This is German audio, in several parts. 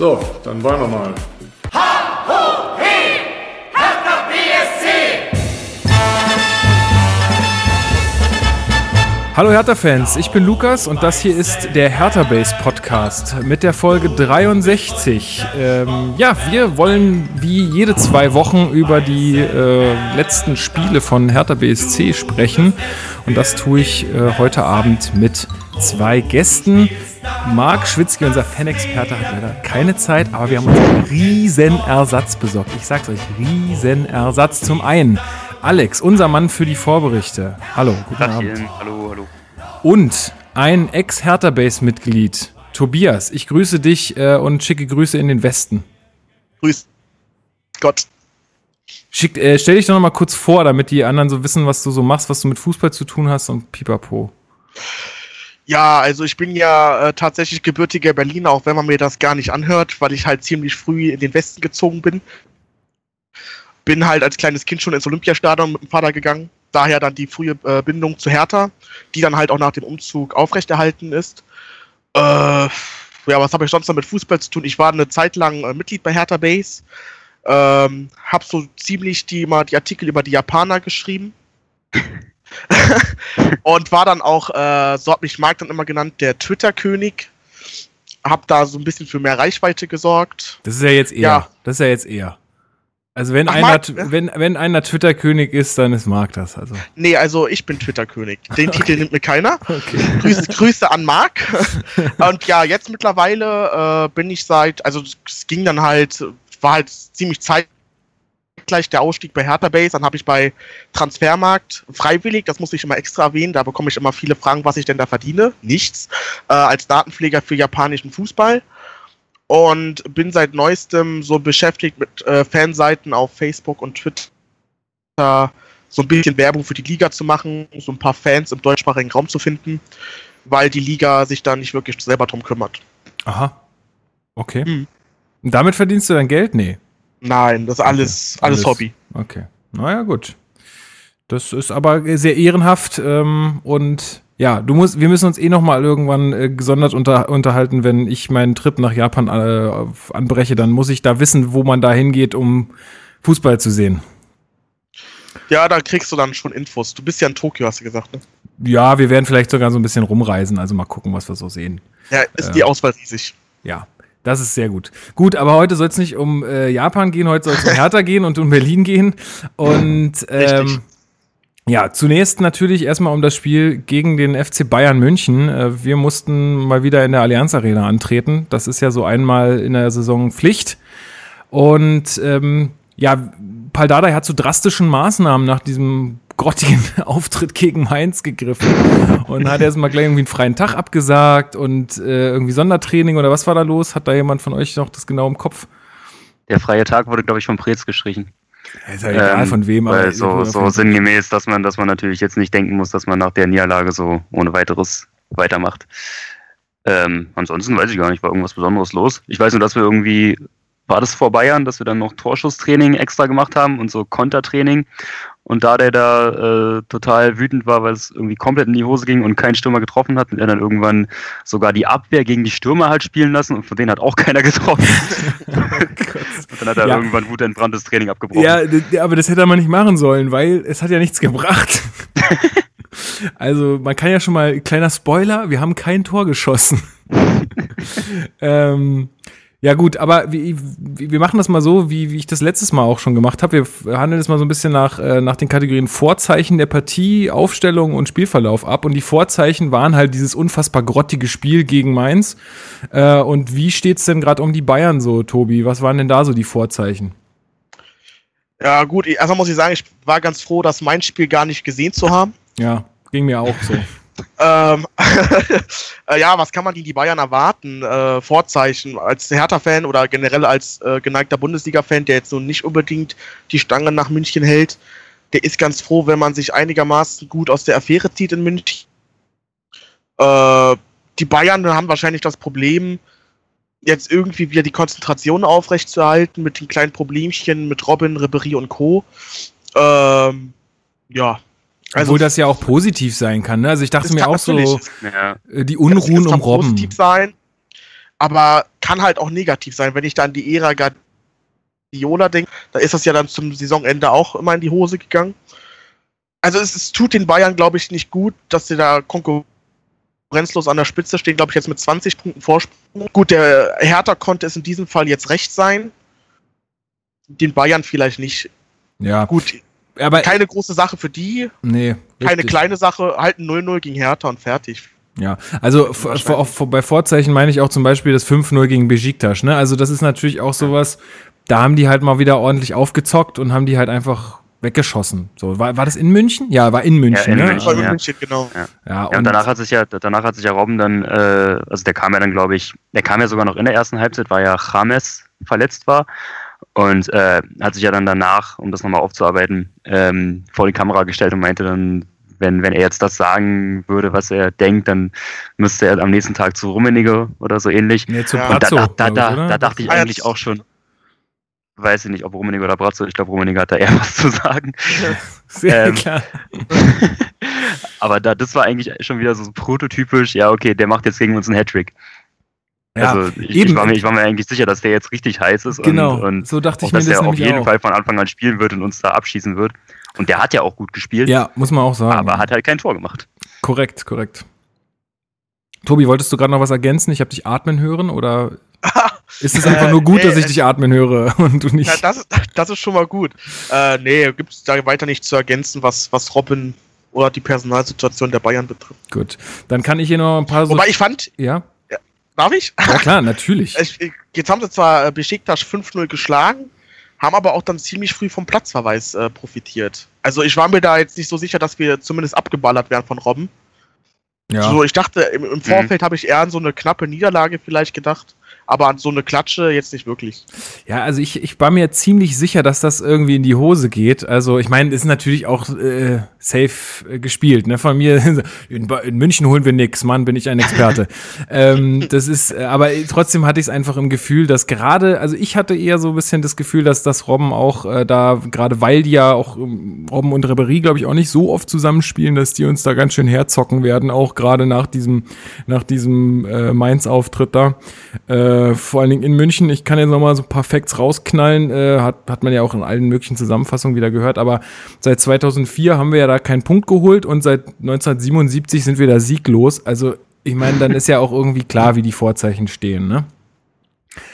So, dann wollen wir mal. Hallo Hertha-Fans, ich bin Lukas und das hier ist der Hertha Base Podcast mit der Folge 63. Ähm, ja, wir wollen wie jede zwei Wochen über die äh, letzten Spiele von Hertha BSC sprechen und das tue ich äh, heute Abend mit zwei Gästen. Marc Schwitzky, unser Fanexperte, hat leider keine Zeit, aber wir haben uns einen riesen Ersatz besorgt. Ich sag's euch, riesen Ersatz. Zum einen Alex, unser Mann für die Vorberichte. Hallo, guten. Abend. Hallo, hallo. Und ein Ex-Hertha-Base-Mitglied, Tobias. Ich grüße dich äh, und schicke Grüße in den Westen. Grüß Gott. Schick, äh, stell dich doch noch mal kurz vor, damit die anderen so wissen, was du so machst, was du mit Fußball zu tun hast und pipapo. Ja, also ich bin ja äh, tatsächlich gebürtiger Berliner, auch wenn man mir das gar nicht anhört, weil ich halt ziemlich früh in den Westen gezogen bin. Bin halt als kleines Kind schon ins Olympiastadion mit dem Vater gegangen. Daher dann die frühe äh, Bindung zu Hertha, die dann halt auch nach dem Umzug aufrechterhalten ist. Äh, ja, was habe ich sonst noch mit Fußball zu tun? Ich war eine Zeit lang äh, Mitglied bei Hertha Base. Ähm, hab so ziemlich die, mal die Artikel über die Japaner geschrieben. und war dann auch, äh, so hat mich Marc dann immer genannt, der Twitter-König. Hab da so ein bisschen für mehr Reichweite gesorgt. Das ist ja jetzt eher. Ja. Das ist ja jetzt eher. Also wenn Ach, einer, ne? wenn, wenn einer Twitter-König ist, dann ist Marc das. Also. Nee, also ich bin Twitter-König. Den Titel nimmt mir keiner. Okay. Grüße, Grüße an Marc. Und ja, jetzt mittlerweile äh, bin ich seit, also es ging dann halt, war halt ziemlich zeitgleich der Ausstieg bei Hertha Base. Dann habe ich bei Transfermarkt freiwillig, das muss ich immer extra erwähnen, da bekomme ich immer viele Fragen, was ich denn da verdiene. Nichts. Äh, als Datenpfleger für japanischen Fußball. Und bin seit neuestem so beschäftigt mit äh, Fanseiten auf Facebook und Twitter so ein bisschen Werbung für die Liga zu machen, so ein paar Fans im deutschsprachigen Raum zu finden, weil die Liga sich da nicht wirklich selber drum kümmert. Aha. Okay. Hm. Und damit verdienst du dein Geld? Nee. Nein, das ist alles, Okay. alles Hobby. Okay. Naja, gut. Das ist aber sehr ehrenhaft ähm, und ja, du musst, wir müssen uns eh noch mal irgendwann äh, gesondert unter, unterhalten, wenn ich meinen Trip nach Japan äh, anbreche, dann muss ich da wissen, wo man da hingeht, um Fußball zu sehen. Ja, da kriegst du dann schon Infos. Du bist ja in Tokio, hast du gesagt, ne? Ja, wir werden vielleicht sogar so ein bisschen rumreisen, also mal gucken, was wir so sehen. Ja, ist Ja. die Auswahl riesig. Ja, das ist sehr gut. Gut, aber heute soll es nicht um äh, Japan gehen, heute soll es um Hertha gehen und um Berlin gehen. Und ähm, ja, zunächst natürlich erstmal um das Spiel gegen den FC Bayern München. Äh, wir mussten mal wieder in der Allianz Arena antreten. Das ist ja so einmal in der Saison Pflicht. Und ähm, ja, Paldadei hat zu drastischen Maßnahmen nach diesem grottigen Auftritt gegen Mainz gegriffen und hat erstmal gleich irgendwie einen freien Tag abgesagt und äh, irgendwie Sondertraining oder was war da los? Hat da jemand von euch noch das genau im Kopf? Der freie Tag wurde, glaube ich, von Preetz gestrichen. Ja, ist ja egal Ähm, von wem, aber so, so sinngemäß, dass man, dass man natürlich jetzt nicht denken muss, dass man nach der Niederlage so ohne weiteres weitermacht. Ähm, ansonsten weiß ich gar nicht, war irgendwas Besonderes los. Ich weiß nur, dass wir irgendwie, war das vor Bayern, dass wir dann noch Torschusstraining extra gemacht haben und so Kontertraining. Und da der da äh, total wütend war, weil es irgendwie komplett in die Hose ging und kein Stürmer getroffen hat, hat er dann irgendwann sogar die Abwehr gegen die Stürmer halt spielen lassen und von denen hat auch keiner getroffen. und dann hat er Ja. irgendwann wutentbranntes Training abgebrochen. Ja, aber das hätte er mal nicht machen sollen, weil es hat ja nichts gebracht. also man kann ja schon mal, kleiner Spoiler, wir haben kein Tor geschossen. ähm, ja gut, aber wie, wir machen das mal so, wie, wie ich das letztes Mal auch schon gemacht habe. Wir handeln es mal so ein bisschen nach, äh, nach den Kategorien Vorzeichen der Partie, Aufstellung und Spielverlauf ab. Und die Vorzeichen waren halt dieses unfassbar grottige Spiel gegen Mainz. Äh, und wie steht's denn gerade um die Bayern so, Tobi? Was waren denn da so die Vorzeichen? Ja, gut, erstmal muss ich sagen, ich war ganz froh, das mein Spiel gar nicht gesehen zu haben. Ja, ging mir auch so. Ähm, äh, ja, was kann man gegen die Bayern erwarten? Äh, Vorzeichen als Hertha-Fan oder generell als äh, geneigter Bundesliga-Fan, der jetzt so nicht unbedingt die Stange nach München hält, der ist ganz froh, wenn man sich einigermaßen gut aus der Affäre zieht in München. Äh, die Bayern haben wahrscheinlich das Problem, jetzt irgendwie wieder die Konzentration aufrechtzuerhalten mit den kleinen Problemchen mit Robin, Ribéry und Co. Ähm, ja. Obwohl das ja auch positiv sein kann. Ne? Also ich dachte mir auch so, Ja, äh, die Das Unruhen kann um Robben. positiv sein, aber kann halt auch negativ sein, wenn ich dann die Ära Guardiola denke, da ist das ja dann zum Saisonende auch immer in die Hose gegangen. Also es, es tut den Bayern, glaube ich, nicht gut, dass sie da konkurrenzlos an der Spitze stehen, glaube ich, jetzt mit 20 Punkten Vorsprung. Gut, der Hertha konnte es in diesem Fall jetzt recht sein. Den Bayern vielleicht nicht. Ja. Gut, Aber keine große Sache für die, nee, keine richtig. kleine Sache, halt ein 0-0 gegen Hertha und fertig. Ja, also v- v- auch v- bei Vorzeichen meine ich auch zum Beispiel das 5-0 gegen Besiktas, ne? Also das ist natürlich auch sowas, da haben die halt mal wieder ordentlich aufgezockt und haben die halt einfach weggeschossen. So, war, war das in München? Ja, war in München, in ne? München, ja. München, genau. Ja, Ja, und, und danach hat sich ja, danach hat sich ja Robben dann, äh, also der kam ja dann, glaube ich, der kam ja sogar noch in der ersten Halbzeit, weil ja James verletzt war und äh, hat sich ja dann danach, um das nochmal aufzuarbeiten, ähm, vor die Kamera gestellt und meinte dann, wenn, wenn er jetzt das sagen würde, was er denkt, dann müsste er am nächsten Tag zu Rummenigge oder so ähnlich. nee, zu Ja. Und da, Brazzo, da, da, da, da dachte ich Ah, eigentlich auch schon, weiß ich nicht, ob Rummenigge oder Brazzo, ich glaube, Rummenigge hat da eher was zu sagen. Sehr ähm, klar. Aber da, das war eigentlich schon wieder so prototypisch, ja, okay, der macht jetzt gegen uns einen Hattrick. Ja, also ich, eben. ich, war mir, ich war mir eigentlich sicher, dass der jetzt richtig heiß ist Genau, und, und so dachte auch, ich mir dass das der auf jeden auch. Fall von Anfang an spielen wird und uns da abschießen wird. Und der hat ja auch gut gespielt, Ja, muss man auch sagen. aber hat halt kein Tor gemacht. Korrekt, korrekt. Tobi, wolltest du gerade noch was ergänzen? Ich habe dich atmen hören oder ist es einfach Äh, nur gut, nee, dass ich äh, dich atmen höre und du nicht? Ja, das, ist- das ist schon mal gut. Äh, nee, gibt es da weiter nicht zu ergänzen, was, was Robin oder die Personalsituation der Bayern betrifft. Gut, dann kann ich hier noch ein paar so. Wobei ich fand, ja, darf ich? ja klar, natürlich. Ich- ich- Jetzt haben sie zwar äh, Besiktas 5-0 geschlagen, haben aber auch dann ziemlich früh vom Platzverweis äh, profitiert. Also ich war mir da jetzt nicht so sicher, dass wir zumindest abgeballert werden von Robben. Ja. So, ich dachte, im, im Vorfeld habe ich eher an so eine knappe Niederlage vielleicht gedacht, aber an so eine Klatsche jetzt nicht wirklich. Ja, also ich, ich war mir ziemlich sicher, dass das irgendwie in die Hose geht. Also ich meine, es ist natürlich auch äh, safe äh, gespielt. Ne? Von mir, in, in München holen wir nix, Mann, bin ich ein Experte. ähm, das ist, äh, aber trotzdem hatte ich es einfach im Gefühl, dass gerade, also ich hatte eher so ein bisschen das Gefühl, dass das Robben auch äh, da, gerade weil die ja auch ähm, Robben und Ribery, glaube ich, auch nicht so oft zusammenspielen, dass die uns da ganz schön herzocken werden, auch gerade nach diesem, nach diesem äh, Mainz-Auftritt da. Äh, vor allen Dingen in München. Ich kann jetzt noch mal so ein paar Facts rausknallen. Äh, hat, hat man ja auch in allen möglichen Zusammenfassungen wieder gehört. Aber seit 2004 haben wir ja da keinen Punkt geholt und seit 1977 sind wir da sieglos. Also ich meine, dann ist ja auch irgendwie klar, wie die Vorzeichen stehen, ne?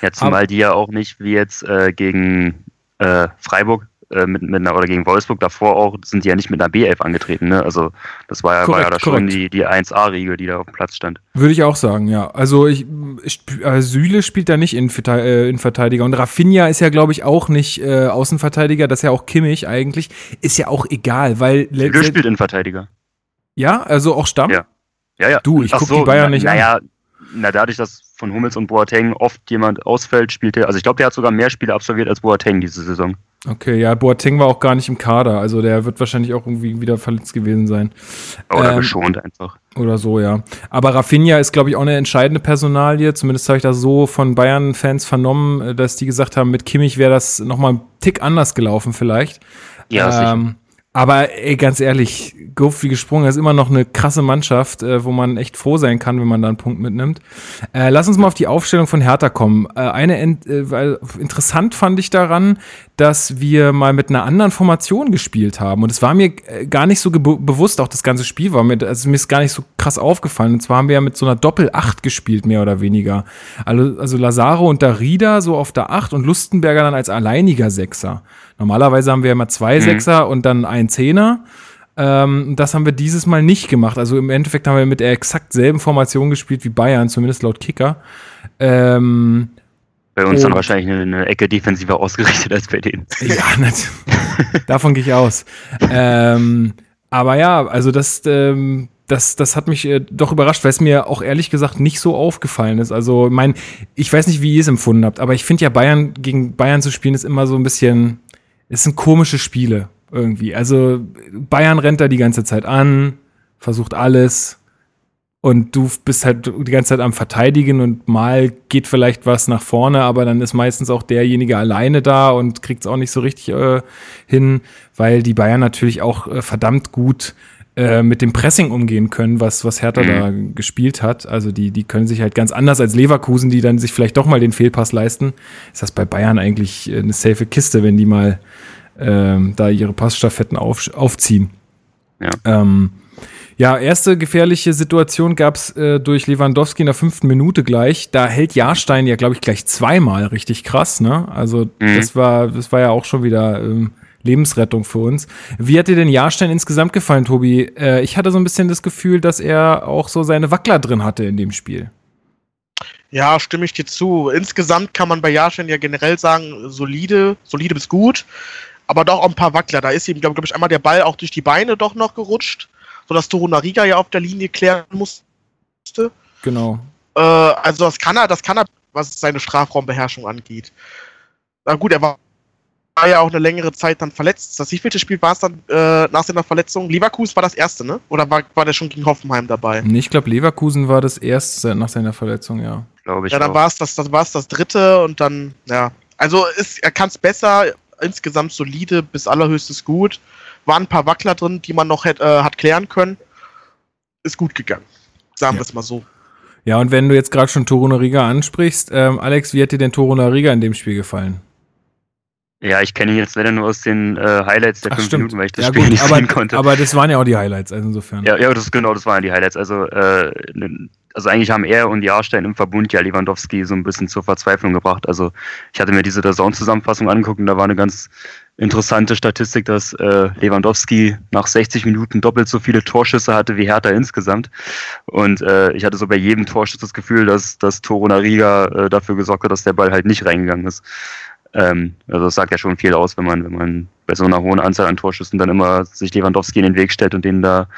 Ja, zumal die ja auch nicht wie jetzt äh, gegen äh, Freiburg äh, mit, mit einer, oder gegen Wolfsburg davor auch, sind die ja nicht mit einer B11 angetreten, ne? Also das war ja, war ja Korrekt, da schon korrekt. die, die 1A-Riege, die da auf dem Platz stand. Würde ich auch sagen, ja. Also ich, ich äh, Süle spielt da nicht in, äh, in Verteidiger und Rafinha ist ja, glaube ich, auch nicht äh, Außenverteidiger. Das ist ja auch Kimmich eigentlich. Ist ja auch egal, weil Süle spielt Innenverteidiger. ja, also auch Stamm. Ja. Ja, ja. Du, ich Ach guck die Bayern nicht an. naja, Na, dadurch, dass von Hummels und Boateng oft jemand ausfällt, spielt er, also ich glaube, der hat sogar mehr Spiele absolviert als Boateng diese Saison. Okay, ja, Boateng war auch gar nicht im Kader, also der wird wahrscheinlich auch irgendwie wieder verletzt gewesen sein. Oder Ähm, geschont einfach. Oder so, ja. Aber Rafinha ist, glaube ich, auch eine entscheidende Personalie. Zumindest habe ich das so von Bayern-Fans vernommen, äh, dass die gesagt haben, mit Kimmich wäre das nochmal ein Tick anders gelaufen vielleicht. Ja, sicher. Aber ey, ganz ehrlich, Goff wie gesprungen ist immer noch eine krasse Mannschaft, äh, wo man echt froh sein kann, wenn man da einen Punkt mitnimmt. Äh, lass uns mal auf die Aufstellung von Hertha kommen. Äh, eine äh, weil interessant fand ich daran, dass wir mal mit einer anderen Formation gespielt haben. Und es war mir äh, gar nicht so bewusst, auch das ganze Spiel war mir, also mir ist gar nicht so krass aufgefallen. Und zwar haben wir ja mit so einer Doppel-Acht gespielt, mehr oder weniger. Also, also Lazaro und Darida so auf der Acht und Lustenberger dann als alleiniger Sechser. Normalerweise haben wir immer zwei Mhm. Sechser und dann ein Zehner. Ähm, das haben wir dieses Mal nicht gemacht. Also im Endeffekt haben wir mit der exakt selben Formation gespielt wie Bayern, zumindest laut Kicker. Ähm, Bei uns dann wahrscheinlich eine, eine Ecke defensiver ausgerichtet als bei denen. ja, nat- davon gehe ich aus. Ähm, aber ja, also das, ähm, das, das hat mich äh, doch überrascht, weil es mir auch ehrlich gesagt nicht so aufgefallen ist. Also, mein, ich weiß nicht, wie ihr es empfunden habt, aber ich finde ja Bayern gegen Bayern zu spielen ist immer so ein bisschen, es sind komische Spiele irgendwie. Also Bayern rennt da die ganze Zeit an, versucht alles und du bist halt die ganze Zeit am Verteidigen und mal geht vielleicht was nach vorne, aber dann ist meistens auch derjenige alleine da und kriegt es auch nicht so richtig äh, hin, weil die Bayern natürlich auch äh, verdammt gut äh, mit dem Pressing umgehen können, was, was Hertha mhm. da gespielt hat. Also die, die können sich halt ganz anders als Leverkusen, die dann sich vielleicht doch mal den Fehlpass leisten. Ist das bei Bayern eigentlich eine safe Kiste, wenn die mal ähm, da ihre Passstaffetten auf, aufziehen. Ja. Ähm, ja, erste gefährliche Situation gab es äh, durch Lewandowski in der fünften Minute gleich. Da hält Jahrstein ja, glaube ich, gleich zweimal richtig krass, ne? Also mhm. das war, das war ja auch schon wieder ähm, Lebensrettung für uns. Wie hat dir denn Jahrstein insgesamt gefallen, Tobi? Äh, ich hatte so ein bisschen das Gefühl, dass er auch so seine Wackler drin hatte in dem Spiel. Ja, stimme ich dir zu. Insgesamt kann man bei Jahrstein ja generell sagen, solide, solide bis gut, aber doch auch ein paar Wackler. Da ist ihm, glaube glaub ich, einmal der Ball auch durch die Beine doch noch gerutscht, sodass Torunariga ja auf der Linie klären musste. Genau. Äh, also das kann er, das kann er, was seine Strafraumbeherrschung angeht. Na gut, er war war ja auch eine längere Zeit dann verletzt. Das wievielte Spiel war es dann äh, nach seiner Verletzung? Leverkusen war das erste, ne? Oder war, war der schon gegen Hoffenheim dabei? Ich glaube, Leverkusen war das erste nach seiner Verletzung, ja. Glaube ich. Ja, dann war es das, das, war's das dritte und dann, ja. Also ist, er kann es besser, insgesamt solide bis allerhöchstes gut. Waren ein paar Wackler drin, die man noch hätt, äh, hat klären können. Ist gut gegangen. Sagen ja. wir es mal so. Ja, und wenn du jetzt gerade schon Toruna Riga ansprichst, ähm, Alex, wie hat dir denn Toruna Riga in dem Spiel gefallen? Ja, ich kenne ihn jetzt leider nur aus den äh, Highlights der Ach, fünf stimmt. Minuten, weil ich das ja, Spiel gut, nicht aber, sehen konnte. Aber das waren ja auch die Highlights, also insofern. Ja, ja das, genau, das waren die Highlights. Also, äh, also eigentlich haben er und Jahrstein im Verbund ja Lewandowski so ein bisschen zur Verzweiflung gebracht. Also ich hatte mir diese Sound-Zusammenfassung angeguckt und da war eine ganz interessante Statistik, dass äh, Lewandowski nach 60 Minuten doppelt so viele Torschüsse hatte wie Hertha insgesamt. Und äh, ich hatte so bei jedem Torschuss das Gefühl, dass, dass Toro Nariga äh, dafür gesorgt hat, dass der Ball halt nicht reingegangen ist. Ähm, also das sagt ja schon viel aus, wenn man, wenn man bei so einer hohen Anzahl an Torschüssen dann immer sich Lewandowski in den Weg stellt und den da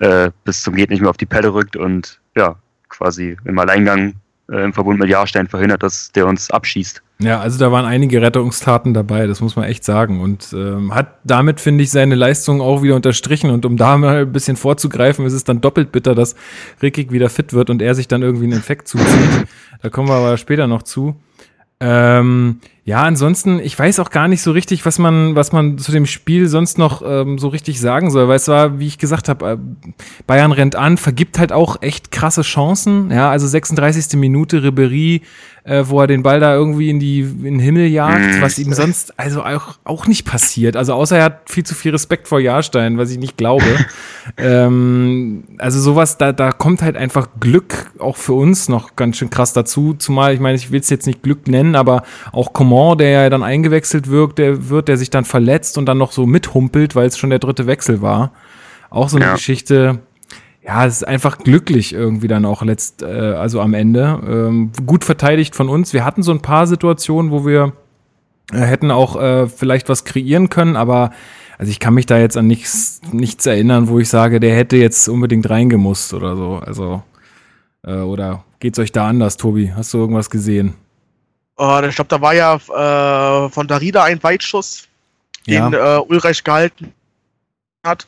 äh, bis zum geht nicht mehr auf die Pelle rückt und ja, quasi im Alleingang äh, im Verbund mit Jahrstein verhindert, dass der uns abschießt. Ja, also da waren einige Rettungstaten dabei, das muss man echt sagen. Und ähm, hat damit, finde ich, seine Leistung auch wieder unterstrichen. Und um da mal ein bisschen vorzugreifen, ist es dann doppelt bitter, dass Rickig wieder fit wird und er sich dann irgendwie einen Infekt zuzieht. Da kommen wir aber später noch zu. Ähm, ja, ansonsten, ich weiß auch gar nicht so richtig, was man, was man zu dem Spiel sonst noch ähm, so richtig sagen soll, weil es war, wie ich gesagt habe, äh, Bayern rennt an, vergibt halt auch echt krasse Chancen. Ja, also 36. Minute Ribery, äh, wo er den Ball da irgendwie in die in den Himmel jagt, mhm. was ihm sonst also auch, auch nicht passiert. Also außer er hat viel zu viel Respekt vor Jahrstein, was ich nicht glaube. ähm, also sowas, da, da kommt halt einfach Glück auch für uns noch ganz schön krass dazu. Zumal, ich meine, ich will es jetzt nicht Glück nennen, aber auch Coman, der ja dann eingewechselt wird, der wird, der sich dann verletzt und dann noch so mithumpelt, weil es schon der dritte Wechsel war. Auch so eine ja. Geschichte, ja, es ist einfach glücklich irgendwie dann auch letzt, äh, also am Ende. Ähm, gut verteidigt von uns. Wir hatten so ein paar Situationen, wo wir äh, hätten auch äh, vielleicht was kreieren können, aber also ich kann mich da jetzt an nichts, nichts erinnern, wo ich sage, der hätte jetzt unbedingt reingemusst oder so. Also, äh, oder geht's euch da anders, Tobi? Hast du irgendwas gesehen? Uh, ich glaube, da war ja äh, von Darida ein Weitschuss, den ja. äh, Ulreich gehalten hat.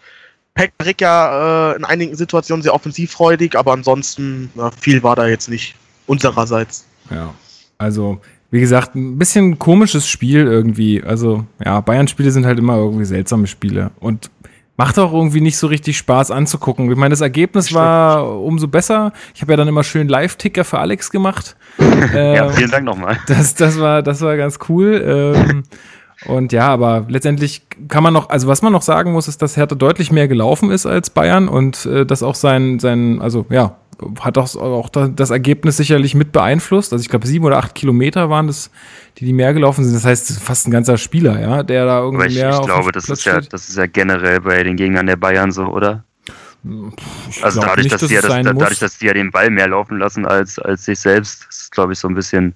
Peck ja äh, in einigen Situationen sehr offensivfreudig, aber ansonsten ja, viel war da jetzt nicht unsererseits. Ja, also wie gesagt, ein bisschen komisches Spiel irgendwie. Also ja, Bayern-Spiele sind halt immer irgendwie seltsame Spiele und macht auch irgendwie nicht so richtig Spaß anzugucken. Ich meine, das Ergebnis war umso besser. Ich habe ja dann immer schön Live-Ticker für Alex gemacht. ja, vielen Dank nochmal. Das, das, war, das war ganz cool. Ähm, und ja, aber letztendlich kann man noch, also was man noch sagen muss, ist, dass Hertha deutlich mehr gelaufen ist als Bayern und äh, dass auch sein, sein, also ja, hat auch, auch das Ergebnis sicherlich mit beeinflusst. Also ich glaube, sieben oder acht Kilometer waren das, die, die mehr gelaufen sind. Das heißt, fast ein ganzer Spieler, ja, der da irgendwie ich, mehr. Ich glaube, das ist ja, das ist ja generell bei den Gegnern der Bayern so, oder? Ich also dadurch, nicht, dass, dass die ja das, dadurch, dass die ja den Ball mehr laufen lassen als, als sich selbst, ist, glaube ich, so ein bisschen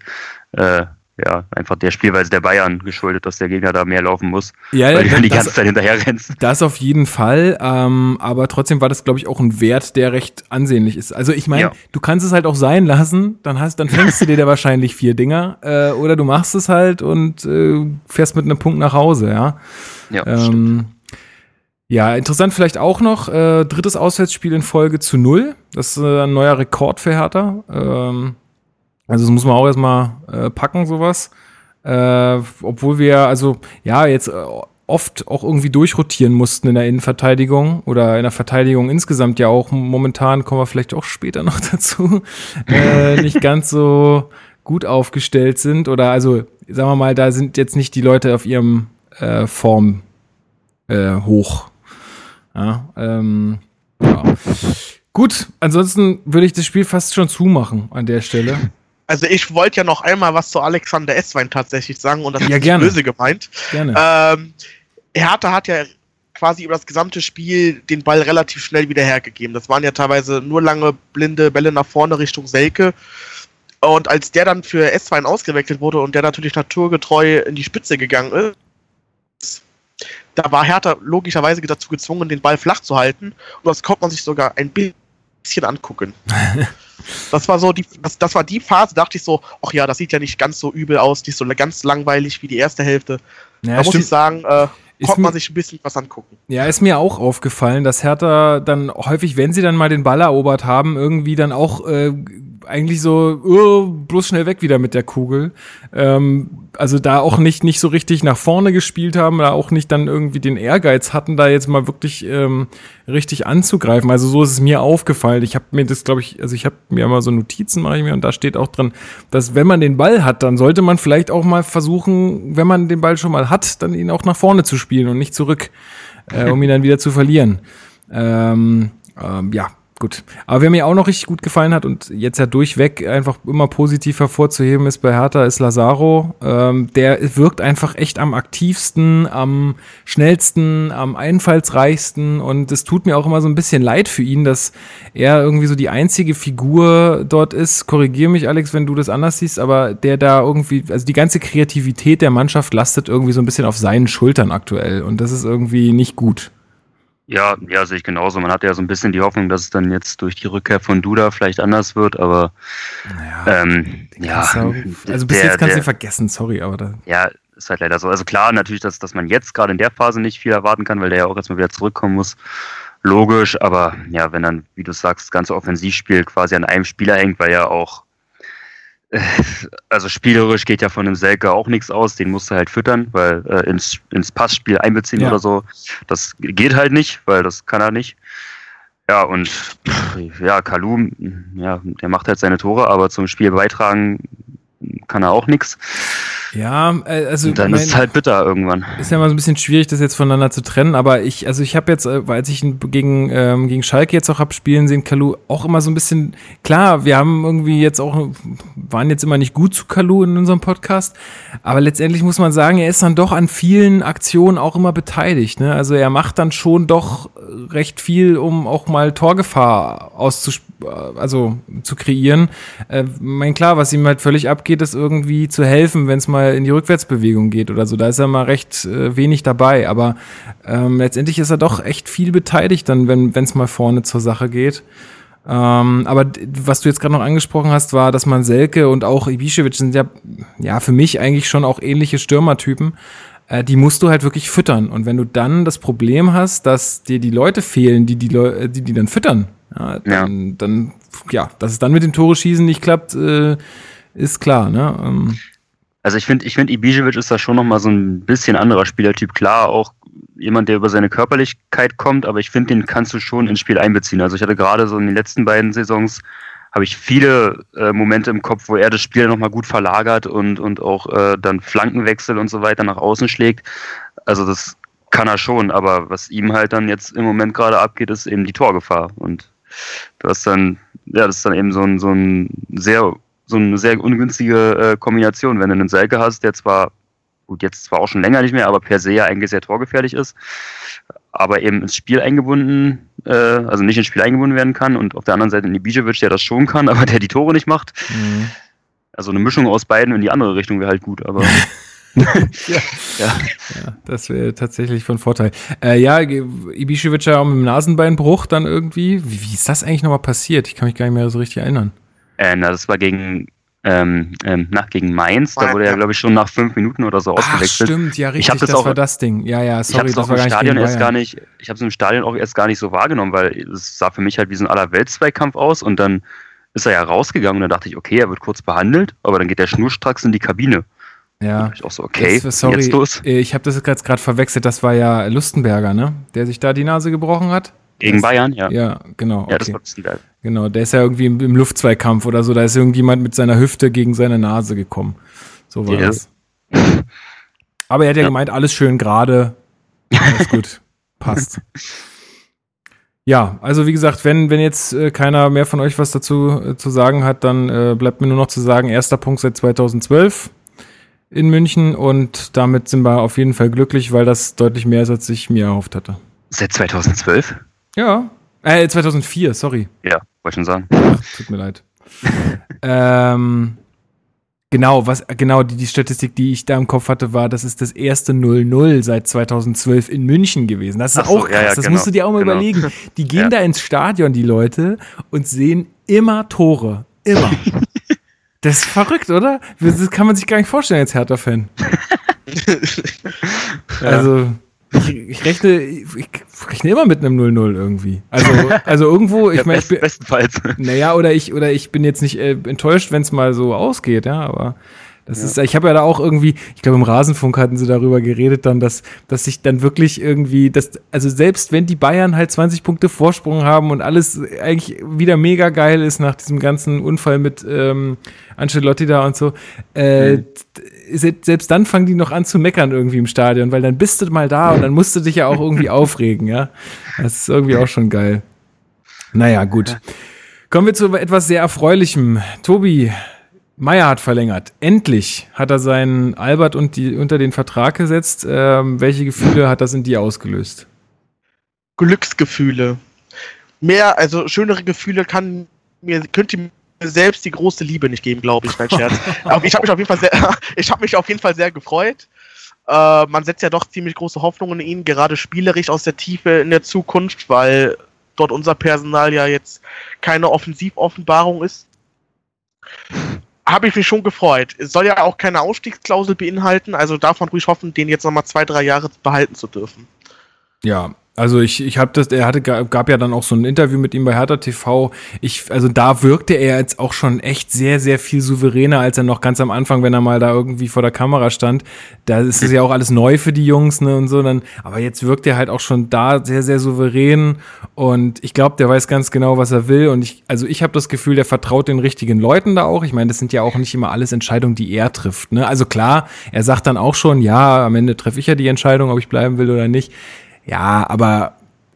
äh, ja, einfach der Spielweise der Bayern geschuldet, dass der Gegner da mehr laufen muss, ja, weil du dann die ganze Zeit hinterher rennst. Das auf jeden Fall, ähm, aber trotzdem war das, glaube ich, auch ein Wert, der recht ansehnlich ist. Also ich meine, ja. du kannst es halt auch sein lassen, dann hast, dann fängst du dir da wahrscheinlich vier Dinger, äh, oder du machst es halt und äh, fährst mit einem Punkt nach Hause, ja. Ja, ähm, ja, interessant vielleicht auch noch, äh, drittes Auswärtsspiel in Folge zu null. Das ist äh, ein neuer Rekord für Hertha. Ähm, also das muss man auch erstmal äh, packen, sowas. Äh, obwohl wir, also ja, jetzt äh, oft auch irgendwie durchrotieren mussten in der Innenverteidigung oder in der Verteidigung insgesamt ja auch momentan, kommen wir vielleicht auch später noch dazu, äh, nicht ganz so gut aufgestellt sind oder also sagen wir mal, da sind jetzt nicht die Leute auf ihrem äh, Form äh, hoch. Ja, ähm, ja. Gut, ansonsten würde ich das Spiel fast schon zumachen an der Stelle. Also ich wollte ja noch einmal was zu Alexander Esswein tatsächlich sagen und das Ja, ist gerne. böse gemeint. Gerne. Ähm, Hertha hat ja quasi über das gesamte Spiel den Ball relativ schnell wieder hergegeben. Das waren ja teilweise nur lange blinde Bälle nach vorne Richtung Selke. Und als der dann für S2 ausgewechselt wurde und der natürlich naturgetreu in die Spitze gegangen ist, da war Hertha logischerweise dazu gezwungen, den Ball flach zu halten. Und das konnte man sich sogar ein bisschen angucken. Das war so die, das, das war die Phase, dachte ich so, ach ja, das sieht ja nicht ganz so übel aus, nicht so ganz langweilig wie die erste Hälfte. Ja, da muss ich sagen, äh, konnte man sich ein bisschen was angucken. Ja, ist mir auch aufgefallen, dass Hertha dann häufig, wenn sie dann mal den Ball erobert haben, irgendwie dann auch äh, eigentlich so uh, bloß schnell weg wieder mit der Kugel. Ähm, also da auch nicht nicht so richtig nach vorne gespielt haben, da auch nicht dann irgendwie den Ehrgeiz hatten, da jetzt mal wirklich ähm, richtig anzugreifen. Also so ist es mir aufgefallen. Ich habe mir das, glaube ich, also ich habe mir immer so Notizen mache ich mir und da steht auch drin, dass wenn man den Ball hat, dann sollte man vielleicht auch mal versuchen, wenn man den Ball schon mal hat, dann ihn auch nach vorne zu spielen und nicht zurück äh, um ihn dann wieder zu verlieren. Ähm, ähm, ja, gut. Aber wer mir auch noch richtig gut gefallen hat und jetzt ja durchweg einfach immer positiv hervorzuheben ist bei Hertha, ist Lazaro. Ähm, der wirkt einfach echt am aktivsten, am schnellsten, am einfallsreichsten und es tut mir auch immer so ein bisschen leid für ihn, dass er irgendwie so die einzige Figur dort ist. Korrigiere mich, Alex, wenn du das anders siehst, aber der da irgendwie, also die ganze Kreativität der Mannschaft lastet irgendwie so ein bisschen auf seinen Schultern aktuell und das ist irgendwie nicht gut. Ja, ja, sehe ich genauso. Man hat ja so ein bisschen die Hoffnung, dass es dann jetzt durch die Rückkehr von Duda vielleicht anders wird, aber Naja, ähm, ja, auch- also bis der- jetzt kannst du vergessen, sorry, aber da. Ja, ist halt leider so. Also klar, natürlich, dass, dass man jetzt gerade in der Phase nicht viel erwarten kann, weil der ja auch erstmal wieder zurückkommen muss. Logisch, aber ja, wenn dann, wie du sagst, das ganze Offensivspiel quasi an einem Spieler hängt, weil ja auch, also spielerisch geht ja von dem Selke auch nichts aus, den musst du halt füttern, weil äh, ins, ins Passspiel einbeziehen Ja. oder so, das geht halt nicht, weil das kann er nicht. Ja, und ja, Kalum, ja, der macht halt seine Tore, aber zum Spiel beitragen kann er auch nichts. Ja, äh, also Und dann mein- ist es halt bitter irgendwann. ist ja mal so ein bisschen schwierig, das jetzt voneinander zu trennen, aber ich, also ich habe jetzt, äh, als ich ihn gegen, ähm, gegen Schalke jetzt auch hab spielen sehen, Kalu auch immer so ein bisschen, klar, wir haben irgendwie jetzt auch, waren jetzt immer nicht gut zu Kalu in unserem Podcast, aber letztendlich muss man sagen, er ist dann doch an vielen Aktionen auch immer beteiligt, ne? Also er macht dann schon doch recht viel, um auch mal Torgefahr auszus also zu kreieren. Äh, mein klar, was ihm halt völlig abgeht, ist irgendwie zu helfen, wenn es mal in die Rückwärtsbewegung geht oder so. Da ist er mal recht äh, wenig dabei. Aber ähm, letztendlich ist er doch echt viel beteiligt, dann, wenn es mal vorne zur Sache geht. Ähm, aber was du jetzt gerade noch angesprochen hast, war, dass man Selke und auch Ibišević sind ja, ja für mich eigentlich schon auch ähnliche Stürmertypen. Äh, die musst du halt wirklich füttern. Und wenn du dann das Problem hast, dass dir die Leute fehlen, die die, Leu äh, die, die dann füttern, ja, dann, dann, ja, dass es dann mit dem Tore schießen nicht klappt, äh, ist klar, ne? Ähm, Also ich finde, ich finde, Ibišević ist da schon nochmal so ein bisschen anderer Spielertyp. Klar, auch jemand, der über seine Körperlichkeit kommt, aber ich finde, den kannst du schon ins Spiel einbeziehen. Also ich hatte gerade so in den letzten beiden Saisons habe ich viele äh, Momente im Kopf, wo er das Spiel nochmal gut verlagert und, und auch äh, dann Flankenwechsel und so weiter nach außen schlägt. Also das kann er schon, aber was ihm halt dann jetzt im Moment gerade abgeht, ist eben die Torgefahr. Und du hast dann, ja, das ist dann eben so ein, so ein sehr, so eine sehr ungünstige äh, Kombination, wenn du einen Selke hast, der zwar, gut, jetzt zwar auch schon länger nicht mehr, aber per se ja eigentlich sehr torgefährlich ist, aber eben ins Spiel eingebunden, äh, also nicht ins Spiel eingebunden werden kann und auf der anderen Seite Ibišević, der das schon kann, aber der die Tore nicht macht. mhm. Also eine Mischung aus beiden in die andere Richtung wäre halt gut, aber ja. ja. Ja, das wäre tatsächlich von Vorteil. Äh, ja, Ibišević ja auch mit dem Nasenbeinbruch dann irgendwie. Wie, wie ist das eigentlich nochmal passiert? Ich kann mich gar nicht mehr so richtig erinnern. Äh, das war gegen, ähm, ähm, nach, gegen Mainz, da wurde er, glaube ich, schon nach fünf Minuten oder so Ach, ausgewechselt. stimmt, ja, richtig, hab das das auch- war das Ding. Ja, ja, ich habe sorry, es das auch war im Stadion erst gar nicht, ich habe es im Stadion auch erst gar nicht so wahrgenommen, weil es sah für mich halt wie so ein Allerweltszweikampf aus und dann ist er ja rausgegangen und dann dachte ich, okay, er wird kurz behandelt, aber dann geht der schnurstracks in die Kabine. Ja. Ich auch so, okay, Das- sorry, jetzt los. äh, ich habe das jetzt gerade verwechselt. Das war ja Lustenberger, ne? Der sich da die Nase gebrochen hat. Gegen das- Bayern, ja. Ja, Ja, genau. das okay. war Lustenberg. Genau, der ist ja irgendwie im, im Luftzweikampf oder so. Da ist irgendjemand mit seiner Hüfte gegen seine Nase gekommen. So war Ja. das. Aber er hat ja, Ja. gemeint, alles schön gerade. Alles gut. Passt. Ja, also wie gesagt, wenn, wenn jetzt äh, keiner mehr von euch was dazu äh, zu sagen hat, dann äh, bleibt mir nur noch zu sagen, erster Punkt seit 2012 in München und damit sind wir auf jeden Fall glücklich, weil das deutlich mehr ist, als ich mir erhofft hatte. Seit 2012? Ja, äh, 2004, sorry. Ja, wollte schon sagen. Tut mir leid. ähm, genau, was, genau, die, die Statistik, die ich da im Kopf hatte, war, das ist das erste 0-0 seit 2012 in München gewesen. Das ist Ach so, auch krass. ja, ja, das genau, musst du dir auch mal genau. überlegen. Die gehen Ja. da ins Stadion, die Leute, und sehen immer Tore. Immer. das ist verrückt, oder? Das kann man sich gar nicht vorstellen als Hertha-Fan. Also, ich, ich, rechne, ich rechne immer mit einem 0-0 irgendwie. Also, also irgendwo, ich Ja, meine, best, bin, bestenfalls. naja, oder ich, oder ich bin jetzt nicht äh, enttäuscht, wenn es mal so ausgeht, ja, aber das Ja. ist, ich habe ja da auch irgendwie, ich glaube im Rasenfunk hatten sie darüber geredet dann, dass, dass sich dann wirklich irgendwie, dass, also selbst wenn die Bayern halt 20 Punkte Vorsprung haben und alles eigentlich wieder mega geil ist nach diesem ganzen Unfall mit ähm, Ancelotti da und so, äh, Mhm. se- selbst dann fangen die noch an zu meckern irgendwie im Stadion, weil dann bist du mal da und dann musst du dich ja auch irgendwie aufregen, ja. Das ist irgendwie auch schon geil. Naja, gut. Kommen wir zu etwas sehr Erfreulichem. Tobi Meyer hat verlängert. Endlich hat er seinen Albert und die, unter den Vertrag gesetzt. Ähm, welche Gefühle hat das in dir ausgelöst? Glücksgefühle. Mehr, also schönere Gefühle kann mir, könnte mir selbst die große Liebe nicht geben, glaube ich, mein Scherz. Aber ich habe mich auf jeden Fall sehr, ich habe mich auf jeden Fall sehr gefreut. Äh, man setzt ja doch ziemlich große Hoffnungen in ihn, gerade spielerisch aus der Tiefe in der Zukunft, weil dort unser Personal ja jetzt keine Offensivoffenbarung ist. Habe ich mich schon gefreut. Es soll ja auch keine Ausstiegsklausel beinhalten, also darf man ruhig hoffen, den jetzt nochmal zwei, drei Jahre behalten zu dürfen. Ja, also ich, ich habe das, er hatte, gab ja dann auch so ein Interview mit ihm bei Hertha TV. Ich, also da wirkte er jetzt auch schon echt sehr, sehr viel souveräner, als er noch ganz am Anfang, wenn er mal da irgendwie vor der Kamera stand. Da ist es ja auch alles neu für die Jungs, ne, und so dann. Aber jetzt wirkt er halt auch schon da sehr, sehr souverän. Und ich glaube, der weiß ganz genau, was er will. Und ich, also ich habe das Gefühl, der vertraut den richtigen Leuten da auch. Ich meine, das sind ja auch nicht immer alles Entscheidungen, die er trifft. Ne? Also klar, er sagt dann auch schon, ja, am Ende treffe ich ja die Entscheidung, ob ich bleiben will oder nicht. Ja, aber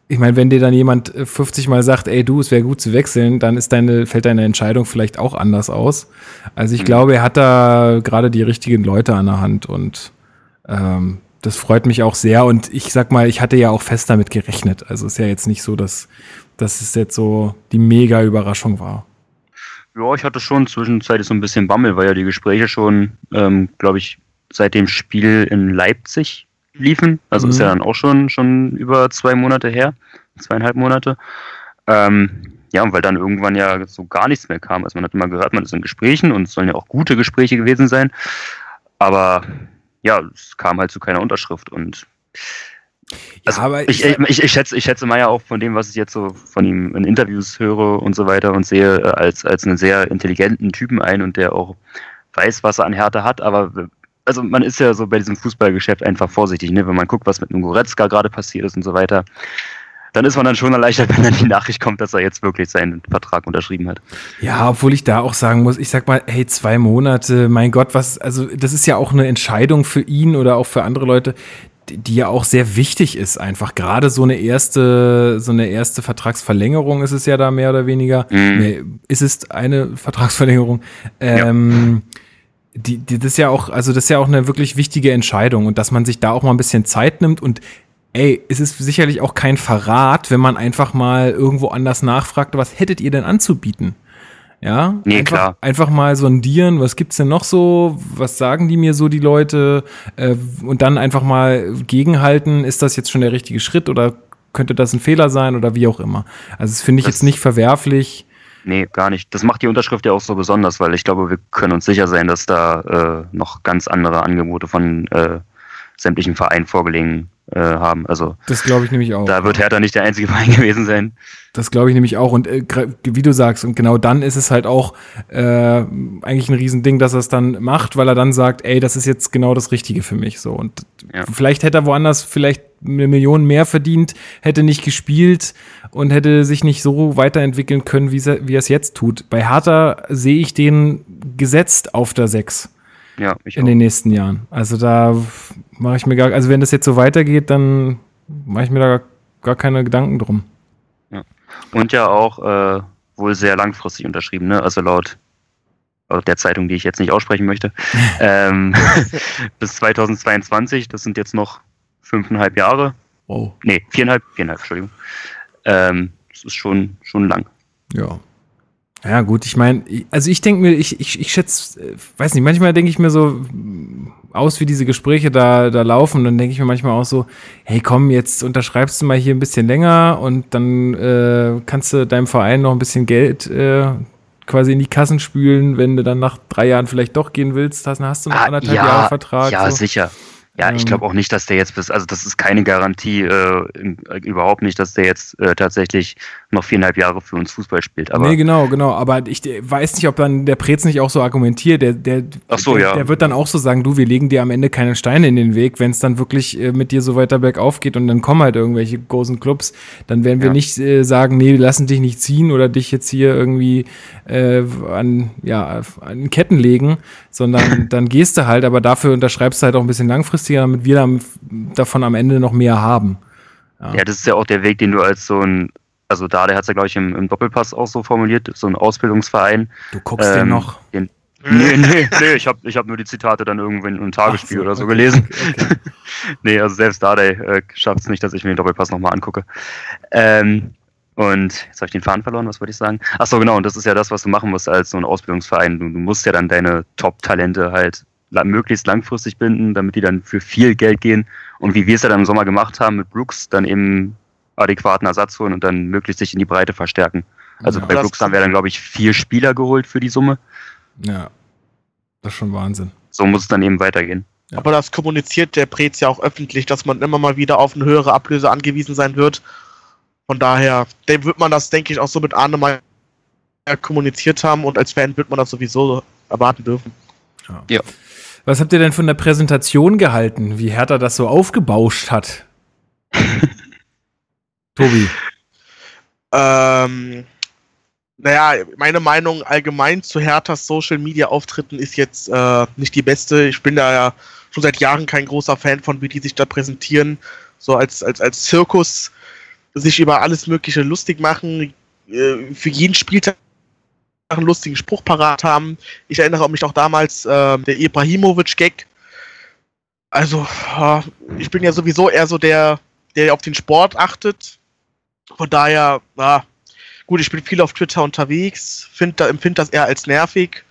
ich meine, wenn dir dann jemand äh, 50 Mal sagt, ey du, es wäre gut zu wechseln, dann ist deine, fällt deine Entscheidung vielleicht auch anders aus. Also ich Mhm. glaube, er hat da gerade die richtigen Leute an der Hand und ähm, das freut mich auch sehr. Und ich sag mal, ich hatte ja auch fest damit gerechnet. Also ist ja jetzt nicht so, dass, dass es jetzt so die mega Überraschung war. Ja, ich hatte schon zwischenzeitlich so ein bisschen Bammel, weil ja die Gespräche schon, ähm, glaube ich, seit dem Spiel in Leipzig liefen. Also ist Mhm. ja dann auch schon, schon über zwei Monate her, zweieinhalb Monate. Ähm, ja, und weil dann irgendwann ja so gar nichts mehr kam. Also man hat immer gehört, man ist in Gesprächen und es sollen ja auch gute Gespräche gewesen sein. Aber ja, es kam halt zu keiner Unterschrift und also ja, aber ich, ich, ich, ich, schätze, ich schätze Meier auch von dem, was ich jetzt so von ihm in Interviews höre und so weiter und sehe, äh, als, als einen sehr intelligenten Typen ein und der auch weiß, was er an Härte hat. Aber also man ist ja so bei diesem Fußballgeschäft einfach vorsichtig, ne? wenn man guckt, was mit einem Goretzka gerade passiert ist und so weiter. Dann ist man dann schon erleichtert, wenn dann die Nachricht kommt, dass er jetzt wirklich seinen Vertrag unterschrieben hat. Ja, obwohl ich da auch sagen muss, ich sag mal, hey, zwei Monate, mein Gott, was, also das ist ja auch eine Entscheidung für ihn oder auch für andere Leute, die, ja auch sehr wichtig ist, einfach. Gerade so eine erste, so eine erste Vertragsverlängerung ist es ja da mehr oder weniger. Mhm. Nee, ist es eine Vertragsverlängerung? Ähm, die, die, das ist ja auch, also das ist ja auch eine wirklich wichtige Entscheidung und dass man sich da auch mal ein bisschen Zeit nimmt und ey, es ist sicherlich auch kein Verrat, wenn man einfach mal irgendwo anders nachfragt, was hättet ihr denn anzubieten? Ja, Nee, einfach, klar. einfach mal sondieren, was gibt's denn noch so, was sagen die mir so die Leute äh, und dann einfach mal gegenhalten, ist das jetzt schon der richtige Schritt oder könnte das ein Fehler sein oder wie auch immer. Also das finde ich Das- jetzt nicht verwerflich. Nee, gar nicht. Das macht die Unterschrift ja auch so besonders, weil ich glaube, wir können uns sicher sein, dass da äh, noch ganz andere Angebote von äh, sämtlichen Vereinen vorgelegen äh, haben. Also das glaube ich nämlich auch. Da wird Hertha nicht der einzige Verein gewesen sein. Das glaube ich nämlich auch. Und äh, wie du sagst, und genau dann ist es halt auch äh, eigentlich ein Riesending, dass er es dann macht, weil er dann sagt, ey, das ist jetzt genau das Richtige für mich. So. Und ja. vielleicht hätte er woanders vielleicht eine Million mehr verdient, hätte nicht gespielt und hätte sich nicht so weiterentwickeln können, wie, wie er es jetzt tut. Bei Hertha sehe ich den gesetzt auf der 6. Ja, ich in auch. den nächsten Jahren. Also da mache ich mir gar, also wenn das jetzt so weitergeht, dann mache ich mir da gar, gar keine Gedanken drum. Ja. Und ja auch äh, wohl sehr langfristig unterschrieben, ne? Also laut, laut der Zeitung, die ich jetzt nicht aussprechen möchte, ähm, bis 2022. Das sind jetzt noch fünfeinhalb Jahre. Wow. Nee, viereinhalb, viereinhalb, Entschuldigung. Ähm, das ist schon, schon lang. Ja. Ja, gut, ich meine, also ich denke mir, ich, ich, ich schätze, äh, weiß nicht, manchmal denke ich mir so aus, wie diese Gespräche da, da laufen, dann denke ich mir manchmal auch so, hey komm, jetzt unterschreibst du mal hier ein bisschen länger und dann äh, kannst du deinem Verein noch ein bisschen Geld äh, quasi in die Kassen spülen, wenn du dann nach drei Jahren vielleicht doch gehen willst, hast, hast du noch ah, anderthalb ja, Jahre Vertrag. Ja, so. sicher. Ja, ich glaube ähm. auch nicht, dass der jetzt bis, also das ist keine Garantie, äh, überhaupt nicht, dass der jetzt äh, tatsächlich noch viereinhalb Jahre für uns Fußball spielt. Aber nee, genau, genau. Aber ich weiß nicht, ob dann der Prez nicht auch so argumentiert. Der, der, Ach so, der, ja. der wird dann auch so sagen, du, wir legen dir am Ende keine Steine in den Weg, wenn es dann wirklich äh, mit dir so weiter bergauf geht und dann kommen halt irgendwelche großen Clubs, dann werden wir ja. nicht äh, sagen, nee, wir lassen dich nicht ziehen oder dich jetzt hier irgendwie äh, an, ja, an Ketten legen, sondern dann gehst du halt, aber dafür unterschreibst du halt auch ein bisschen langfristiger, damit wir dann davon am Ende noch mehr haben. Ja. ja, das ist ja auch der Weg, den du als so ein also da, der hat es ja, glaube ich, im, im, Doppelpass auch so formuliert, so ein Ausbildungsverein. Du guckst ähm, den noch? Den, nee, nee, nee, ich habe ich hab nur die Zitate dann irgendwann im Tagesspiel so, oder so okay, gelesen. Okay, okay. nee, also selbst da, der äh, schafft es nicht, dass ich mir den Doppelpass nochmal angucke. Ähm, und jetzt habe ich den Faden verloren, was wollte ich sagen? Achso, genau, und das ist ja das, was du machen musst als so ein Ausbildungsverein. Du, du musst ja dann deine Top-Talente halt möglichst langfristig binden, damit die dann für viel Geld gehen. Und wie wir es ja dann im Sommer gemacht haben mit Brooks, dann eben adäquaten Ersatz holen und dann möglichst sich in die Breite verstärken. Also ja, bei Brooks haben wir dann, glaube ich, vier Spieler geholt für die Summe. Ja, das ist schon Wahnsinn. So muss es dann eben weitergehen. Ja. Aber das kommuniziert der Prez ja auch öffentlich, dass man immer mal wieder auf eine höhere Ablöse angewiesen sein wird. Von daher dem wird man das, denke ich, auch so mit Arne mal kommuniziert haben und als Fan wird man das sowieso erwarten dürfen. Ja. ja. Was habt ihr denn von der Präsentation gehalten, wie Hertha das so aufgebauscht hat? Tobi. Ähm, naja, meine Meinung allgemein zu Herthas Social Media Auftritten ist jetzt äh, nicht die beste. Ich bin da ja schon seit Jahren kein großer Fan von, wie die sich da präsentieren. So als, als, als Zirkus sich über alles Mögliche lustig machen, äh, für jeden Spieltag einen lustigen Spruch parat haben. Ich erinnere mich auch damals äh, der Ibrahimovic-Gag. Also, äh, ich bin ja sowieso eher so der, der auf den Sport achtet von daher, ja, gut, ich bin viel auf Twitter unterwegs, find, empfinde das eher als nervig.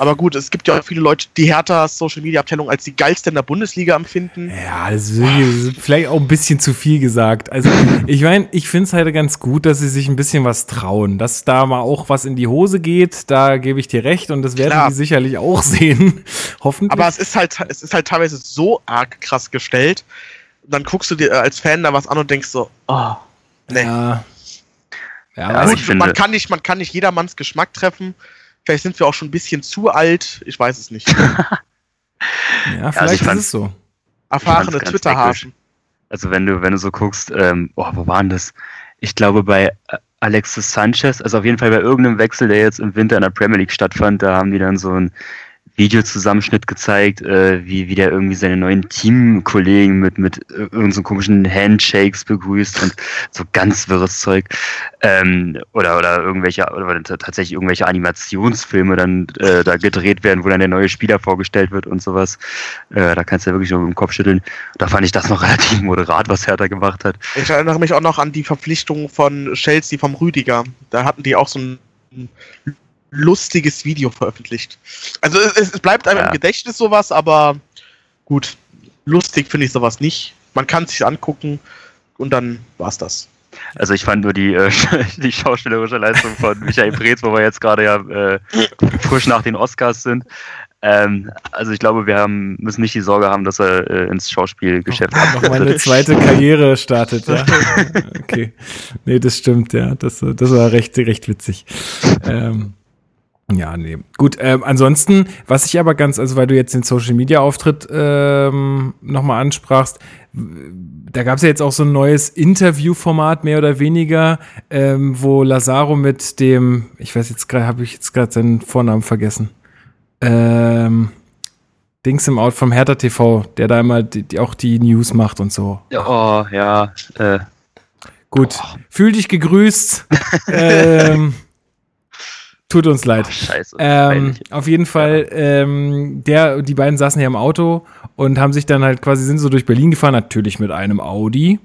Aber gut, es gibt ja auch viele Leute, die Hertha Social Media Abteilung als die geilste in der Bundesliga empfinden. Ja, das ist vielleicht auch ein bisschen zu viel gesagt. Also, ich meine, ich finde es halt ganz gut, dass sie sich ein bisschen was trauen. Dass da mal auch was in die Hose geht, da gebe ich dir recht und das werden Klar. die sicherlich auch sehen. Hoffentlich. Aber es ist halt, es ist halt teilweise so arg krass gestellt, dann guckst du dir als Fan da was an und denkst so, oh, nee. Ja. Ja, ja gut, man kann nicht, man kann nicht jedermanns Geschmack treffen. Vielleicht sind wir auch schon ein bisschen zu alt. Ich weiß es nicht. ja, vielleicht also ist es so. Erfahrene Twitter-Hafen. Also wenn du, wenn du so guckst, ähm, oh, wo waren das? Ich glaube bei äh, Alexis Sanchez, also auf jeden Fall bei irgendeinem Wechsel, der jetzt im Winter in der Premier League stattfand, da haben die dann so ein Videozusammenschnitt gezeigt, äh, wie, wie der irgendwie seine neuen Teamkollegen mit, mit irgendeinen so komischen Handshakes begrüßt und so ganz wirres Zeug. Ähm, oder, oder irgendwelche, oder tatsächlich irgendwelche Animationsfilme dann äh, da gedreht werden, wo dann der neue Spieler vorgestellt wird und sowas. Äh, da kannst du ja wirklich nur mit dem Kopf schütteln. Da fand ich das noch relativ moderat, was Hertha gemacht hat. Ich erinnere mich auch noch an die Verpflichtung von Chelsea vom Rüdiger. Da hatten die auch so ein lustiges Video veröffentlicht. Also es, es bleibt einem ja. im Gedächtnis sowas, aber gut, lustig finde ich sowas nicht. Man kann es sich angucken und dann war's das. Also ich fand nur die, äh, die schauspielerische Leistung von Michael Preetz, wo wir jetzt gerade ja äh, frisch nach den Oscars sind. Ähm, also ich glaube, wir haben, müssen nicht die Sorge haben, dass er äh, ins Schauspielgeschäft oh, nochmal eine zweite Karriere startet. Ja. Okay. Nee, das stimmt, ja. Das, das war recht, recht witzig. Ähm, ja, nee. Gut, ähm, ansonsten, was ich aber ganz, also weil du jetzt den Social Media Auftritt ähm, nochmal ansprachst, da gab es ja jetzt auch so ein neues Interviewformat, mehr oder weniger, ähm, wo Lazaro mit dem, ich weiß jetzt gerade, habe ich jetzt gerade seinen Vornamen vergessen. Ähm, Dings im Out vom Hertha TV, der da immer die, die auch die News macht und so. Oh, ja. Äh. Gut, oh. fühl dich gegrüßt. ähm, Tut uns leid. Oh, scheiße. Ähm, auf jeden Fall, ähm, der, die beiden saßen hier im Auto und haben sich dann halt quasi, sind so durch Berlin gefahren, natürlich mit einem Audi.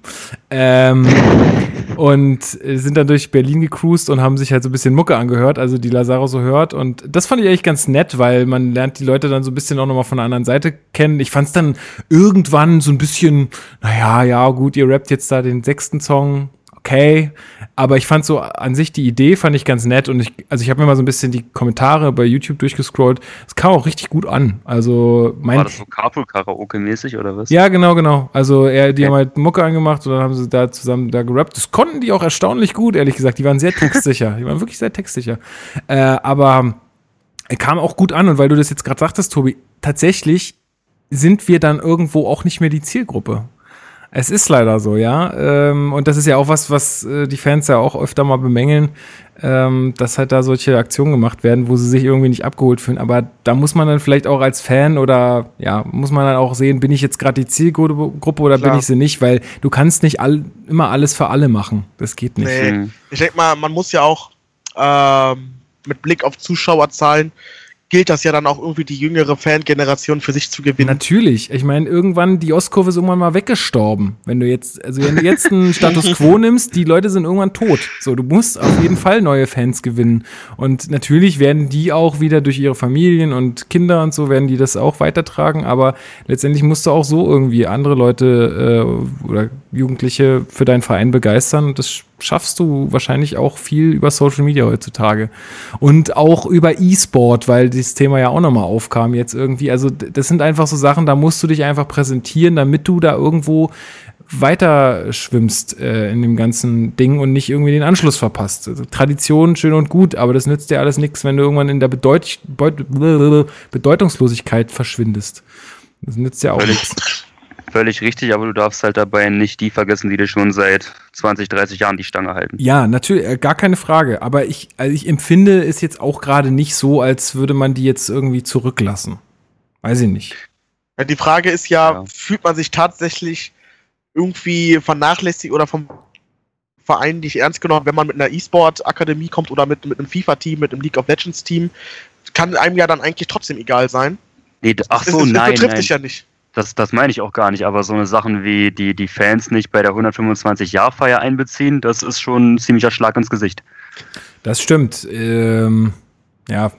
Ähm, und sind dann durch Berlin gecruised und haben sich halt so ein bisschen Mucke angehört, also die Lazaro so hört. Und das fand ich eigentlich ganz nett, weil man lernt die Leute dann so ein bisschen auch nochmal von der anderen Seite kennen. Ich fand es dann irgendwann so ein bisschen, naja, ja, gut, ihr rappt jetzt da den sechsten Song, okay. Aber ich fand so an sich die Idee fand ich ganz nett und ich, also ich habe mir mal so ein bisschen die Kommentare bei YouTube durchgescrollt. Es kam auch richtig gut an. Also mein. War das so Carpool-Karaoke-mäßig oder was? Ja, genau, genau. Also er, die okay. haben halt Mucke angemacht und dann haben sie da zusammen da gerappt. Das konnten die auch erstaunlich gut, ehrlich gesagt. Die waren sehr textsicher. die waren wirklich sehr textsicher. Äh, aber er kam auch gut an und weil du das jetzt gerade sagtest, Tobi, tatsächlich sind wir dann irgendwo auch nicht mehr die Zielgruppe. Es ist leider so, ja. Ähm, und das ist ja auch was, was äh, die Fans ja auch öfter mal bemängeln, ähm, dass halt da solche Aktionen gemacht werden, wo sie sich irgendwie nicht abgeholt fühlen. Aber da muss man dann vielleicht auch als Fan oder ja, muss man dann auch sehen, bin ich jetzt gerade die Zielgruppe oder Klar. bin ich sie nicht, weil du kannst nicht all, immer alles für alle machen. Das geht nicht. Nee. Ich denke mal, man muss ja auch ähm, mit Blick auf Zuschauerzahlen gilt das ja dann auch irgendwie die jüngere Fangeneration für sich zu gewinnen. Natürlich. Ich meine, irgendwann, die Ostkurve ist irgendwann mal weggestorben. Wenn du jetzt, also wenn du jetzt einen Status Quo nimmst, die Leute sind irgendwann tot. So, du musst auf jeden Fall neue Fans gewinnen. Und natürlich werden die auch wieder durch ihre Familien und Kinder und so, werden die das auch weitertragen. Aber letztendlich musst du auch so irgendwie andere Leute äh, oder Jugendliche für deinen Verein begeistern. Und das schaffst du wahrscheinlich auch viel über Social Media heutzutage. Und auch über E-Sport, weil dieses Thema ja auch nochmal aufkam jetzt irgendwie. Also das sind einfach so Sachen, da musst du dich einfach präsentieren, damit du da irgendwo weiter schwimmst äh, in dem ganzen Ding und nicht irgendwie den Anschluss verpasst. Also, Tradition schön und gut, aber das nützt dir alles nichts, wenn du irgendwann in der Bedeut Bedeutungslosigkeit verschwindest. Das nützt ja auch nichts völlig richtig, aber du darfst halt dabei nicht die vergessen, die dir schon seit 20, 30 Jahren die Stange halten. Ja, natürlich, äh, gar keine Frage. Aber ich, also ich empfinde es jetzt auch gerade nicht so, als würde man die jetzt irgendwie zurücklassen. Weiß ich nicht. Ja, die Frage ist ja, ja, fühlt man sich tatsächlich irgendwie vernachlässigt oder vom Verein nicht ernst genommen, wenn man mit einer E-Sport-Akademie kommt oder mit, mit einem FIFA-Team, mit einem League of Legends-Team? Kann einem ja dann eigentlich trotzdem egal sein. Nee, ach so, das, das, nein. Das betrifft dich ja nicht. Das, das meine ich auch gar nicht, aber so eine Sachen wie die, die Fans nicht bei der 125-Jahr-Feier einbeziehen, das ist schon ein ziemlicher Schlag ins Gesicht. Das stimmt. Ähm, ja,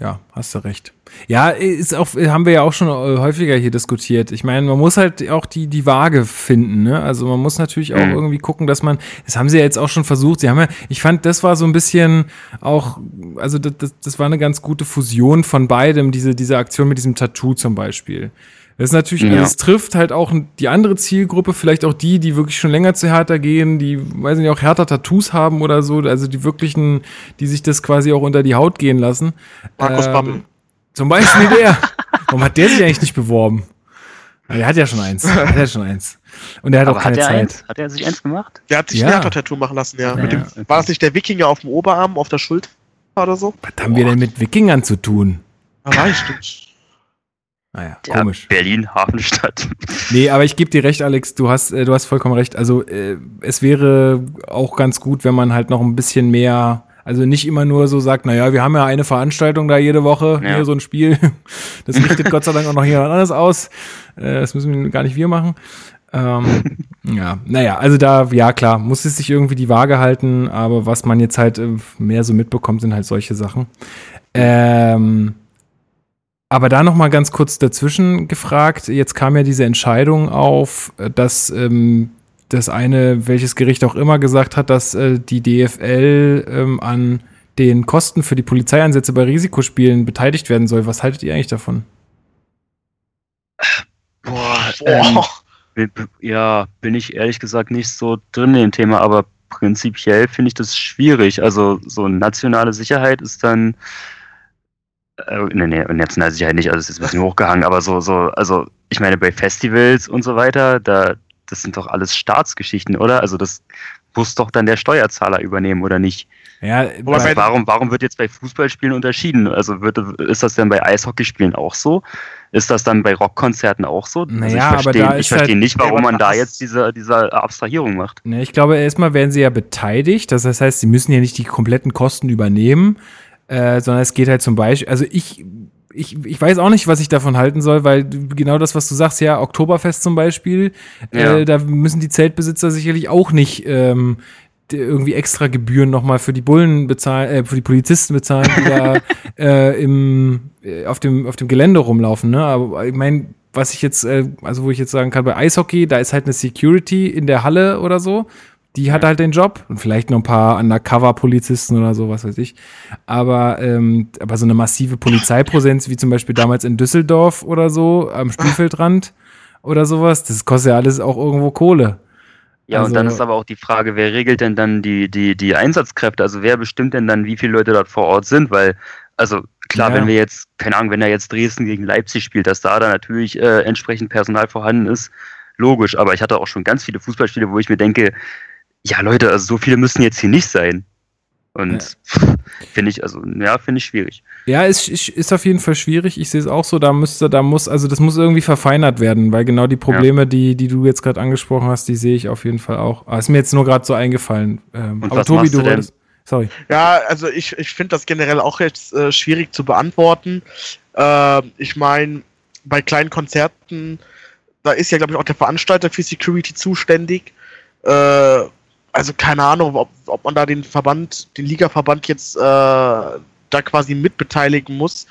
ja, hast du recht. Ja, ist auch, haben wir ja auch schon äh, häufiger hier diskutiert. Ich meine, man muss halt auch die, die Waage finden, ne? Also man muss natürlich auch mhm. irgendwie gucken, dass man, das haben sie ja jetzt auch schon versucht. Sie haben ja, ich fand, das war so ein bisschen auch, also das, das war eine ganz gute Fusion von beidem, diese, diese Aktion mit diesem Tattoo zum Beispiel. Das ist natürlich, ja. es trifft halt auch die andere Zielgruppe, vielleicht auch die, die wirklich schon länger zu Hertha gehen, die, weiß nicht, auch härter Tattoos haben oder so, also die wirklichen, die sich das quasi auch unter die Haut gehen lassen. Markus ähm, Babbel. Zum Beispiel der. Warum hat der sich eigentlich nicht beworben? Er hat ja schon eins. Er hat ja schon eins. Und er hat Aber auch keine hat Zeit. Eins? Hat er sich eins gemacht? Der hat sich ja. ein Hertha-Tattoo machen lassen, ja. ja, dem, okay. War das nicht der Wikinger auf dem Oberarm, auf der Schulter oder so? Was haben Boah. wir denn mit Wikingern zu tun? Ja, weißt du. Naja, ja, komisch. Berlin, Hafenstadt. Nee, aber ich gebe dir recht, Alex, du hast, äh, du hast vollkommen recht. Also äh, es wäre auch ganz gut, wenn man halt noch ein bisschen mehr, also nicht immer nur so sagt, naja, wir haben ja eine Veranstaltung da jede Woche, ja. hier so ein Spiel. Das richtet Gott sei Dank auch noch jemand anderes aus. Äh, das müssen wir gar nicht wir machen. Ähm, ja, naja, also da, ja klar, muss es sich irgendwie die Waage halten, aber was man jetzt halt äh, mehr so mitbekommt, sind halt solche Sachen. Ähm, aber da noch mal ganz kurz dazwischen gefragt. Jetzt kam ja diese Entscheidung auf, dass ähm, das eine, welches Gericht auch immer gesagt hat, dass äh, die DFL ähm, an den Kosten für die Polizeieinsätze bei Risikospielen beteiligt werden soll. Was haltet ihr eigentlich davon? Boah, ähm, ja, bin ich ehrlich gesagt nicht so drin in dem Thema, aber prinzipiell finde ich das schwierig. Also so nationale Sicherheit ist dann äh, nee, nee, nationale Sicherheit nicht, also es ist ein bisschen hochgehangen, aber so, so, also ich meine, bei Festivals und so weiter, da, das sind doch alles Staatsgeschichten, oder? Also das muss doch dann der Steuerzahler übernehmen, oder nicht? Ja, also warum, warum wird jetzt bei Fußballspielen unterschieden? Also wird, ist das denn bei Eishockeyspielen auch so? Ist das dann bei Rockkonzerten auch so? Naja, also ich verstehe, aber ich verstehe halt, nicht, warum man da jetzt diese, diese Abstrahierung macht. Ne, ich glaube, erstmal werden sie ja beteiligt. Das heißt, sie müssen ja nicht die kompletten Kosten übernehmen, äh, sondern es geht halt zum Beispiel, also ich ich, ich weiß auch nicht, was ich davon halten soll, weil genau das, was du sagst, ja, Oktoberfest zum Beispiel, ja. äh, da müssen die Zeltbesitzer sicherlich auch nicht ähm, irgendwie extra Gebühren nochmal für die Bullen bezahlen, äh, für die Polizisten bezahlen, die da äh, im, äh, auf, dem, auf dem Gelände rumlaufen. Ne? Aber ich meine, was ich jetzt, äh, also wo ich jetzt sagen kann, bei Eishockey, da ist halt eine Security in der Halle oder so. Die hat halt den Job und vielleicht noch ein paar Undercover-Polizisten oder so, was weiß ich. Aber, ähm, aber so eine massive Polizeipräsenz, wie zum Beispiel damals in Düsseldorf oder so, am Spielfeldrand oder sowas, das kostet ja alles auch irgendwo Kohle. Ja, also, und dann ist aber auch die Frage, wer regelt denn dann die, die, die Einsatzkräfte? Also wer bestimmt denn dann, wie viele Leute dort vor Ort sind? Weil, also klar, ja. wenn wir jetzt, keine Ahnung, wenn da jetzt Dresden gegen Leipzig spielt, dass da dann natürlich äh, entsprechend Personal vorhanden ist, logisch. Aber ich hatte auch schon ganz viele Fußballspiele, wo ich mir denke, ja Leute, also so viele müssen jetzt hier nicht sein. Und ja. finde ich, also, ja, finde ich schwierig. Ja, ist, ist auf jeden Fall schwierig. Ich sehe es auch so, da müsste, da muss, also das muss irgendwie verfeinert werden, weil genau die Probleme, ja. die, die du jetzt gerade angesprochen hast, die sehe ich auf jeden Fall auch. Aber ist mir jetzt nur gerade so eingefallen. Ähm, Und aber Tobi, du, du wolltest. Sorry. Ja, also ich, ich finde das generell auch jetzt äh, schwierig zu beantworten. Äh, ich meine, bei kleinen Konzerten, da ist ja, glaube ich, auch der Veranstalter für Security zuständig. Äh, also keine Ahnung, ob, ob man da den Verband, den Ligaverband jetzt äh, da quasi mitbeteiligen muss,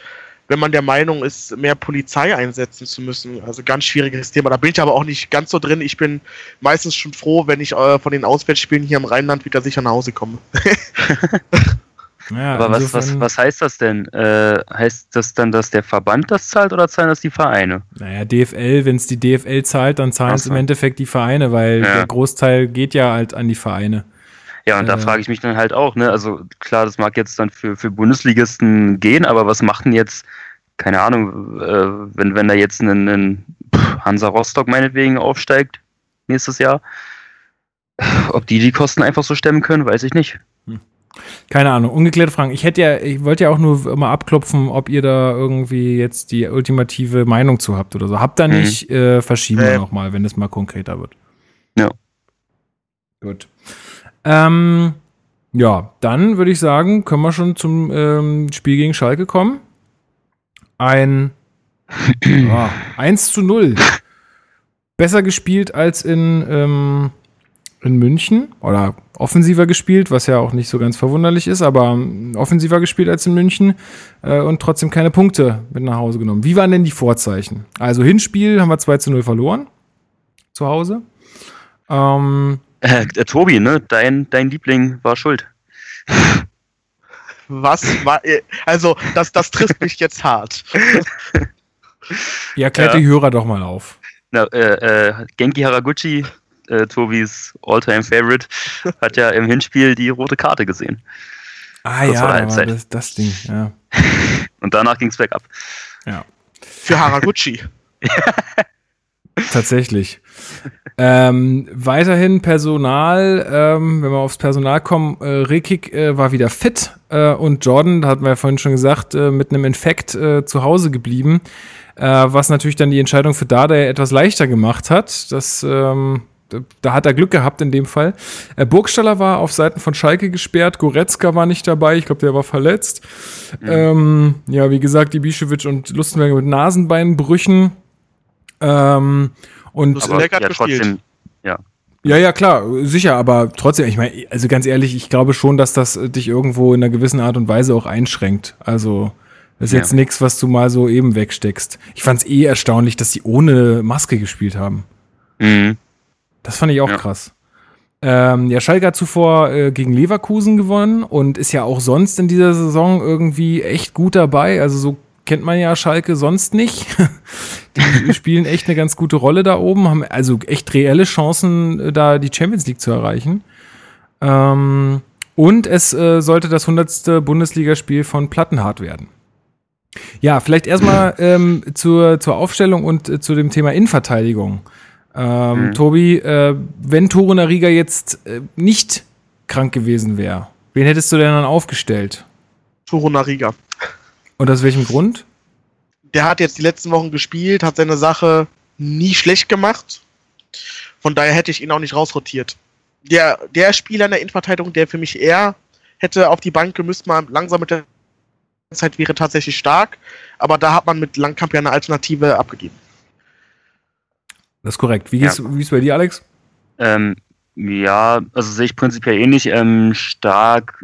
wenn man der Meinung ist, mehr Polizei einsetzen zu müssen. Also ganz schwieriges Thema. Da bin ich aber auch nicht ganz so drin. Ich bin meistens schon froh, wenn ich äh, von den Auswärtsspielen hier im Rheinland wieder sicher nach Hause komme. Ja, Aber was, was, was heißt das denn? Äh, heißt das dann, dass der Verband das zahlt oder zahlen das die Vereine? Naja, DFL, wenn es die DFL zahlt, dann zahlen es im Endeffekt die Vereine, weil ja. der Großteil geht ja halt an die Vereine. Ja, und äh, da frage ich mich dann halt auch, ne? Also klar, das mag jetzt dann für, für Bundesligisten gehen, aber was macht denn jetzt, keine Ahnung, äh, wenn, wenn da jetzt ein, ein Hansa Rostock meinetwegen aufsteigt nächstes Jahr? Ob die die Kosten einfach so stemmen können, weiß ich nicht. Keine Ahnung, ungeklärte Fragen. Ich hätte ja, ich wollte ja auch nur mal abklopfen, ob ihr da irgendwie jetzt die ultimative Meinung zu habt oder so. Habt da mhm. nicht, äh, verschieben wir äh. nochmal, wenn es mal konkreter wird. Ja. Gut. Ähm, ja, dann würde ich sagen, können wir schon zum ähm, Spiel gegen Schalke kommen. Ein ja, 1 zu 0. Besser gespielt als in ähm, in München oder offensiver gespielt, was ja auch nicht so ganz verwunderlich ist, aber offensiver gespielt als in München äh, und trotzdem keine Punkte mit nach Hause genommen. Wie waren denn die Vorzeichen? Also Hinspiel haben wir 2 zu 0 verloren zu Hause. Ähm, äh, äh, Tobi, ne? Dein, dein Liebling war schuld. Was war. Äh, also, das, das trifft mich jetzt hart. Ja, klärt ja. die Hörer doch mal auf. Na, äh, äh, Genki Haraguchi äh, Tobis All-Time-Favorite, hat ja im Hinspiel die rote Karte gesehen. Ah Kurz ja, das, das Ding, ja. Und danach ging es bergab. Ja. Für Haraguchi. Tatsächlich. ähm, weiterhin Personal, ähm, wenn wir aufs Personal kommen, äh, Rekik äh, war wieder fit äh, und Jordan, da hatten wir ja vorhin schon gesagt, äh, mit einem Infekt äh, zu Hause geblieben, äh, was natürlich dann die Entscheidung für Dada etwas leichter gemacht hat. Das ähm, da hat er Glück gehabt in dem Fall. Äh, Burgstaller war auf Seiten von Schalke gesperrt, Goretzka war nicht dabei, ich glaube, der war verletzt. Mhm. Ähm, ja, wie gesagt, Ibišević und Lustenberger mit Nasenbeinbrüchen. Ähm, und Lustenberger hat ja, trotzdem, ja. Ja, ja, klar, sicher, aber trotzdem, ich meine, also ganz ehrlich, ich glaube schon, dass das dich irgendwo in einer gewissen Art und Weise auch einschränkt. Also, das ist ja. jetzt nichts, was du mal so eben wegsteckst. Ich fand es eh erstaunlich, dass die ohne Maske gespielt haben. Mhm. Das fand ich auch ja. krass. Ähm, ja, Schalke hat zuvor äh, gegen Leverkusen gewonnen und ist ja auch sonst in dieser Saison irgendwie echt gut dabei. Also so kennt man ja Schalke sonst nicht. die spielen echt eine ganz gute Rolle da oben, haben also echt reelle Chancen, äh, da die Champions League zu erreichen. Ähm, und es äh, sollte das 100. Bundesligaspiel von Plattenhardt werden. Ja, vielleicht erstmal ähm, zur, zur Aufstellung und äh, zu dem Thema Innenverteidigung. Ähm, mhm. Tobi, äh, wenn Toro Nariga jetzt äh, nicht krank gewesen wäre, wen hättest du denn dann aufgestellt? Toro Nariga. Und aus welchem Grund? Der hat jetzt die letzten Wochen gespielt, hat seine Sache nie schlecht gemacht. Von daher hätte ich ihn auch nicht rausrotiert. Der, der Spieler in der Innenverteidigung, der für mich eher hätte auf die Bank gemüsst, mal langsam mit der Zeit wäre tatsächlich stark, aber da hat man mit Langkamp ja eine Alternative abgegeben. Das ist korrekt. Wie ja. ist es bei dir, Alex? Ähm, ja, also sehe ich prinzipiell ähnlich. Ähm, stark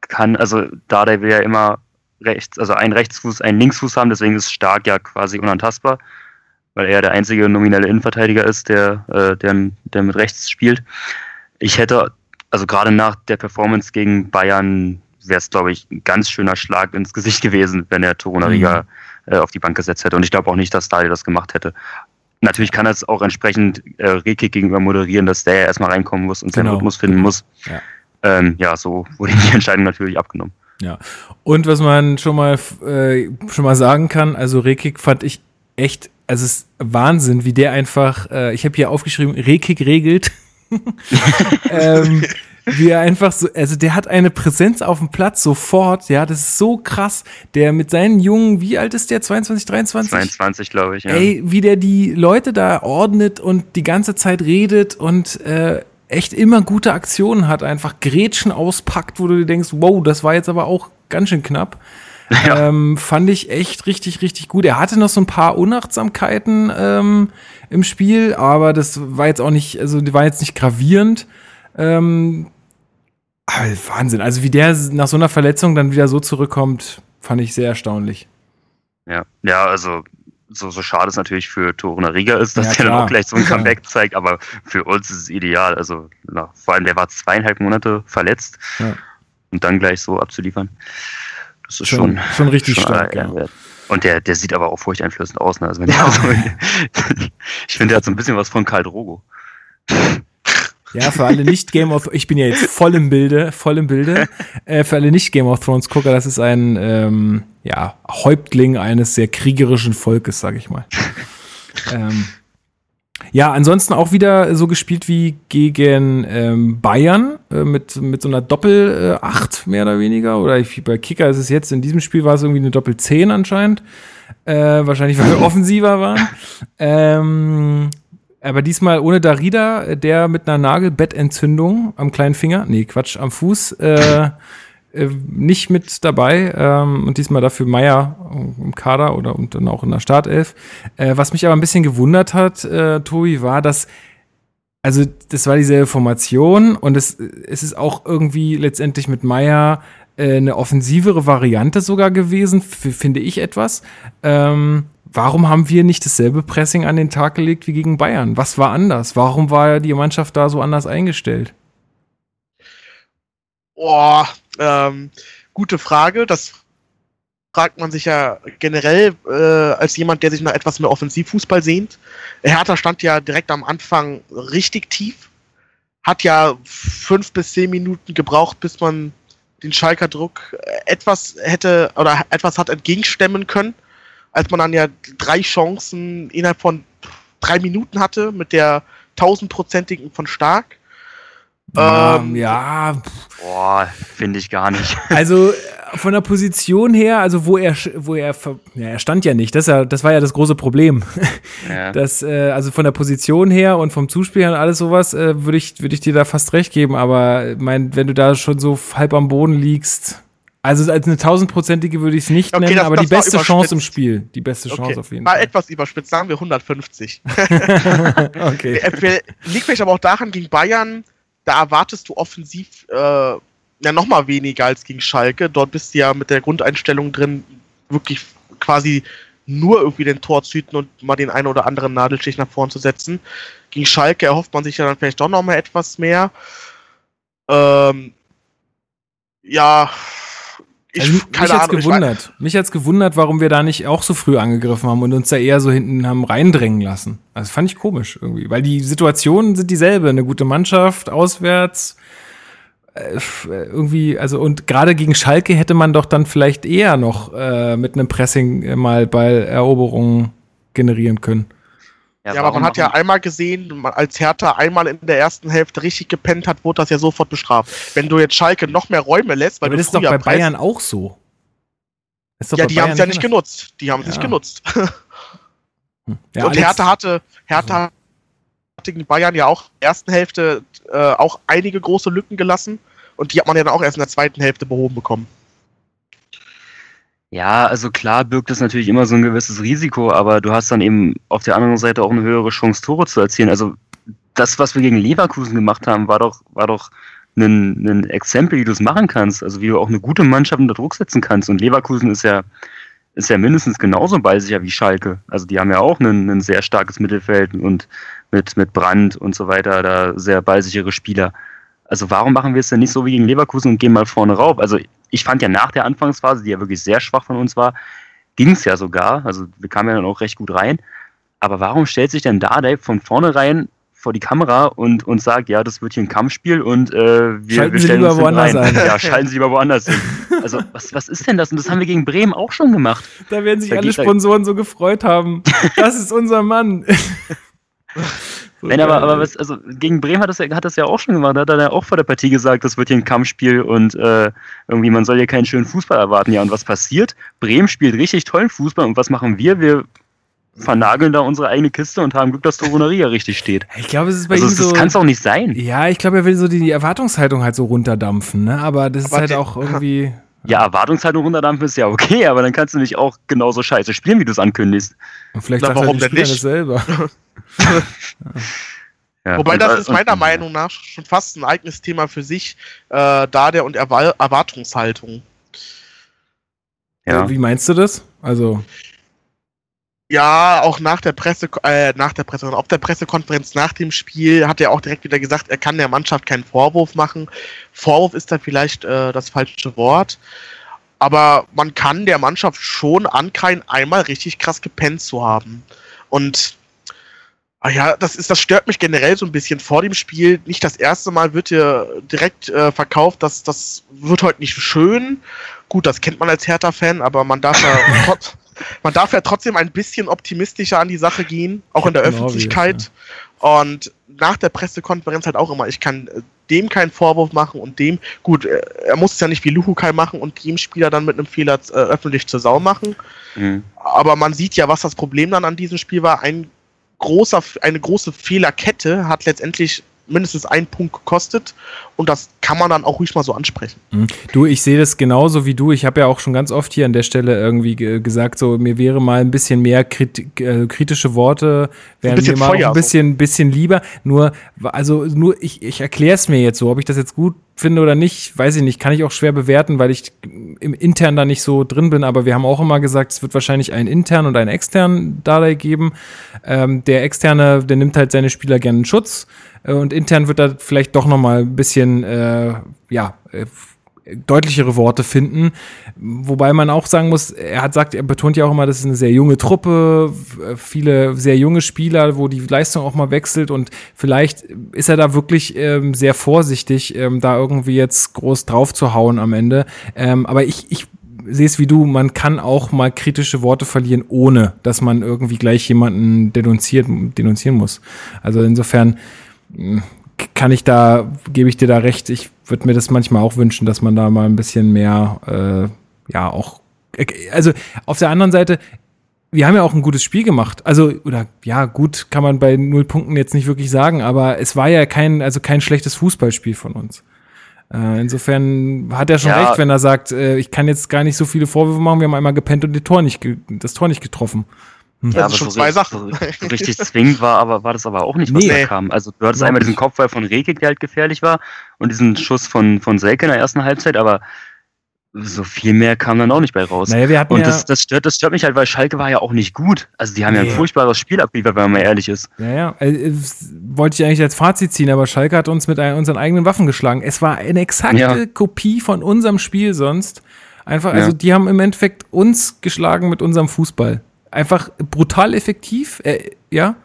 kann, also da der will ja immer rechts, also einen Rechtsfuß, einen Linksfuß haben, deswegen ist stark ja quasi unantastbar, weil er der einzige nominelle Innenverteidiger ist, der, äh, der, der mit rechts spielt. Ich hätte, also gerade nach der Performance gegen Bayern, wäre es, glaube ich, ein ganz schöner Schlag ins Gesicht gewesen, wenn er Torunariga mhm. äh, auf die Bank gesetzt hätte. Und ich glaube auch nicht, dass Stadi das gemacht hätte. Natürlich kann er es auch entsprechend äh, Rekik gegenüber moderieren, dass der ja erstmal reinkommen muss und genau. seinen Rhythmus finden muss. Ja. Ähm, ja, so wurde die Entscheidung natürlich abgenommen. Ja. Und was man schon mal äh, schon mal sagen kann, also Rekik fand ich echt, also es ist Wahnsinn, wie der einfach, äh, ich habe hier aufgeschrieben, Rekik regelt. ähm, wie er einfach so, also der hat eine Präsenz auf dem Platz sofort, ja, das ist so krass. Der mit seinen Jungen, wie alt ist der? 22, 23? 22, glaube ich, ja. Ey, wie der die Leute da ordnet und die ganze Zeit redet und äh, echt immer gute Aktionen hat, einfach Grätschen auspackt, wo du dir denkst, wow, das war jetzt aber auch ganz schön knapp. Ja. Ähm, fand ich echt richtig, richtig gut. Er hatte noch so ein paar Unachtsamkeiten ähm, im Spiel, aber das war jetzt auch nicht, also die war jetzt nicht gravierend. Ähm, aber Wahnsinn. Also wie der nach so einer Verletzung dann wieder so zurückkommt, fand ich sehr erstaunlich. Ja, ja, also so, so schade es natürlich für Toruna Riga ist, dass ja, der dann auch gleich so ein Comeback zeigt, aber für uns ist es ideal. Also na, vor allem der war zweieinhalb Monate verletzt ja. und dann gleich so abzuliefern. Das ist schon, schon, schon richtig schon stark. Ja. Und der, der sieht aber auch furchteinflößend aus. Ne? Also so, ich finde, der hat so ein bisschen was von Karl Drogo. Ja, für alle nicht Game of ich bin ja jetzt voll im Bilde, voll im Bilde. Äh, für alle nicht Game of Thrones Gucker, das ist ein ähm, ja, Häuptling eines sehr kriegerischen Volkes, sag ich mal. ähm, ja, ansonsten auch wieder so gespielt wie gegen ähm, Bayern äh, mit, mit so einer Doppel-8 äh, mehr oder weniger. Oder ich, bei Kicker ist es jetzt, in diesem Spiel war es irgendwie eine Doppel-10 anscheinend. Äh, wahrscheinlich, weil wir offensiver waren. Ähm, aber diesmal ohne Darida, der mit einer Nagelbettentzündung am kleinen Finger, nee, Quatsch, am Fuß, äh, äh, nicht mit dabei. Ähm, und diesmal dafür Meier im Kader oder und dann auch in der Startelf. Äh, was mich aber ein bisschen gewundert hat, äh, Tobi, war, dass also das war dieselbe Formation und es, es ist auch irgendwie letztendlich mit Meier äh, eine offensivere Variante sogar gewesen, finde ich etwas. Ähm, warum haben wir nicht dasselbe Pressing an den Tag gelegt wie gegen Bayern? Was war anders? Warum war die Mannschaft da so anders eingestellt? Boah, ähm, gute Frage. Das fragt man sich ja generell äh, als jemand, der sich nach etwas mehr Offensivfußball sehnt. Hertha stand ja direkt am Anfang richtig tief, hat ja fünf bis zehn Minuten gebraucht, bis man den Schalker Druck etwas hätte oder etwas hat entgegenstemmen können als man dann ja drei Chancen innerhalb von drei Minuten hatte mit der tausendprozentigen von Stark. Ähm, ja. Boah, finde ich gar nicht. Also von der Position her, also wo er, wo er, ja, er stand ja nicht. Das, ja, das war ja das große Problem. Ja. Das, äh, also von der Position her und vom Zuspiel und alles sowas, äh, würde ich, würde ich dir da fast recht geben. Aber mein, wenn du da schon so halb am Boden liegst, also als eine tausendprozentige würde ich es nicht okay, nennen, das, aber das die beste Chance im Spiel. Die beste Chance okay. auf jeden Fall. etwas überspitzt, sagen wir 150. okay. Liegt vielleicht aber auch daran, gegen Bayern, da erwartest du offensiv äh, ja noch mal weniger als gegen Schalke. Dort bist du ja mit der Grundeinstellung drin, wirklich quasi nur irgendwie den Tor zu hüten und mal den einen oder anderen Nadelstich nach vorn zu setzen. Gegen Schalke erhofft man sich ja dann vielleicht doch noch mal etwas mehr. Ähm, ja, ich, also, mich hat's Ahnung, gewundert. Mich hat's gewundert, warum wir da nicht auch so früh angegriffen haben und uns da eher so hinten haben reindrängen lassen. Also fand ich komisch irgendwie, weil die Situationen sind dieselbe. Eine gute Mannschaft auswärts, äh, irgendwie, also und gerade gegen Schalke hätte man doch dann vielleicht eher noch äh, mit einem Pressing mal Balleroberungen generieren können. Ja, ja aber man hat ja einmal gesehen, als Hertha einmal in der ersten Hälfte richtig gepennt hat, wurde das ja sofort bestraft. Wenn du jetzt Schalke noch mehr Räume lässt, weil aber das ist doch bei Bayern auch so. ja, die haben es ja nicht genutzt. Die haben es ja. nicht genutzt. Ja, und Hertha hatte, Hertha hatte gegen Bayern ja auch in der ersten Hälfte äh, auch einige große Lücken gelassen und die hat man ja dann auch erst in der zweiten Hälfte behoben bekommen. Ja, also klar birgt es natürlich immer so ein gewisses Risiko, aber du hast dann eben auf der anderen Seite auch eine höhere Chance, Tore zu erzielen. Also das, was wir gegen Leverkusen gemacht haben, war doch, war doch ein, ein Exempel, wie du es machen kannst. Also wie du auch eine gute Mannschaft unter Druck setzen kannst. Und Leverkusen ist ja, ist ja mindestens genauso ballsicher wie Schalke. Also die haben ja auch ein, ein sehr starkes Mittelfeld und mit, mit Brand und so weiter, da sehr ballsichere Spieler. Also warum machen wir es denn nicht so wie gegen Leverkusen und gehen mal vorne rauf? Also ich fand ja nach der Anfangsphase, die ja wirklich sehr schwach von uns war, ging es ja sogar. Also wir kamen ja dann auch recht gut rein. Aber warum stellt sich denn Dardai von vornherein vor die Kamera und, und sagt, ja, das wird hier ein Kampfspiel und äh, wir, schalten wir stellen Sie lieber woanders rein. Ein. Ja, schalten Sie lieber woanders hin. Also was, was ist denn das? Und das haben wir gegen Bremen auch schon gemacht. Da werden sich da alle Sponsoren so gefreut haben. Das ist unser Mann. Nein, aber, aber was, also gegen Bremen hat das, ja, hat das ja auch schon gemacht. Da hat er ja auch vor der Partie gesagt, das wird hier ein Kampfspiel und äh, irgendwie man soll hier keinen schönen Fußball erwarten. Ja, und was passiert? Bremen spielt richtig tollen Fußball und was machen wir? Wir vernageln da unsere eigene Kiste und haben Glück, dass Torunaria richtig steht. Ich glaube, es ist bei also, ihm so. Das kann es auch nicht sein. Ja, ich glaube, er will so die, die Erwartungshaltung halt so runterdampfen, ne? Aber das aber ist halt auch irgendwie. Ja, Erwartungshaltung runterdampfen ist ja okay, aber dann kannst du nicht auch genauso scheiße spielen, wie du es ankündigst. Und vielleicht Na, warum halt denn nicht? selber. ja. Wobei das ist meiner Meinung nach schon fast ein eigenes Thema für sich, äh, da der und Erwar Erwartungshaltung. Ja. Wie meinst du das? Also. Ja, auch nach der Presse, äh, nach der Presse, auf der Pressekonferenz nach dem Spiel hat er auch direkt wieder gesagt, er kann der Mannschaft keinen Vorwurf machen. Vorwurf ist da vielleicht äh, das falsche Wort. Aber man kann der Mannschaft schon ankreien, einmal richtig krass gepennt zu haben. Und ah ja, das ist, das stört mich generell so ein bisschen vor dem Spiel. Nicht das erste Mal wird hier direkt äh, verkauft, dass das wird heute nicht schön. Gut, das kennt man als Hertha-Fan, aber man darf ja man darf ja trotzdem ein bisschen optimistischer an die Sache gehen, auch in der Öffentlichkeit. Ja. Und nach der Pressekonferenz halt auch immer, ich kann äh, dem keinen Vorwurf machen und dem, gut, äh, er muss es ja nicht wie Luhukai machen und dem Spieler dann mit einem Fehler äh, öffentlich zur Sau machen. Mhm. Aber man sieht ja, was das Problem dann an diesem Spiel war. Ein großer, eine große Fehlerkette hat letztendlich mindestens einen Punkt gekostet und das kann man dann auch ruhig mal so ansprechen. Mhm. Du, ich sehe das genauso wie du. Ich habe ja auch schon ganz oft hier an der Stelle irgendwie gesagt, so mir wäre mal ein bisschen mehr Kritik, äh, kritische Worte, wären mir mal Feuer, ein bisschen, so. bisschen lieber. Nur, also nur, ich, ich erkläre es mir jetzt so, ob ich das jetzt gut finde oder nicht, weiß ich nicht, kann ich auch schwer bewerten, weil ich im intern da nicht so drin bin, aber wir haben auch immer gesagt, es wird wahrscheinlich einen internen und einen externen Dardai geben. Ähm, der externe, der nimmt halt seine Spieler gerne in Schutz und intern wird da vielleicht doch noch mal ein bisschen, äh, ja, äh, deutlichere Worte finden. Wobei man auch sagen muss, er hat sagt, er betont ja auch immer, das ist eine sehr junge Truppe, viele sehr junge Spieler, wo die Leistung auch mal wechselt und vielleicht ist er da wirklich ähm, sehr vorsichtig, ähm, da irgendwie jetzt groß drauf zu hauen am Ende. Ähm, aber ich, ich sehe es wie du, man kann auch mal kritische Worte verlieren, ohne dass man irgendwie gleich jemanden denunziert, denunzieren muss. Also insofern, kann ich da, gebe ich dir da recht, ich würde mir das manchmal auch wünschen, dass man da mal ein bisschen mehr, äh, ja, auch, also auf der anderen Seite, wir haben ja auch ein gutes Spiel gemacht. Also, oder ja, gut kann man bei null Punkten jetzt nicht wirklich sagen, aber es war ja kein, also kein schlechtes Fußballspiel von uns. Äh, insofern hat er schon ja. recht, wenn er sagt, äh, ich kann jetzt gar nicht so viele Vorwürfe machen, wir haben einmal gepennt und Tor nicht das Tor nicht getroffen. Hm. Ja, aber schon so zwei Sachen. So richtig zwingend war, aber war das aber auch nicht, was nee. da kam. Also du hattest einmal diesen Kopfball von Rekik, der halt gefährlich war, und diesen Schuss von, von Selke in der ersten Halbzeit, aber so viel mehr kam dann auch nicht bei raus. Naja, wir hatten Und ja, das, das, stört, das stört mich halt, weil Schalke war ja auch nicht gut. Also die haben ja Nee. ein furchtbares Spiel abgeliefert, wenn man mal ehrlich ist. ja, ja, äh, äh, wollte ich eigentlich als Fazit ziehen, aber Schalke hat uns mit ein, unseren eigenen Waffen geschlagen. Es war eine exakte Ja. Kopie von unserem Spiel sonst. Einfach, also Ja. die haben im Endeffekt uns geschlagen mit unserem Fußball. Einfach brutal effektiv, äh, ja,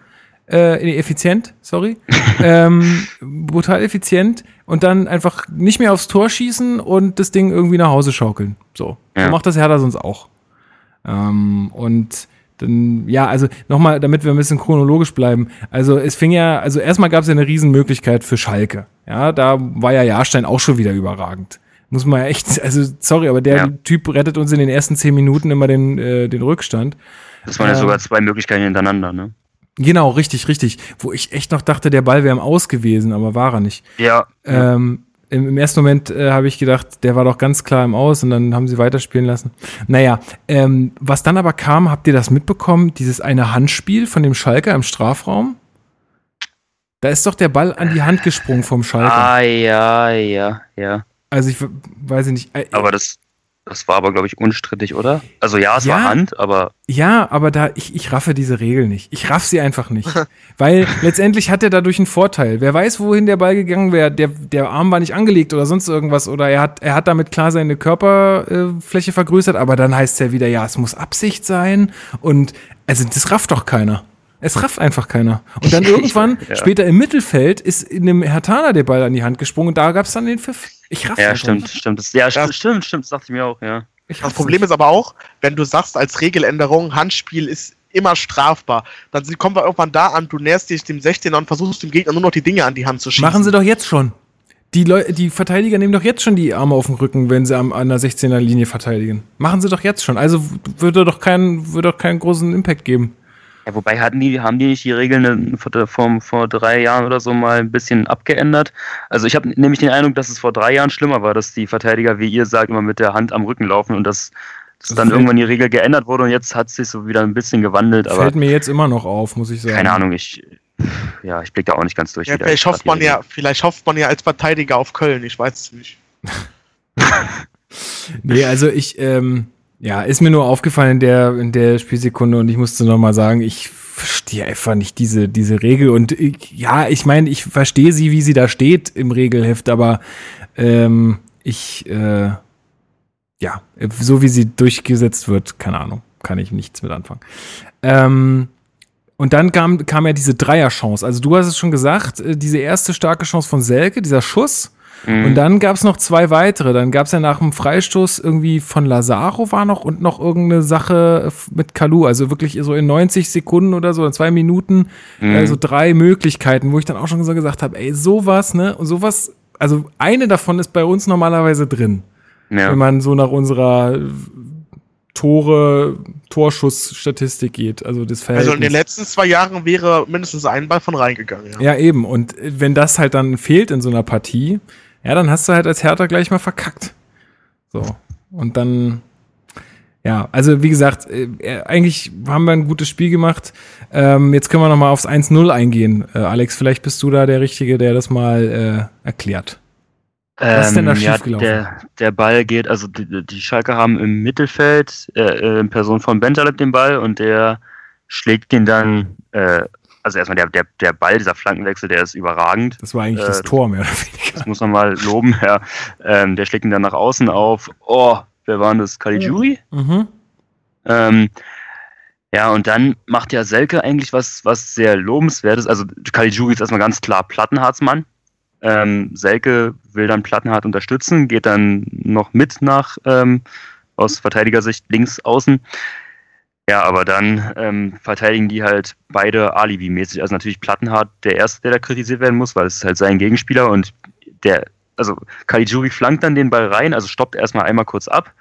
äh, effizient, sorry. ähm, brutal effizient und dann einfach nicht mehr aufs Tor schießen und das Ding irgendwie nach Hause schaukeln. So. So Ja. macht das Hertha sonst auch. Ähm, und dann, ja, also nochmal, damit wir ein bisschen chronologisch bleiben. Also es fing ja, also erstmal gab es ja eine Riesenmöglichkeit für Schalke. Ja, da war ja Jahrstein auch schon wieder überragend. Muss man ja echt, also sorry, aber der Ja. Typ rettet uns in den ersten zehn Minuten immer den, äh, den Rückstand. Das waren ja Ähm. sogar zwei Möglichkeiten hintereinander, ne? Genau, richtig, richtig. Wo ich echt noch dachte, der Ball wäre im Aus gewesen, aber war er nicht. Ja. Ähm, im, Im ersten Moment äh, habe ich gedacht, der war doch ganz klar im Aus und dann haben sie weiterspielen lassen. Naja, ähm, was dann aber kam, habt ihr das mitbekommen? Dieses eine Handspiel von dem Schalker im Strafraum? Da ist doch der Ball an die Hand gesprungen vom Schalker. Ah, ja, ja, ja. Also ich weiß ich nicht. Äh, Aber das, das war aber, glaube ich, unstrittig, oder? Also ja, es Ja. war Hand, aber Ja, aber da, ich, ich raffe diese Regel nicht. Ich raff sie einfach nicht. Weil letztendlich hat er dadurch einen Vorteil. Wer weiß, wohin der Ball gegangen wäre. Der, der Arm war nicht angelegt oder sonst irgendwas. Oder er hat, er hat damit klar seine Körperfläche vergrößert, aber dann heißt es ja wieder, ja, es muss Absicht sein. Und also das rafft doch keiner. Es rafft einfach keiner. Und dann irgendwann, Ja. später im Mittelfeld, ist in einem Hertaner der Ball an die Hand gesprungen und da gab es dann den Pfiff. Ich raff ja, einfach stimmt, nicht. stimmt. Das, ja, Ja. st- stimmt, stimmt, das dachte ich mir auch, ja. Ich Das Problem nicht. ist aber auch, wenn du sagst, als Regeländerung, Handspiel ist immer strafbar, dann sind- kommen wir irgendwann da an, du näherst dich dem 16er und versuchst dem Gegner nur noch die Dinge an die Hand zu schießen. Machen sie doch jetzt schon. Die, Leu die Verteidiger nehmen doch jetzt schon die Arme auf den Rücken, wenn sie am, an der 16er Linie verteidigen. Machen sie doch jetzt schon. Also würde doch keinen, würde doch keinen großen Impact geben. Ja, wobei hatten die, haben die nicht die Regeln vor, vor, vor drei Jahren oder so mal ein bisschen abgeändert? Also ich habe nämlich den Eindruck, dass es vor drei Jahren schlimmer war, dass die Verteidiger, wie ihr sagt, immer mit der Hand am Rücken laufen und dass, dass Das dann fällt- irgendwann die Regel geändert wurde und jetzt hat es sich so wieder ein bisschen gewandelt, aber Fällt mir jetzt immer noch auf, muss ich sagen. keine Ahnung, ich ja, ich blick da auch nicht ganz durch. ja, vielleicht hofft man ja, vielleicht hofft man ja als Verteidiger auf Köln, ich weiß es nicht. Nee, also ich, ähm, ja, ist mir nur aufgefallen in der, in der Spielsekunde und ich musste nochmal sagen, ich verstehe einfach nicht diese, diese Regel und ich, ja, ich meine, ich verstehe sie, wie sie da steht im Regelheft, aber ähm, ich, äh, ja, so wie sie durchgesetzt wird, keine Ahnung, kann ich nichts mit anfangen. Ähm, und dann kam, kam ja diese Dreierchance. Also du hast es schon gesagt, äh, diese erste starke Chance von Selke, dieser Schuss. Mhm. Und dann gab es noch zwei weitere. Dann gab es ja nach dem Freistoß irgendwie von Lazaro war noch und noch irgendeine Sache mit Kalu. Also wirklich so in 90 Sekunden oder so, in zwei Minuten, Mhm. also drei Möglichkeiten, wo ich dann auch schon so gesagt habe, ey, sowas, ne? Und sowas, also eine davon ist bei uns normalerweise drin, ja. wenn man so nach unserer äh, Tore, Torschussstatistik geht. Also das Verhältnis. Also in den letzten zwei Jahren wäre mindestens ein Ball von reingegangen. Ja. Ja, eben. Und wenn das halt dann fehlt in so einer Partie, ja, dann hast du halt als Hertha gleich mal verkackt. So. Und dann, ja, also wie gesagt, äh, äh, eigentlich haben wir ein gutes Spiel gemacht. Ähm, jetzt können wir noch mal aufs 1-0 eingehen. Äh, Alex, vielleicht bist du da der Richtige, der das mal äh, erklärt. Was ist denn da Ähm, ja, schiefgelaufen? Der, der Ball geht, also die, die Schalke haben im Mittelfeld äh, äh, in Person von Bentaleb den Ball und der schlägt den dann, äh, also erstmal der, der, der Ball, dieser Flankenwechsel, der ist überragend. Das war eigentlich Äh, das Tor, mehr oder weniger. Das muss man mal loben, ja. Ähm, der schlägt ihn dann nach außen auf. Oh, wer war denn das? Caligiuri? Mhm. Ähm, ja, und dann macht ja Selke eigentlich was, was sehr lobenswertes. Also Caligiuri ist erstmal ganz klar Plattenhardsmann. Ähm, Selke will dann Plattenhardt unterstützen, geht dann noch mit nach ähm, aus Verteidigersicht links außen. Ja, aber dann ähm, verteidigen die halt beide Alibi-mäßig. Also natürlich Plattenhardt der Erste, der da kritisiert werden muss, weil es ist halt sein Gegenspieler und der, also Caligiuri flankt dann den Ball rein, also stoppt erstmal einmal kurz ab.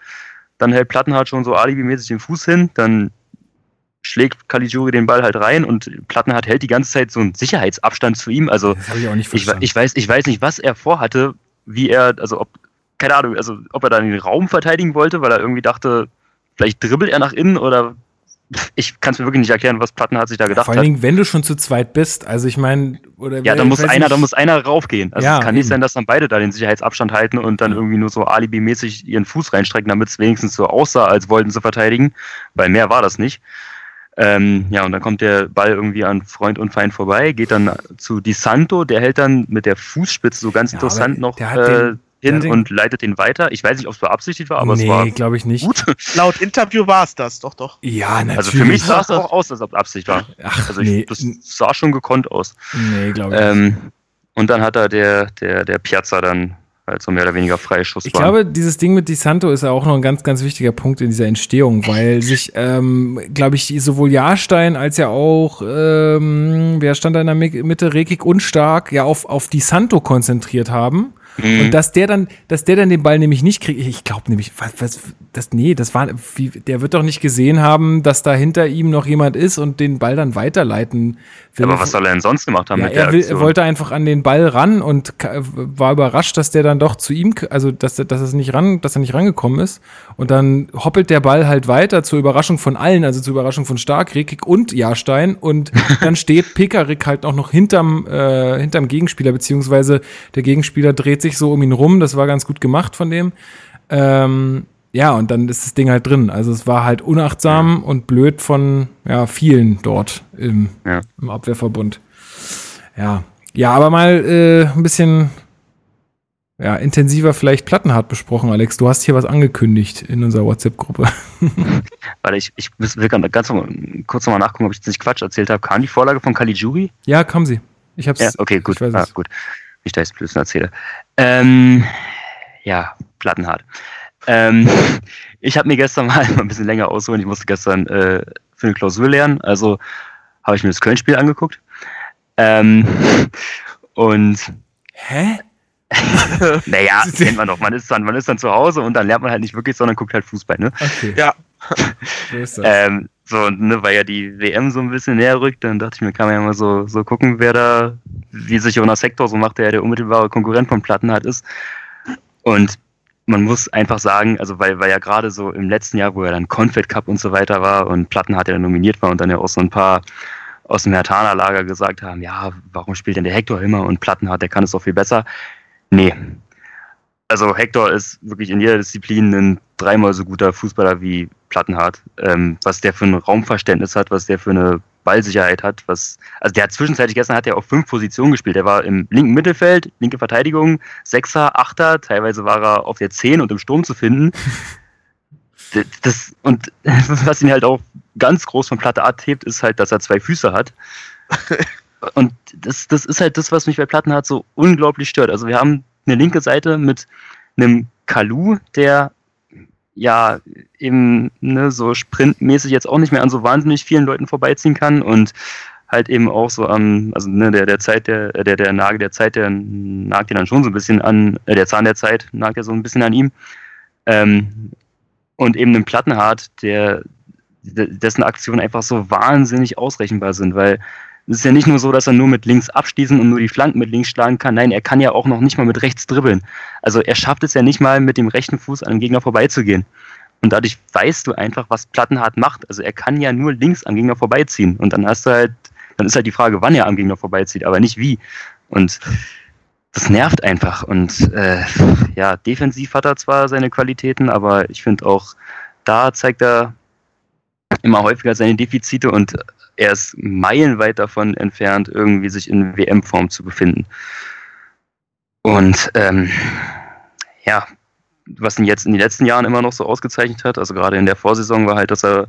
Dann hält Plattenhardt schon so alibimäßig den Fuß hin, dann schlägt Caligiuri den Ball halt rein und Plattenhardt hält die ganze Zeit so einen Sicherheitsabstand zu ihm. Also ich ich, ich, weiß, ich weiß nicht, was er vorhatte, wie er, also ob, keine Ahnung, also ob er dann den Raum verteidigen wollte, weil er irgendwie dachte, vielleicht dribbelt er nach innen oder ich kann es mir wirklich nicht erklären, was Plattenhardt sich da gedacht Vor allen Dingen, wenn du schon zu zweit bist, also ich meine, oder Ja, da muss einer, da muss einer raufgehen. Also Ja, es kann nicht eben. sein, dass dann beide da den Sicherheitsabstand halten und dann irgendwie nur so alibimäßig ihren Fuß reinstrecken, damit es wenigstens so aussah, als wollten sie verteidigen, weil mehr war das nicht. Ähm, ja, und dann kommt der Ball irgendwie an Freund und Feind vorbei, geht dann zu Di Santo, der hält dann mit der Fußspitze so ganz Ja, interessant noch der hat äh, den- hin den- und leitet den weiter. Ich weiß nicht, ob es beabsichtigt war, aber es war nee, glaube ich nicht. gut. Laut Interview war es das, doch, doch. Ja, natürlich. Also für mich sah es auch aus, als ob es Absicht war. Ach, Also ich, nee, das sah schon gekonnt aus. nee, glaube ich nicht. Ähm, und dann hat er der, der, der Piazza dann halt so mehr oder weniger Freischuss Ich glaube, dieses Ding mit Di Santo ist ja auch noch ein ganz, ganz wichtiger Punkt in dieser Entstehung, weil sich, ähm, glaube ich, sowohl Jahrstein als ja auch, ähm, wer stand da in der Mi- Mitte, Rekik und Stark, ja auf, auf Di Santo konzentriert haben. Mhm. Und dass der dann, dass der dann den Ball nämlich nicht kriegt, ich glaube nämlich, was, was, das, nee, das war, wie, der wird doch nicht gesehen haben, dass da hinter ihm noch jemand ist und den Ball dann weiterleiten will. aber was soll er denn sonst gemacht haben Ja, mit der er, will, Aktion? er wollte einfach an den Ball ran und war überrascht, dass der dann doch zu ihm, also dass, er- dass, es nicht ran, dass er nicht rangekommen ist. Und dann hoppelt der Ball halt weiter zur Überraschung von allen, also zur Überraschung von Stark, Rekik und Jahrstein. Und dann steht Pekarik halt auch noch hinterm, äh, hinterm Gegenspieler, beziehungsweise der Gegenspieler dreht sich so um ihn rum. Das war ganz gut gemacht von dem. Ähm, ja, und dann ist das Ding halt drin. Also es war halt unachtsam und blöd von ja, vielen dort im, Ja. im Abwehrverbund. Ja. Ja, aber mal äh, ein bisschen ja, intensiver vielleicht Plattenhart besprochen, Alex. Du hast hier was angekündigt in unserer WhatsApp-Gruppe. Weil ich, ich will ganz kurz nochmal nachgucken, ob ich jetzt nicht Quatsch erzählt habe. Kam die Vorlage von Caligiuri? Ja, kam sie. Ich hab's. Ja, okay, gut. Ich weiß Ah, gut. Nicht, dass ich Blödsinn erzähle. Ähm, ja, Plattenhart. Ähm, ich habe mir gestern mal ein bisschen länger ausholen. Ich musste gestern äh, für eine Klausur lernen. Also habe ich mir das Köln-Spiel angeguckt. Ähm, und Hä? naja, kennt man doch. Man ist, dann, man ist dann zu Hause und dann lernt man halt nicht wirklich, sondern guckt halt Fußball. Ne? Okay. Ja. So ist das. Ähm, so, ne, weil ja die WM so ein bisschen näher rückt, dann dachte ich mir, kann man ja mal so, so gucken, wer da, wie sich Jonas Sektor so macht, der ja der unmittelbare Konkurrent von Plattenhardt ist. Und man muss einfach sagen, also weil, weil ja gerade so im letzten Jahr, wo ja dann Confed Cup und so weiter war und Plattenhardt ja nominiert war und dann ja auch so ein paar aus dem Hertaner Lager gesagt haben, ja, warum spielt denn der Hector immer und Plattenhardt, der kann es doch viel besser. Nee. Also Hector ist wirklich in jeder Disziplin ein dreimal so guter Fußballer wie Plattenhardt. Ähm, was der für ein Raumverständnis hat, was der für eine Ballsicherheit hat, was, also der hat zwischenzeitlich gestern hat er auf fünf Positionen gespielt. Der war im linken Mittelfeld, linke Verteidigung, Sechser, Achter, teilweise war er auf der Zehn und im Sturm zu finden. Das, das, und was ihn halt auch ganz groß von Platte abhebt, ist halt, dass er zwei Füße hat. Und das, das ist halt das, was mich bei Plattenhardt so unglaublich stört. Also wir haben eine linke Seite mit einem Kalu, der ja eben ne, so sprintmäßig jetzt auch nicht mehr an so wahnsinnig vielen Leuten vorbeiziehen kann und halt eben auch so am, also ne, der, der Zeit, der, der, der Nagel der Zeit, der nagt ja dann schon so ein bisschen an, äh, der Zahn der Zeit nagt ja so ein bisschen an ihm. Ähm, und eben einen Plattenhart, der dessen Aktionen einfach so wahnsinnig ausrechenbar sind, weil es ist ja nicht nur so, dass er nur mit links abschließen und nur die Flanken mit links schlagen kann. Nein, er kann ja auch noch nicht mal mit rechts dribbeln. Also er schafft es ja nicht mal mit dem rechten Fuß an dem Gegner vorbeizugehen. Und dadurch weißt du einfach, was Plattenhart macht. Also er kann ja nur links am Gegner vorbeiziehen. Und dann hast du halt, dann ist halt die Frage, wann er am Gegner vorbeizieht, aber nicht wie. Und das nervt einfach. Und äh, ja, defensiv hat er zwar seine Qualitäten, aber ich finde auch, da zeigt er immer häufiger seine Defizite und er ist meilenweit davon entfernt, irgendwie sich in WM-Form zu befinden. Und ähm, ja, was ihn jetzt in den letzten Jahren immer noch so ausgezeichnet hat, also gerade in der Vorsaison, war halt, dass er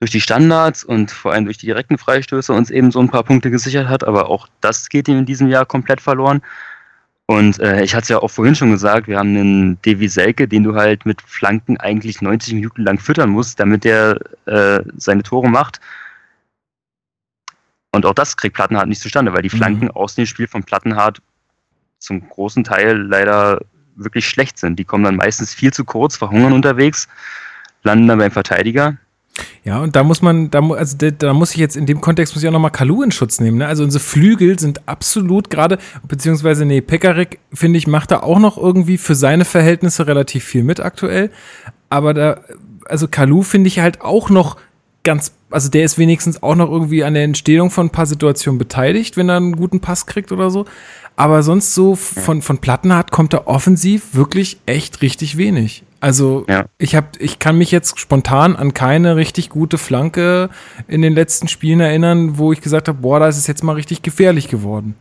durch die Standards und vor allem durch die direkten Freistöße uns eben so ein paar Punkte gesichert hat, aber auch das geht ihm in diesem Jahr komplett verloren. Und äh, ich hatte es ja auch vorhin schon gesagt, wir haben einen Devi Selke, den du halt mit Flanken eigentlich 90 Minuten lang füttern musst, damit er äh, seine Tore macht. Und auch das kriegt Plattenhardt nicht zustande, weil die Flanken mhm. aus dem Spiel von Plattenhardt zum großen Teil leider wirklich schlecht sind. Die kommen dann meistens viel zu kurz, verhungern unterwegs, landen dann beim Verteidiger. Ja, und da muss man, da, also da, da muss ich jetzt in dem Kontext muss ich auch nochmal Kalu in Schutz nehmen. Ne? Also unsere Flügel sind absolut gerade, beziehungsweise nee, Pekarik, finde ich, macht da auch noch irgendwie für seine Verhältnisse relativ viel mit aktuell. Aber da, also Kalu finde ich halt auch noch ganz, also der ist wenigstens auch noch irgendwie an der Entstehung von ein paar Situationen beteiligt, wenn er einen guten Pass kriegt oder so. Aber sonst so von, von Plattenhardt kommt er offensiv wirklich echt richtig wenig. Also Ja. ich habe, ich kann mich jetzt spontan an keine richtig gute Flanke in den letzten Spielen erinnern, wo ich gesagt habe, boah, da ist es jetzt mal richtig gefährlich geworden.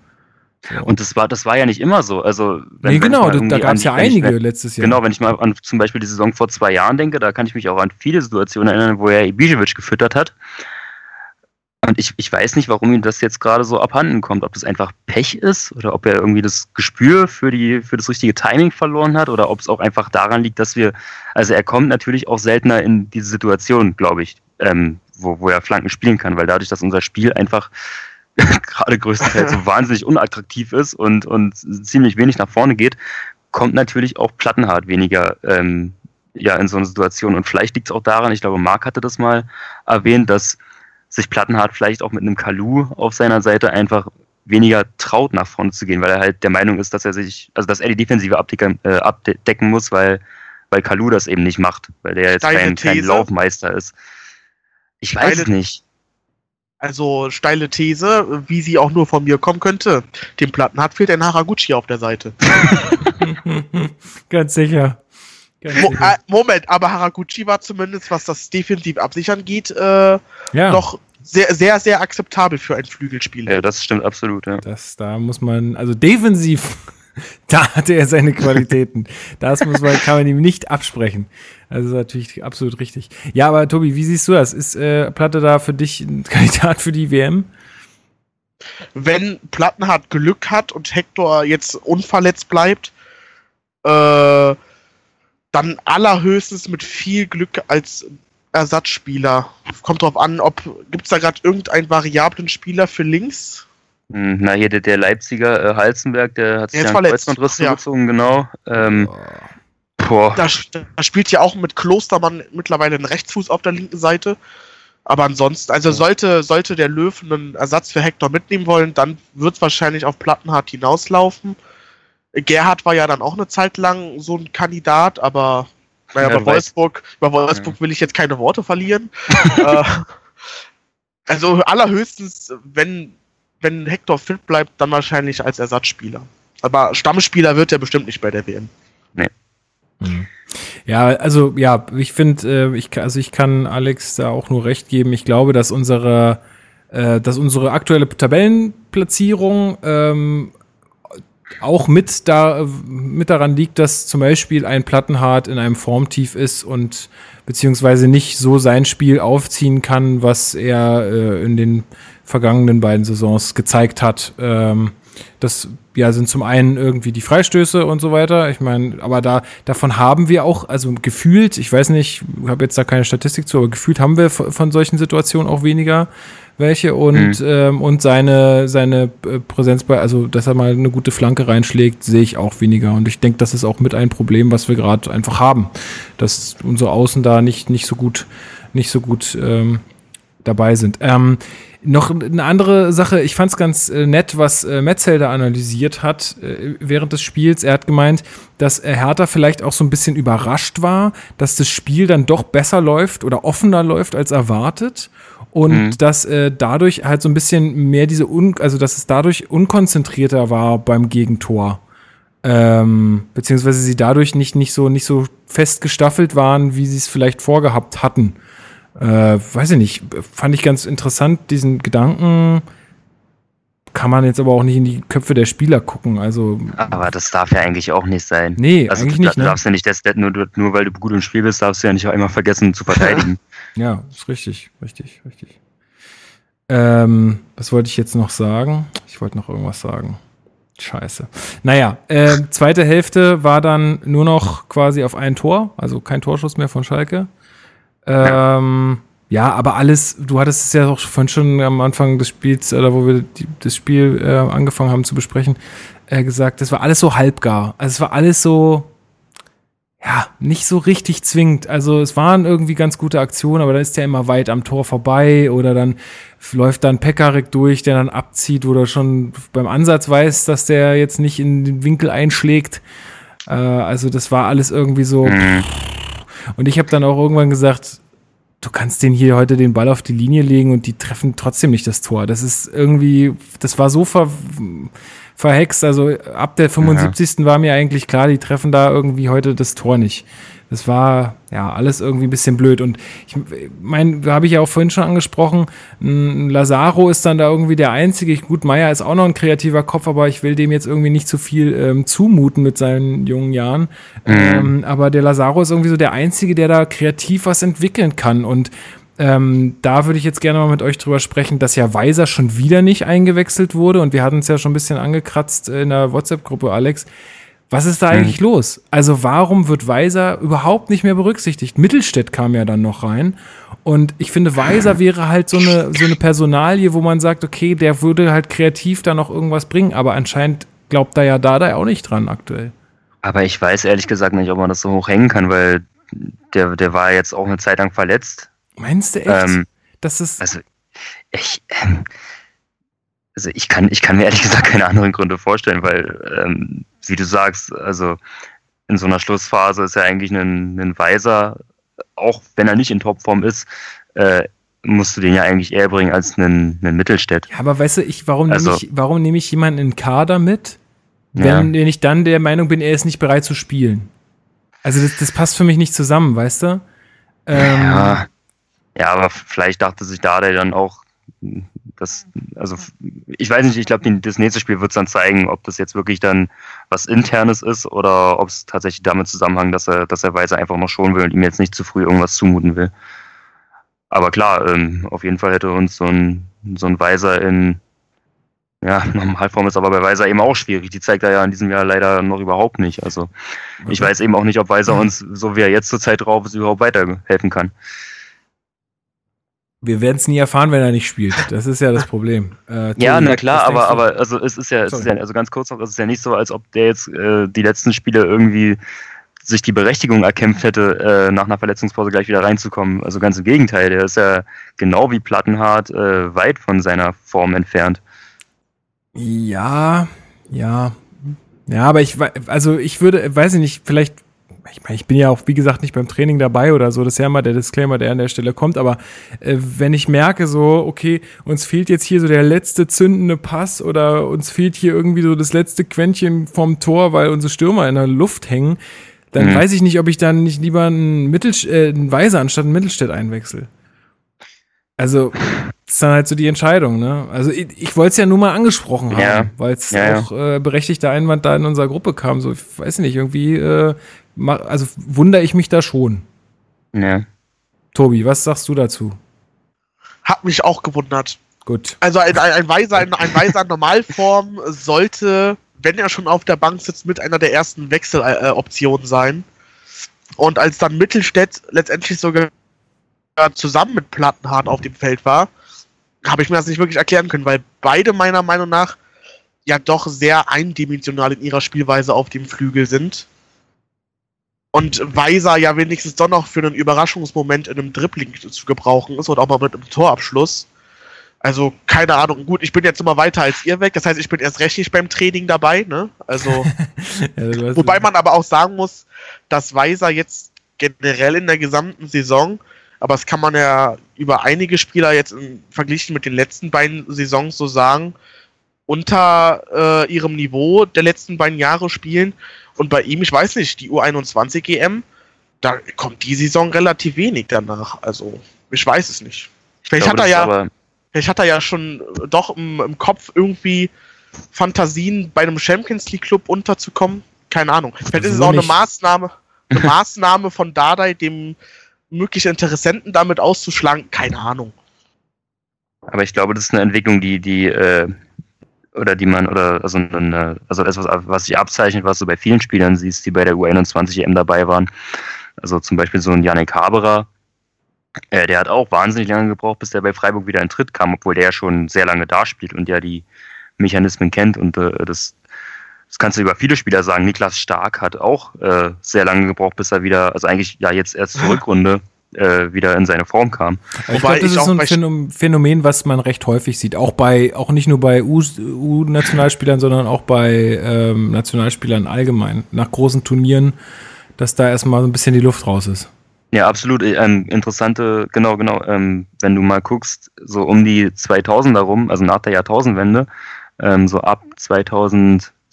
So. Und das war, das war ja nicht immer so. Also, wenn, nee, wenn genau, ich mal da, gab es ja wenn ich einige mir- letztes Jahr. Genau, wenn ich mal an zum Beispiel die Saison vor zwei Jahren denke, da kann ich mich auch an viele Situationen erinnern, wo er Ibisevic gefüttert hat. Und ich, ich weiß nicht, warum ihm das jetzt gerade so abhanden kommt. Ob das einfach Pech ist oder ob er irgendwie das Gespür für, die, für das richtige Timing verloren hat oder ob es auch einfach daran liegt, dass wir, also er kommt natürlich auch seltener in diese Situation, glaube ich, ähm, wo, wo er Flanken spielen kann, weil dadurch, dass unser Spiel einfach gerade größtenteils so wahnsinnig unattraktiv ist und, und ziemlich wenig nach vorne geht, kommt natürlich auch Plattenhart weniger ähm, ja, in so eine Situation. Und vielleicht liegt es auch daran, ich glaube, Marc hatte das mal erwähnt, dass sich Plattenhart vielleicht auch mit einem Kalu auf seiner Seite einfach weniger traut, nach vorne zu gehen, weil er halt der Meinung ist, dass er sich, also dass er die Defensive abdecken, äh, abdecken muss, weil, weil Kalu das eben nicht macht, weil der jetzt Steile kein, kein. Laufmeister ist. Ich weiß es Steile- nicht. Also steile These, wie sie auch nur von mir kommen könnte. Dem Plattenhardt fehlt ein Haraguchi auf der Seite. Ganz sicher. Mo äh, Moment, aber Haraguchi war zumindest, was das defensiv Absichern geht, äh, ja. noch sehr, sehr, sehr akzeptabel für einen Flügelspieler. Ja, das stimmt absolut, ja. Das, da muss man, also defensiv, da hatte er seine Qualitäten. Das muss man, kann man ihm nicht absprechen. Also natürlich absolut richtig. Ja, aber Tobi, wie siehst du das? Ist äh, Platte da für dich ein Kandidat für die WM? Wenn Plattenhardt Glück hat und Hector jetzt unverletzt bleibt, äh, dann allerhöchstens mit viel Glück als Ersatzspieler. Kommt drauf an, ob gibt's da gerade irgendeinen variablen Spieler für links? Hm, Na, hier der, der Leipziger äh, Halzenberg, der hat sich ja einen. Kreuzbandriss Ja. zugezogen, genau. Ähm, boah. Da, da spielt ja auch mit Klostermann mittlerweile ein Rechtsfuß auf der linken Seite. Aber ansonsten, also sollte, sollte der Löw einen Ersatz für Hector mitnehmen wollen, dann wird es wahrscheinlich auf Plattenhardt hinauslaufen. Gerhard war ja dann auch eine Zeit lang so ein Kandidat, aber naja, Ja, bei Wolfsburg, bei Wolfsburg will ich jetzt keine Worte verlieren. äh, also allerhöchstens, wenn, wenn Hector fit bleibt, dann wahrscheinlich als Ersatzspieler. Aber Stammspieler wird er bestimmt nicht bei der WM. Ja, also ja, ich finde, äh, ich, also ich kann Alex da auch nur recht geben. Ich glaube, dass unsere, äh, dass unsere aktuelle Tabellenplatzierung ähm, auch mit da mit daran liegt, dass zum Beispiel ein Plattenhart in einem Formtief ist und beziehungsweise nicht so sein Spiel aufziehen kann, was er äh, in den vergangenen beiden Saisons gezeigt hat. Ähm, das ja sind zum einen irgendwie die Freistöße und so weiter. Ich meine, aber da davon haben wir auch, also gefühlt, ich weiß nicht, ich habe jetzt da keine Statistik zu, aber gefühlt haben wir von, von solchen Situationen auch weniger welche. Und ähm, und seine seine äh, Präsenz bei, also dass er mal eine gute Flanke reinschlägt, sehe ich auch weniger. Und ich denke, das ist auch mit ein Problem, was wir gerade einfach haben, dass unsere Außen da nicht nicht so gut nicht so gut ähm, dabei sind. Ähm, noch eine andere Sache, ich fand es ganz äh, nett, was äh, Metzelder analysiert hat äh, während des Spiels. Er hat gemeint, dass äh, Hertha vielleicht auch so ein bisschen überrascht war, dass das Spiel dann doch besser läuft oder offener läuft als erwartet. Und Mhm. dass äh, dadurch halt so ein bisschen mehr diese, un also dass es dadurch unkonzentrierter war beim Gegentor. Ähm, beziehungsweise sie dadurch nicht, nicht, so, nicht so fest gestaffelt waren, wie sie es vielleicht vorgehabt hatten. Äh, weiß ich nicht, fand ich ganz interessant, diesen Gedanken. Kann man jetzt aber auch nicht in die Köpfe der Spieler gucken. Also, Aber das darf ja eigentlich auch nicht sein. nee, Also eigentlich du, nicht, ne? darfst ja nicht, das, nur, nur weil du gut im Spiel bist, darfst du ja nicht auch immer vergessen zu verteidigen. Ja, ist richtig, richtig, richtig. Ähm, was wollte ich jetzt noch sagen? Ich wollte noch irgendwas sagen. Scheiße. Naja, äh, zweite Hälfte war dann nur noch quasi auf ein Tor, also kein Torschuss mehr von Schalke. Ähm, ja, aber alles, du hattest es ja auch vorhin schon am Anfang des Spiels, oder wo wir die, das Spiel äh, angefangen haben zu besprechen, äh, gesagt, das war alles so halbgar. Also es war alles so, ja, nicht so richtig zwingend. Also es waren irgendwie ganz gute Aktionen, aber dann ist der immer weit am Tor vorbei oder dann läuft dann Pekarik durch, der dann abzieht, du schon beim Ansatz weißt, dass der jetzt nicht in den Winkel einschlägt. Äh, also das war alles irgendwie so. Mhm. Und ich habe dann auch irgendwann gesagt, du kannst den hier heute den Ball auf die Linie legen und die treffen trotzdem nicht das Tor. Das ist irgendwie, das war so ver, verhext. Also ab der 75. Ja. war mir eigentlich klar, die treffen da irgendwie heute das Tor nicht. Das war ja alles irgendwie ein bisschen blöd. Und ich meine, da habe ich ja auch vorhin schon angesprochen, Lazaro ist dann da irgendwie der Einzige. Gut, Meier ist auch noch ein kreativer Kopf, aber ich will dem jetzt irgendwie nicht zu viel ähm, zumuten mit seinen jungen Jahren. Mhm. Ähm, aber der Lazaro ist irgendwie so der Einzige, der da kreativ was entwickeln kann. Und ähm, da würde ich jetzt gerne mal mit euch drüber sprechen, dass ja Weiser schon wieder nicht eingewechselt wurde. Und wir hatten es ja schon ein bisschen angekratzt in der WhatsApp-Gruppe, Alex. Was ist da eigentlich mhm. los? Also warum wird Weiser überhaupt nicht mehr berücksichtigt? Mittelstädt kam ja dann noch rein. Und ich finde, Weiser wäre halt so eine, so eine Personalie, wo man sagt, okay, der würde halt kreativ da noch irgendwas bringen. Aber anscheinend glaubt da ja Dada auch nicht dran aktuell. Aber ich weiß ehrlich gesagt nicht, ob man das so hoch hängen kann, weil der, der war jetzt auch eine Zeit lang verletzt. Meinst du echt? Ähm, das ist. Also, ich, ähm, also ich kann, ich kann mir ehrlich gesagt keine anderen Gründe vorstellen, weil, ähm, wie du sagst, also in so einer Schlussphase ist ja eigentlich ein, ein Weiser, auch wenn er nicht in Topform ist, äh, musst du den ja eigentlich eher bringen als einen, einen Mittelstädt. Ja, aber weißt du, ich, warum also, nehme ich, warum nehme ich jemanden in Kader mit, wenn ja. ich dann der Meinung bin, er ist nicht bereit zu spielen? Also das, das passt für mich nicht zusammen, weißt du? Ähm, ja. ja, aber vielleicht dachte sich da der dann auch, das, also ich weiß nicht, ich glaube, das nächste Spiel wird es dann zeigen, ob das jetzt wirklich dann was Internes ist oder ob es tatsächlich damit zusammenhängt, dass er, dass er Weiser einfach noch schonen will und ihm jetzt nicht zu früh irgendwas zumuten will. Aber klar, ähm, auf jeden Fall hätte uns so ein, so ein Weiser in ja, Normalform ist aber bei Weiser eben auch schwierig. Die zeigt er ja in diesem Jahr leider noch überhaupt nicht. Also ich weiß eben auch nicht, ob Weiser uns, so wie er jetzt zurzeit drauf ist, überhaupt weiterhelfen kann. Wir werden es nie erfahren, wenn er nicht spielt. Das ist ja das Problem. Äh, Tobi, ja, na klar, aber, aber also es ist ja, es ist ja, also ganz kurz noch, es ist ja nicht so, als ob der jetzt äh, die letzten Spiele irgendwie sich die Berechtigung erkämpft hätte, äh, nach einer Verletzungspause gleich wieder reinzukommen. Also ganz im Gegenteil, der ist ja genau wie Plattenhardt äh, weit von seiner Form entfernt. Ja, ja. Ja, aber ich, also ich würde, weiß ich nicht, vielleicht ich meine, ich bin ja auch, wie gesagt, nicht beim Training dabei oder so. Das ist ja immer der Disclaimer, der an der Stelle kommt. Aber äh, wenn ich merke, so, okay, uns fehlt jetzt hier so der letzte zündende Pass oder uns fehlt hier irgendwie so das letzte Quäntchen vom Tor, weil unsere Stürmer in der Luft hängen, dann mhm. weiß ich nicht, ob ich dann nicht lieber einen, Mittel, äh, einen Weiser anstatt einen Mittelstädt einwechsel. Also, das ist dann halt so die Entscheidung, ne? Also ich, ich wollte es ja nur mal angesprochen haben, ja. weil es ja, auch äh, berechtigter Einwand da in unserer Gruppe kam. So, ich weiß nicht, irgendwie äh, also wundere ich mich da schon. Ja. Tobi, was sagst du dazu? Hat mich auch gewundert. Gut. Also ein, ein, ein Weiser, ein, ein Weiser Normalform sollte, wenn er schon auf der Bank sitzt, mit einer der ersten Wechseloptionen äh, sein. Und als dann Mittelstädt letztendlich sogar zusammen mit Plattenhardt auf dem Feld war, habe ich mir das nicht wirklich erklären können, weil beide meiner Meinung nach ja doch sehr eindimensional in ihrer Spielweise auf dem Flügel sind. Und Weiser ja wenigstens doch noch für einen Überraschungsmoment in einem Dribbling zu gebrauchen ist oder auch mal mit einem Torabschluss. Also, keine Ahnung. Gut, ich bin jetzt immer weiter als ihr weg. Das heißt, ich bin erst recht nicht beim Training dabei. Ne? Also, ja, wobei man aber auch sagen muss, dass Weiser jetzt generell in der gesamten Saison, aber das kann man ja über einige Spieler jetzt in, verglichen mit den letzten beiden Saisons so sagen, unter äh, ihrem Niveau der letzten beiden Jahre spielen und bei ihm, ich weiß nicht, die U21 EM, da kommt die Saison relativ wenig danach. Also, ich weiß es nicht. Vielleicht glaube, hat er ja, vielleicht hat er ja schon doch im, im, Kopf irgendwie Fantasien bei einem Champions League Club unterzukommen. Keine Ahnung. Vielleicht ist es auch eine Maßnahme, eine Maßnahme von Dardai, dem mögliche Interessenten damit auszuschlagen. Keine Ahnung. Aber ich glaube, das ist eine Entwicklung, die, die äh, oder die man, oder also, eine, also etwas, was sich abzeichnet, was du bei vielen Spielern siehst, die bei der U21 EM dabei waren. Also zum Beispiel so ein Janik Haberer, äh, der hat auch wahnsinnig lange gebraucht, bis der bei Freiburg wieder in Tritt kam, obwohl der ja schon sehr lange da spielt und ja die Mechanismen kennt und äh, das, das kannst du über viele Spieler sagen. Niklas Stark hat auch äh, sehr lange gebraucht, bis er wieder, also eigentlich ja jetzt erst zur Rückrunde äh, wieder in seine Form kam. Ich glaube, das ist so ein Phänomen, was man recht häufig sieht. Auch bei, auch nicht nur bei U-Nationalspielern, sondern auch bei ähm, Nationalspielern allgemein. Nach großen Turnieren, dass da erstmal so ein bisschen die Luft raus ist. Ja, absolut. Ähm, interessante, genau, genau. Ähm, wenn du mal guckst, so um die 2000er rum, also nach der Jahrtausendwende, ähm, so ab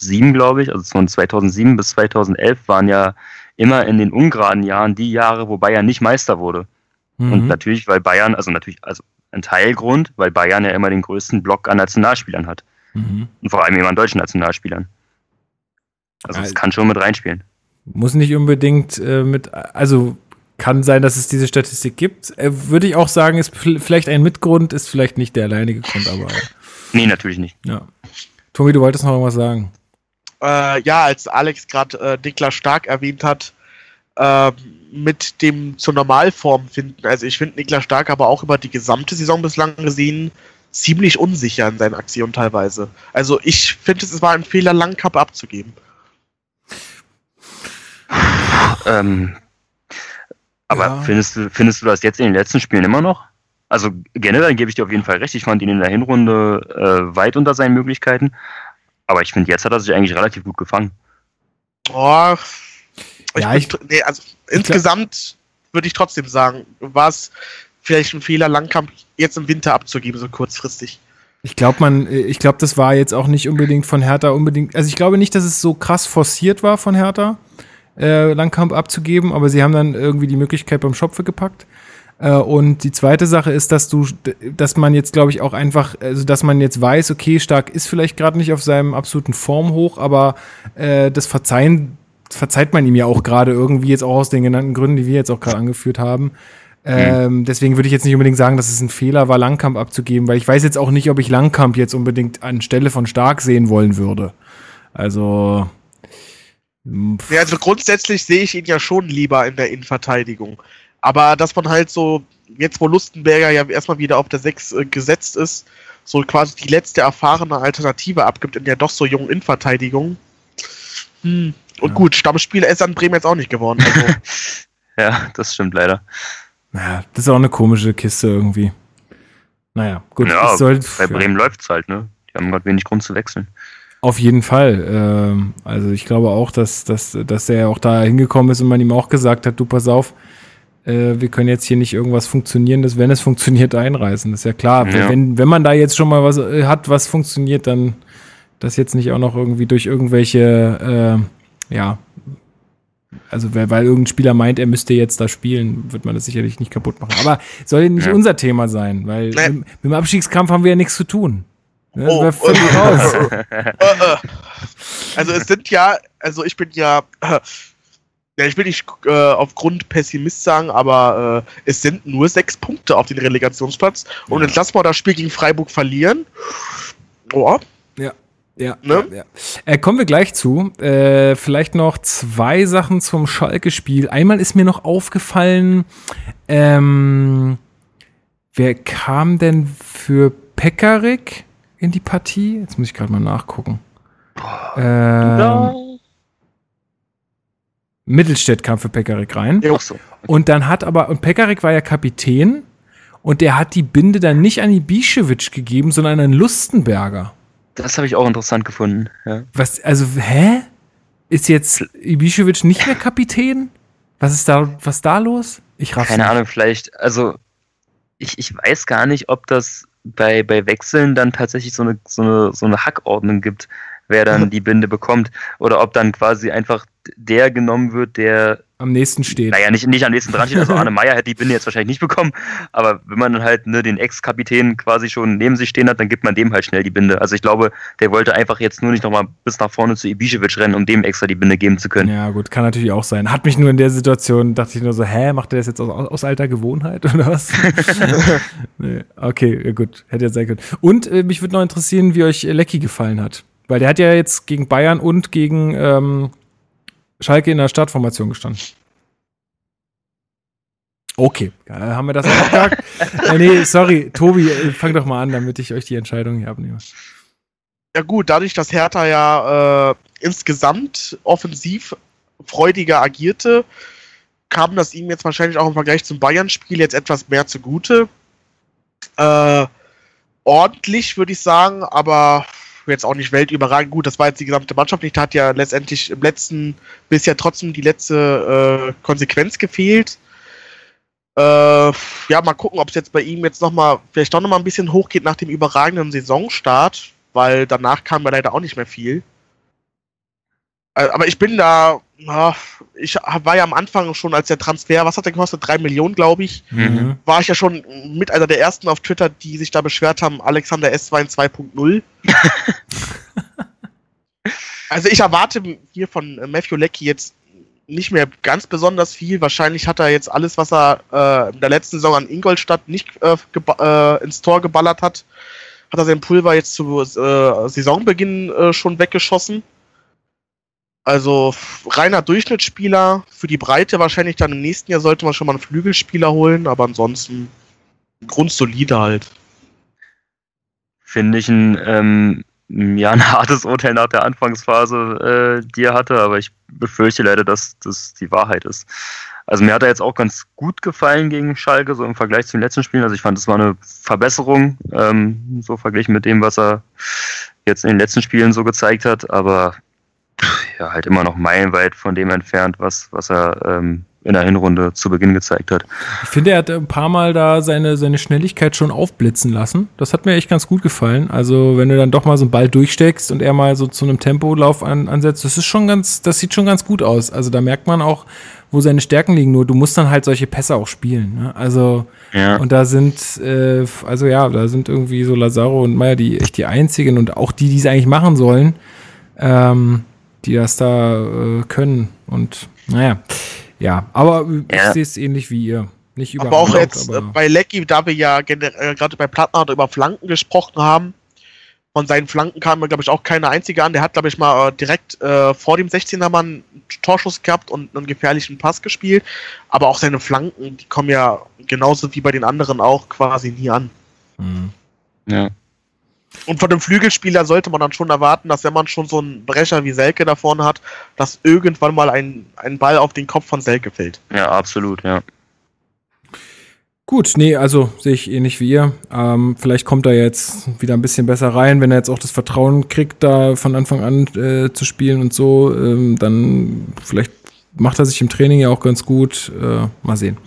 2007, glaube ich, also von 2007 bis 2011 waren ja immer in den ungeraden Jahren die Jahre, wo Bayern nicht Meister wurde. Mhm. Und natürlich, weil Bayern, also natürlich, also ein Teilgrund, weil Bayern ja immer den größten Block an Nationalspielern hat. Mhm. Und vor allem immer an deutschen Nationalspielern. Also es kann schon mit reinspielen. Muss nicht unbedingt äh, mit, also kann sein, dass es diese Statistik gibt. Äh, Würde ich auch sagen, ist vielleicht ein Mitgrund, ist vielleicht nicht der alleinige Grund, aber. nee, natürlich nicht. Ja. Tobi, du wolltest noch irgendwas sagen. Äh, ja, als Alex gerade äh, Niklas Stark erwähnt hat, äh, mit dem zur Normalform finden. Also ich finde Niklas Stark aber auch über die gesamte Saison bislang gesehen ziemlich unsicher in seinen Aktionen teilweise. Also ich finde, es war ein Fehler, Langkappe abzugeben. Ähm, aber ja. findest, du, findest du das jetzt in den letzten Spielen immer noch? Also generell gebe ich dir auf jeden Fall recht. Ich fand ihn in der Hinrunde äh, weit unter seinen Möglichkeiten. Aber ich finde, jetzt hat er sich eigentlich relativ gut gefangen. Oh, ich ja, ich, nee, also insgesamt würde ich trotzdem sagen, war es vielleicht ein Fehler, Langkamp jetzt im Winter abzugeben, so kurzfristig. Ich glaube, man, ich glaube, das war jetzt auch nicht unbedingt von Hertha unbedingt. Also ich glaube nicht, dass es so krass forciert war von Hertha äh, Langkamp abzugeben, aber sie haben dann irgendwie die Möglichkeit beim Schopfe gepackt. Äh, und die zweite Sache ist, dass du, dass man jetzt, glaube ich, auch einfach, also dass man jetzt weiß, okay, Stark ist vielleicht gerade nicht auf seinem absoluten Form hoch, aber äh, das Verzeihen verzeiht man ihm ja auch gerade irgendwie jetzt auch aus den genannten Gründen, die wir jetzt auch gerade angeführt haben. Ähm, mhm. Deswegen würde ich jetzt nicht unbedingt sagen, dass es ein Fehler war, Langkamp abzugeben, weil ich weiß jetzt auch nicht, ob ich Langkamp jetzt unbedingt anstelle von Stark sehen wollen würde. Also ja, also grundsätzlich sehe ich ihn ja schon lieber in der Innenverteidigung. Aber dass man halt so, jetzt wo Lustenberger ja erstmal wieder auf der 6 äh, gesetzt ist, so quasi die letzte erfahrene Alternative abgibt in der doch so jungen Innenverteidigung. Hm. Und ja. gut, Stammspieler ist an Bremen jetzt auch nicht geworden. Also. ja, das stimmt leider. Naja, das ist auch eine komische Kiste irgendwie. Naja, gut. Ja, soll, bei Bremen ja. läuft es halt, ne? Die haben gerade wenig Grund zu wechseln. Auf jeden Fall. Ähm, also ich glaube auch, dass, dass, dass er auch da hingekommen ist und man ihm auch gesagt hat, du pass auf, äh, wir können jetzt hier nicht irgendwas Funktionierendes, wenn es funktioniert, einreißen. Das ist ja klar. Ja. Wenn, wenn man da jetzt schon mal was äh, hat, was funktioniert, dann das jetzt nicht auch noch irgendwie durch irgendwelche, äh, ja, also weil, weil irgendein Spieler meint, er müsste jetzt da spielen, wird man das sicherlich nicht kaputt machen. Aber soll nicht ja. unser Thema sein, weil nee. mit, mit dem Abstiegskampf haben wir ja nichts zu tun. Ja, oh, völlig oh, raus. also es sind ja, also ich bin ja, äh, ja ich will nicht äh, aufgrund Pessimist sagen, aber äh, es sind nur sechs Punkte auf den Relegationsplatz. Und jetzt lassen wir das Spiel gegen Freiburg verlieren. Oh. Ja. Ja, ne? ja, ja. Äh, kommen wir gleich zu. Äh, vielleicht noch zwei Sachen zum Schalke-Spiel. Einmal ist mir noch aufgefallen, ähm, wer kam denn für Pekarik? in die Partie? Jetzt muss ich gerade mal nachgucken. Ähm, Mittelstädt kam für Pekarik rein. Ja, so. Und dann hat aber, und Pekarik war ja Kapitän und der hat die Binde dann nicht an Ibišević gegeben, sondern an Lustenberger. Das habe ich auch interessant gefunden. Ja. Was, also, hä? Ist jetzt Ibišević nicht mehr Kapitän? Was ist da, was da los? Ich raff's Keine nicht. Ahnung, vielleicht, also, ich, ich weiß gar nicht, ob das bei, bei Wechseln dann tatsächlich so eine, so eine, so eine Hackordnung gibt, wer dann die Binde bekommt. Oder ob dann quasi einfach der genommen wird, der am nächsten steht. Naja, nicht, nicht am nächsten dran steht. Also Arne Meyer hätte die Binde jetzt wahrscheinlich nicht bekommen. Aber wenn man dann halt ne, den Ex-Kapitän quasi schon neben sich stehen hat, dann gibt man dem halt schnell die Binde. Also ich glaube, der wollte einfach jetzt nur nicht nochmal bis nach vorne zu Ibišević rennen, um dem extra die Binde geben zu können. Ja, gut, kann natürlich auch sein. Hat mich nur in der Situation, dachte ich nur so, hä, macht er das jetzt aus, aus alter Gewohnheit oder was? nee, okay, gut, hätte jetzt sein können. Und äh, mich würde noch interessieren, wie euch Lecky gefallen hat. Weil der hat ja jetzt gegen Bayern und gegen ähm, Schalke in der Startformation gestanden. Okay, haben wir das abgehakt? äh, nee, sorry, Tobi, äh, fang doch mal an, damit ich euch die Entscheidung hier abnehme. Ja gut, dadurch, dass Hertha ja äh, insgesamt offensiv freudiger agierte, kam das ihm jetzt wahrscheinlich auch im Vergleich zum Bayern-Spiel jetzt etwas mehr zugute. Äh, ordentlich, würde ich sagen, aber jetzt auch nicht weltüberragend. Gut, das war jetzt die gesamte Mannschaft nicht. Hat ja letztendlich im letzten bisher trotzdem die letzte äh, Konsequenz gefehlt. Äh, ja, mal gucken, ob es jetzt bei ihm jetzt nochmal, vielleicht doch nochmal ein bisschen hochgeht nach dem überragenden Saisonstart, weil danach kam ja leider auch nicht mehr viel. Äh, aber ich bin da, ich war ja am Anfang schon, als der Transfer, was hat der gekostet? Drei Millionen, glaube ich. Mhm. War ich ja schon mit einer der ersten auf Twitter, die sich da beschwert haben, Alexander S2 2.0. also ich erwarte hier von Matthew Leckie jetzt nicht mehr ganz besonders viel. Wahrscheinlich hat er jetzt alles, was er äh, in der letzten Saison an Ingolstadt nicht äh, äh, ins Tor geballert hat, hat er sein Pulver jetzt zu äh, Saisonbeginn äh, schon weggeschossen. Also reiner Durchschnittsspieler für die Breite wahrscheinlich dann im nächsten Jahr sollte man schon mal einen Flügelspieler holen, aber ansonsten grundsolide halt. Finde ich ein, ähm, ja, ein hartes Urteil nach der Anfangsphase, äh, die er hatte, aber ich befürchte leider, dass das die Wahrheit ist. Also mir hat er jetzt auch ganz gut gefallen gegen Schalke, so im Vergleich zu den letzten Spielen. Also ich fand, es war eine Verbesserung, ähm, so verglichen mit dem, was er jetzt in den letzten Spielen so gezeigt hat, aber ja, halt immer noch meilenweit von dem entfernt, was, was er ähm, in der Hinrunde zu Beginn gezeigt hat. Ich finde, er hat ein paar Mal da seine, seine Schnelligkeit schon aufblitzen lassen. Das hat mir echt ganz gut gefallen. Also, wenn du dann doch mal so einen Ball durchsteckst und er mal so zu einem Tempolauf an, ansetzt, das ist schon ganz, das sieht schon ganz gut aus. Also, da merkt man auch, wo seine Stärken liegen. Nur du musst dann halt solche Pässe auch spielen. Ne? Also, Ja. und da sind, äh, also ja, da sind irgendwie so Lazaro und Meier die echt die einzigen und auch die, die es eigentlich machen sollen, ähm, die das da äh, können. Und naja, ja, aber ich Ja. sehe es ähnlich wie ihr. Nicht Aber auch jetzt aber- äh, bei Lecky, da wir ja äh, gerade bei Plattner über Flanken gesprochen haben, von seinen Flanken kam mir, glaube ich, auch keine einzige an. Der hat, glaube ich, mal äh, direkt äh, vor dem 16er Mann einen Torschuss gehabt und einen gefährlichen Pass gespielt. Aber auch seine Flanken, die kommen ja genauso wie bei den anderen auch quasi nie an. Mhm. Ja. Und von dem Flügelspieler sollte man dann schon erwarten, dass wenn man schon so einen Brecher wie Selke da vorne hat, dass irgendwann mal ein, ein Ball auf den Kopf von Selke fällt. ja, absolut, ja. Gut, nee, also sehe ich ähnlich wie ihr. Ähm, vielleicht kommt er jetzt wieder ein bisschen besser rein, wenn er jetzt auch das Vertrauen kriegt, da von Anfang an äh, zu spielen und so. Ähm, dann vielleicht macht er sich im Training ja auch ganz gut. Äh, mal sehen.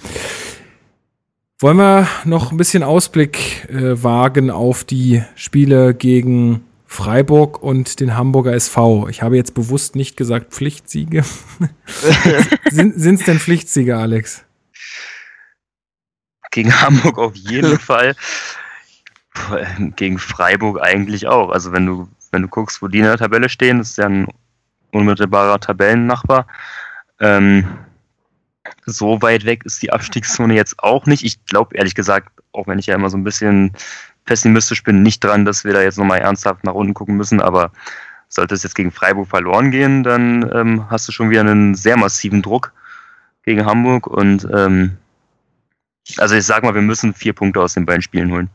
Wollen wir noch ein bisschen Ausblick äh, wagen auf die Spiele gegen Freiburg und den Hamburger SV? Ich habe jetzt bewusst nicht gesagt Pflichtsiege. Sind es denn Pflichtsiege, Alex? Gegen Hamburg auf jeden Fall. Gegen Freiburg eigentlich auch. Also wenn du, wenn du guckst, wo die in der Tabelle stehen, das ist ja ein unmittelbarer Tabellennachbar. Ähm, so weit weg ist die Abstiegszone jetzt auch nicht. Ich glaube ehrlich gesagt, auch wenn ich ja immer so ein bisschen pessimistisch bin, nicht dran, dass wir da jetzt nochmal ernsthaft nach unten gucken müssen. Aber sollte es jetzt gegen Freiburg verloren gehen, dann ähm, hast du schon wieder einen sehr massiven Druck gegen Hamburg und ähm, also ich sag mal, wir müssen vier Punkte aus den beiden Spielen holen.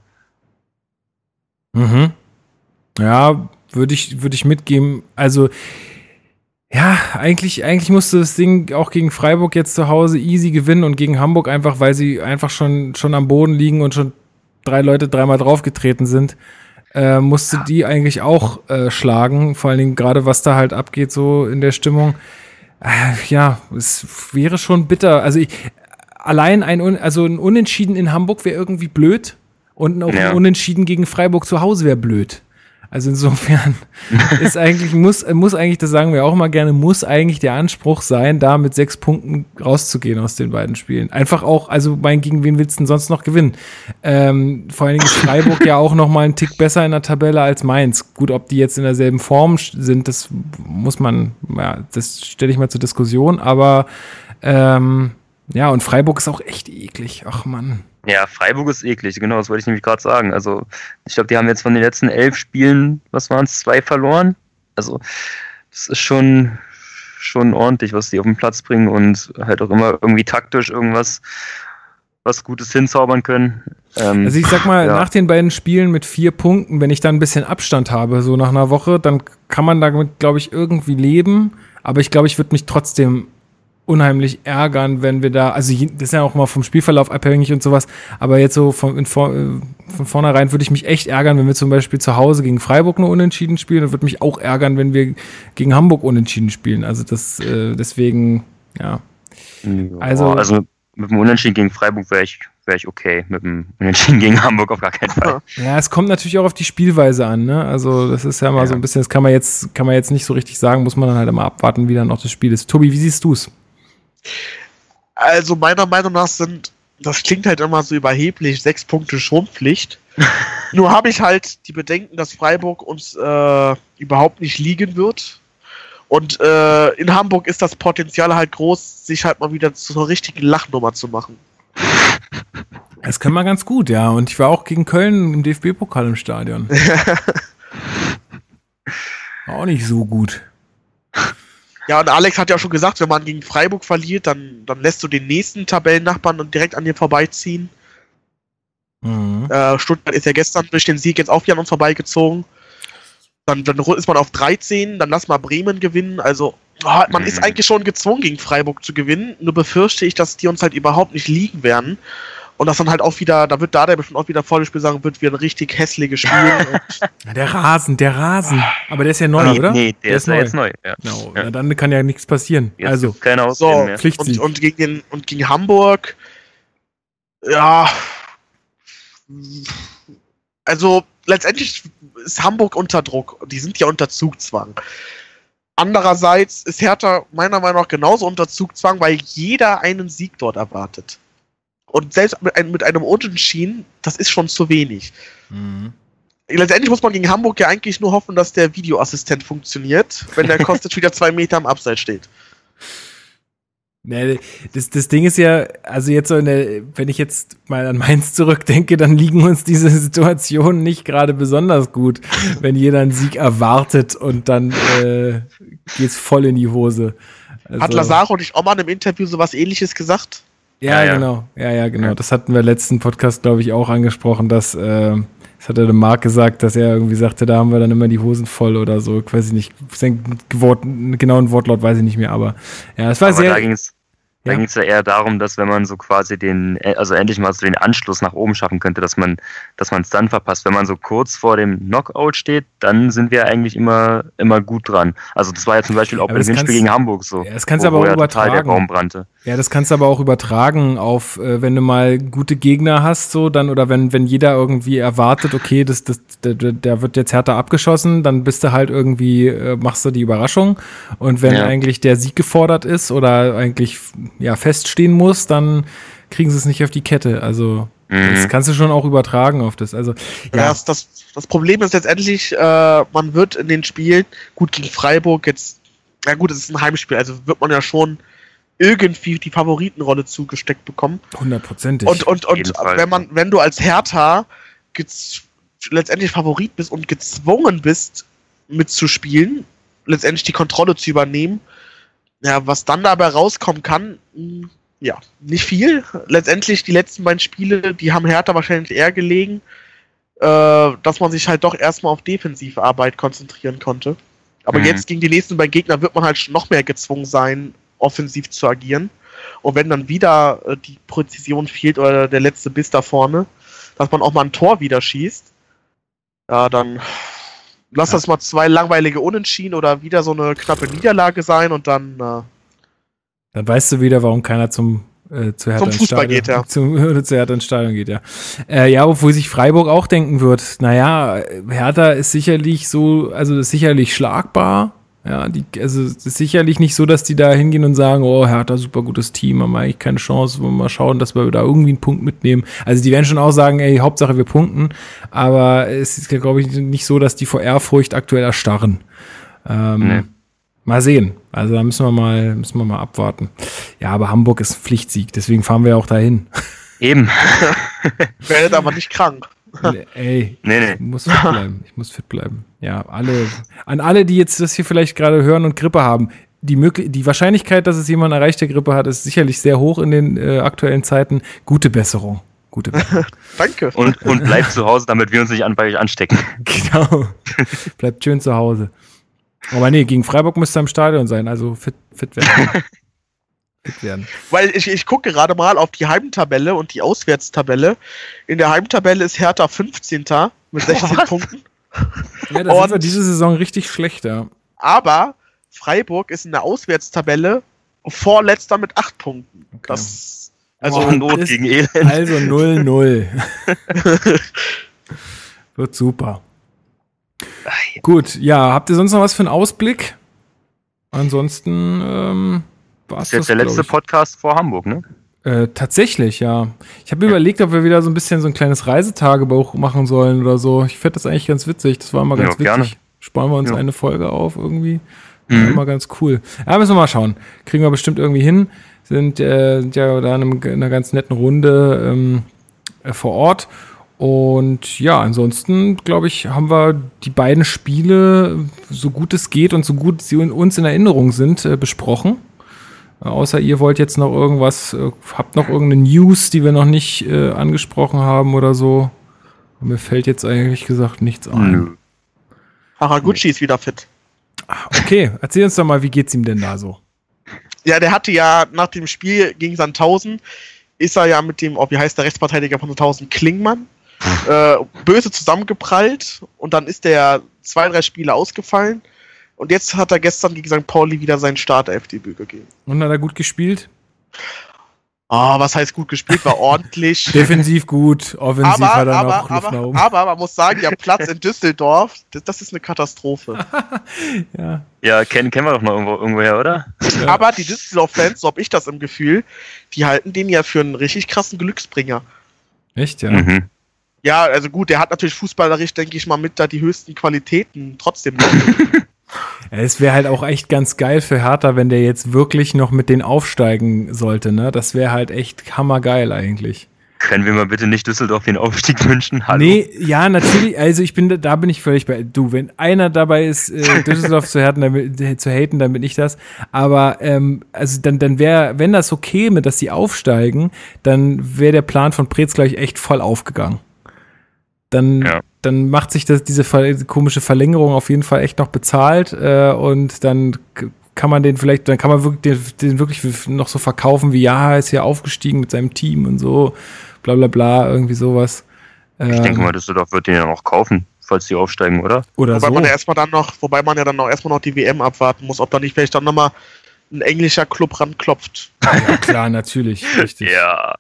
Mhm. Ja, würde ich, würde ich mitgeben. Also, ja, eigentlich, eigentlich musste das Ding auch gegen Freiburg jetzt zu Hause easy gewinnen und gegen Hamburg einfach, weil sie einfach schon, schon am Boden liegen und schon drei Leute dreimal draufgetreten sind, äh, musste die eigentlich auch äh, schlagen. Vor allen Dingen gerade, was da halt abgeht, so in der Stimmung. Äh, ja, es wäre schon bitter. Also ich, allein ein, Un also ein Unentschieden in Hamburg wäre irgendwie blöd und auch Ja. ein Unentschieden gegen Freiburg zu Hause wäre blöd. Also insofern ist eigentlich, muss, muss eigentlich, das sagen wir auch mal gerne, muss eigentlich der Anspruch sein, da mit sechs Punkten rauszugehen aus den beiden Spielen. Einfach auch, also mein, gegen wen willst du denn sonst noch gewinnen? Ähm, vor allen Dingen ist Freiburg ja auch noch mal einen Tick besser in der Tabelle als Mainz. Gut, ob die jetzt in derselben Form sind, das muss man, ja, das stelle ich mal zur Diskussion, aber ähm, ja, und Freiburg ist auch echt eklig. Ach Mann. Ja, Freiburg ist eklig, genau, das wollte ich nämlich gerade sagen. Also ich glaube, die haben jetzt von den letzten elf Spielen, was waren es, zwei verloren. Also das ist schon, schon ordentlich, was die auf den Platz bringen und halt auch immer irgendwie taktisch irgendwas was Gutes hinzaubern können. Ähm, Also ich sag mal, ja. nach den beiden Spielen mit vier Punkten, wenn ich dann ein bisschen Abstand habe, so nach einer Woche, dann kann man damit, glaube ich, irgendwie leben. Aber ich glaube, ich würde mich trotzdem unheimlich ärgern, wenn wir da, also das ist ja auch mal vom Spielverlauf abhängig und sowas, aber jetzt so von, vor- äh, von vornherein würde ich mich echt ärgern, wenn wir zum Beispiel zu Hause gegen Freiburg nur unentschieden spielen und würde mich auch ärgern, wenn wir gegen Hamburg unentschieden spielen. Also das, äh, deswegen, ja. Also- also mit dem Unentschieden gegen Freiburg wäre ich, wär ich okay. Mit dem Unentschieden gegen Hamburg auf gar keinen Fall. Ja, es kommt natürlich auch auf die Spielweise an, ne? Also, das ist ja mal Ja. so ein bisschen, das kann man jetzt, kann man jetzt nicht so richtig sagen, muss man dann halt immer abwarten, wie dann noch das Spiel ist. Tobi, wie siehst du's? Also meiner Meinung nach sind, das klingt halt immer so überheblich, sechs Punkte Schonpflicht. Nur habe ich halt die Bedenken, dass Freiburg uns äh, überhaupt nicht liegen wird. Und äh, in Hamburg ist das Potenzial halt groß, sich halt mal wieder zur richtigen Lachnummer zu machen. Das können wir ganz gut, ja. Und ich war auch gegen Köln im DFB-Pokal im Stadion. War auch nicht so gut. Ja, und Alex hat ja schon gesagt, wenn man gegen Freiburg verliert, dann, dann lässt du den nächsten Tabellennachbarn und direkt an dir vorbeiziehen. Mhm. Äh, Stuttgart ist ja gestern durch den Sieg jetzt auch wieder an uns vorbeigezogen. Dann, dann ist man auf 13, dann lass mal Bremen gewinnen. Also, ah, man Mhm. ist eigentlich schon gezwungen, gegen Freiburg zu gewinnen. Nur befürchte ich, dass die uns halt überhaupt nicht liegen werden. Und dass dann halt auch wieder, da wird da der bestimmt auch wieder volles Spiel sagen, wird wieder ein richtig hässliches Spiel. Ja, der Rasen, der Rasen. Aber der ist ja neu, nee, oder? nee, der, ist ja jetzt neu. Ja. Genau. Ja. Na, dann kann ja nichts passieren. Jetzt also, keine so, mehr. Und, und, gegen den, und gegen Hamburg, ja, also letztendlich ist Hamburg unter Druck. Die sind ja unter Zugzwang. Andererseits ist Hertha meiner Meinung nach genauso unter Zugzwang, weil jeder einen Sieg dort erwartet. Und selbst mit, einem- mit einem Unentschieden, das ist schon zu wenig. Mhm. Letztendlich muss man gegen Hamburg ja eigentlich nur hoffen, dass der Videoassistent funktioniert, wenn der Kostic wieder zwei Meter am Abseits steht. Nee, das, das Ding ist ja, also jetzt so der, wenn ich jetzt mal an Mainz zurückdenke, dann liegen uns diese Situationen nicht gerade besonders gut, wenn jeder einen Sieg erwartet und dann äh, geht's voll in die Hose. Also, Hat Lazaro nicht auch mal in einem Interview sowas ähnliches gesagt? Ja, Ja, ja. genau. Ja, ja, genau. Das hatten wir letzten Podcast, glaube ich, auch angesprochen, dass, äh, das hat er dem Marc gesagt, dass er irgendwie sagte, da haben wir dann immer die Hosen voll oder so. Ich weiß nicht, sein Wort, einen genauen Wortlaut weiß ich nicht mehr, aber ja, es war Aber sehr. da da Ja. ging es ja eher darum, dass wenn man so quasi den, äh, also endlich mal so den Anschluss nach oben schaffen könnte, dass man, dass man es dann verpasst. Wenn man so kurz vor dem Knockout steht, dann sind wir eigentlich immer, immer gut dran. Also das war ja zum Beispiel auch beim Hinspiel gegen Hamburg so. Ja, das kannst du aber auch ja total der übertragen. Ja, das kannst du aber auch übertragen auf, äh, wenn du mal gute Gegner hast, so dann, oder wenn, wenn jeder irgendwie erwartet, okay, das, das, der, der wird jetzt härter abgeschossen, dann bist du halt irgendwie, äh, machst du die Überraschung. Und wenn Ja. eigentlich der Sieg gefordert ist oder eigentlich ja feststehen muss, dann kriegen sie es nicht auf die Kette. Also das Mhm. kannst du schon auch übertragen auf das. Also Ja. ja, Das, das, das Problem ist letztendlich, äh, man wird in den Spielen, gut gegen Freiburg jetzt, ja gut, es ist ein Heimspiel, also wird man ja schon irgendwie die Favoritenrolle zugesteckt bekommen. hundertprozentig. Und, und, und wenn man, wenn du als Hertha letztendlich Favorit bist und gezwungen bist, mitzuspielen, letztendlich die Kontrolle zu übernehmen, ja, was dann dabei rauskommen kann, mh, ja, nicht viel. Letztendlich die letzten beiden Spiele, die haben Hertha wahrscheinlich eher gelegen, äh, dass man sich halt doch erstmal auf Defensivarbeit konzentrieren konnte. Aber Mhm. jetzt gegen die nächsten beiden Gegner wird man halt noch mehr gezwungen sein, offensiv zu agieren. Und wenn dann wieder äh, die Präzision fehlt oder der letzte Biss da vorne, dass man auch mal ein Tor wieder schießt, ja, dann lass Ja. das mal zwei langweilige Unentschieden oder wieder so eine knappe Niederlage sein und dann äh, Dann weißt du wieder, warum keiner zum äh, zu Hertha Zum ins Fußball Stadion, geht, ja. Zum, zu Hertha ins Stadion geht, ja. Äh, ja, obwohl sich Freiburg auch denken wird, naja, Hertha ist sicherlich so, also ist sicherlich schlagbar. Ja, die, also es ist sicherlich nicht so, dass die da hingehen und sagen, oh, Hertha, super gutes Team, haben wir eigentlich keine Chance, wollen wir mal schauen, dass wir da irgendwie einen Punkt mitnehmen. Also die werden schon auch sagen, ey, Hauptsache wir punkten, aber es ist, glaube ich, nicht so, dass die vor Ehrfurcht aktuell erstarren. Ähm, Nee. Mal sehen. Also da müssen wir mal, müssen wir mal abwarten. Ja, aber Hamburg ist ein Pflichtsieg, deswegen fahren wir ja auch dahin. Eben. werdet aber nicht krank. Ey, Nee, nee. ich muss fit bleiben. Ich muss fit bleiben. Ja, alle, an alle, die jetzt das hier vielleicht gerade hören und Grippe haben, die, möglich die Wahrscheinlichkeit, dass es jemand erreicht, der Grippe hat, ist sicherlich sehr hoch in den äh, aktuellen Zeiten. Gute Besserung. Gute Besserung. Danke. Und, und bleibt zu Hause, damit wir uns nicht an, bei euch anstecken. genau. Bleibt schön zu Hause. Aber nee, gegen Freiburg müsste er im Stadion sein, also fit, fit werden. fit werden. Weil ich, ich gucke gerade mal auf die Heimtabelle und die Auswärtstabelle. In der Heimtabelle ist Hertha 15. mit 16 Was? Punkten. Ja, da sind wir Und- diese Saison richtig schlecht, ja. Aber Freiburg ist in der Auswärtstabelle vorletzter mit 8 Punkten. Okay. Das Also oh, Not gegen Elend. Also 0-0. Wird super. Gut, ja, habt ihr sonst noch was für einen Ausblick? Ansonsten ähm, war es das. Ist jetzt der letzte Podcast vor Hamburg, ne? Äh, tatsächlich, ja. Ich habe überlegt, ob wir wieder so ein bisschen so ein kleines Reisetagebuch machen sollen oder so. Ich finde das eigentlich ganz witzig. Das war immer ganz ja, witzig. Gerne. Sparen wir uns ja. eine Folge auf irgendwie. Mhm. Immer ganz cool. Ja, müssen wir mal schauen. Kriegen wir bestimmt irgendwie hin. Sind, äh, sind ja da in, einem, in einer ganz netten Runde ähm, äh, vor Ort. Und ja, ansonsten, glaube ich, haben wir die beiden Spiele, so gut es geht und so gut sie uns in Erinnerung sind, äh, besprochen. Außer ihr wollt jetzt noch irgendwas, äh, habt noch irgendeine News, die wir noch nicht äh, angesprochen haben oder so. Mir fällt jetzt eigentlich gesagt nichts ein. Nö. Haraguchi ist wieder fit. Ach, okay, erzähl uns doch mal, wie geht's ihm denn da so? Ja, der hatte ja nach dem Spiel gegen Sandhausen, ist er ja mit dem, oh, wie heißt der Rechtsverteidiger von Sandhausen, Klingmann, äh, böse zusammengeprallt und dann ist der zwei, drei Spiele ausgefallen. Und jetzt hat er gestern gegen St. Pauli wieder sein Startelf-Debüt gegeben. Und hat er gut gespielt? Ah, oh, was heißt gut gespielt? War ordentlich. Defensiv gut, offensiv aber, hat er aber, noch Luft aber, nach oben. Aber man muss sagen, der Platz in Düsseldorf, das, das ist eine Katastrophe. ja, ja kennen, kennen wir doch noch irgendwo, irgendwoher, oder? Ja. Aber die Düsseldorf-Fans, so habe ich das im Gefühl, die halten den ja für einen richtig krassen Glücksbringer. Echt, ja? Mhm. Ja, also gut, der hat natürlich fußballerisch, denke ich mal, mit da die höchsten Qualitäten trotzdem. es wäre halt auch echt ganz geil für Hertha, wenn der jetzt wirklich noch mit denen aufsteigen sollte, ne? Das wäre halt echt hammergeil eigentlich. Können wir mal bitte nicht Düsseldorf den Aufstieg wünschen? Hallo? Nee, ja, natürlich. Also ich bin, da bin ich völlig bei. Du, wenn einer dabei ist, äh, Düsseldorf zu, härten, damit, äh, zu haten, dann bin ich das. Aber ähm, also dann, dann wäre, wenn das so käme, dass sie aufsteigen, dann wäre der Plan von Preetz gleich echt voll aufgegangen dann, ja. Dann macht sich das, diese komische Verlängerung auf jeden Fall echt noch bezahlt äh, und dann kann man den vielleicht, dann kann man wirklich, den, den, wirklich noch so verkaufen wie, ja, er ist hier aufgestiegen mit seinem Team und so, bla bla bla, irgendwie sowas. Ich ähm, denke mal, Düsseldorf wird den ja auch kaufen, falls die aufsteigen, oder? Oder wobei so. man ja erstmal dann noch, wobei man ja dann auch erstmal noch die WM abwarten muss, ob da nicht vielleicht dann nochmal ein englischer Club ranklopft. Ja, klar, natürlich, richtig. ja.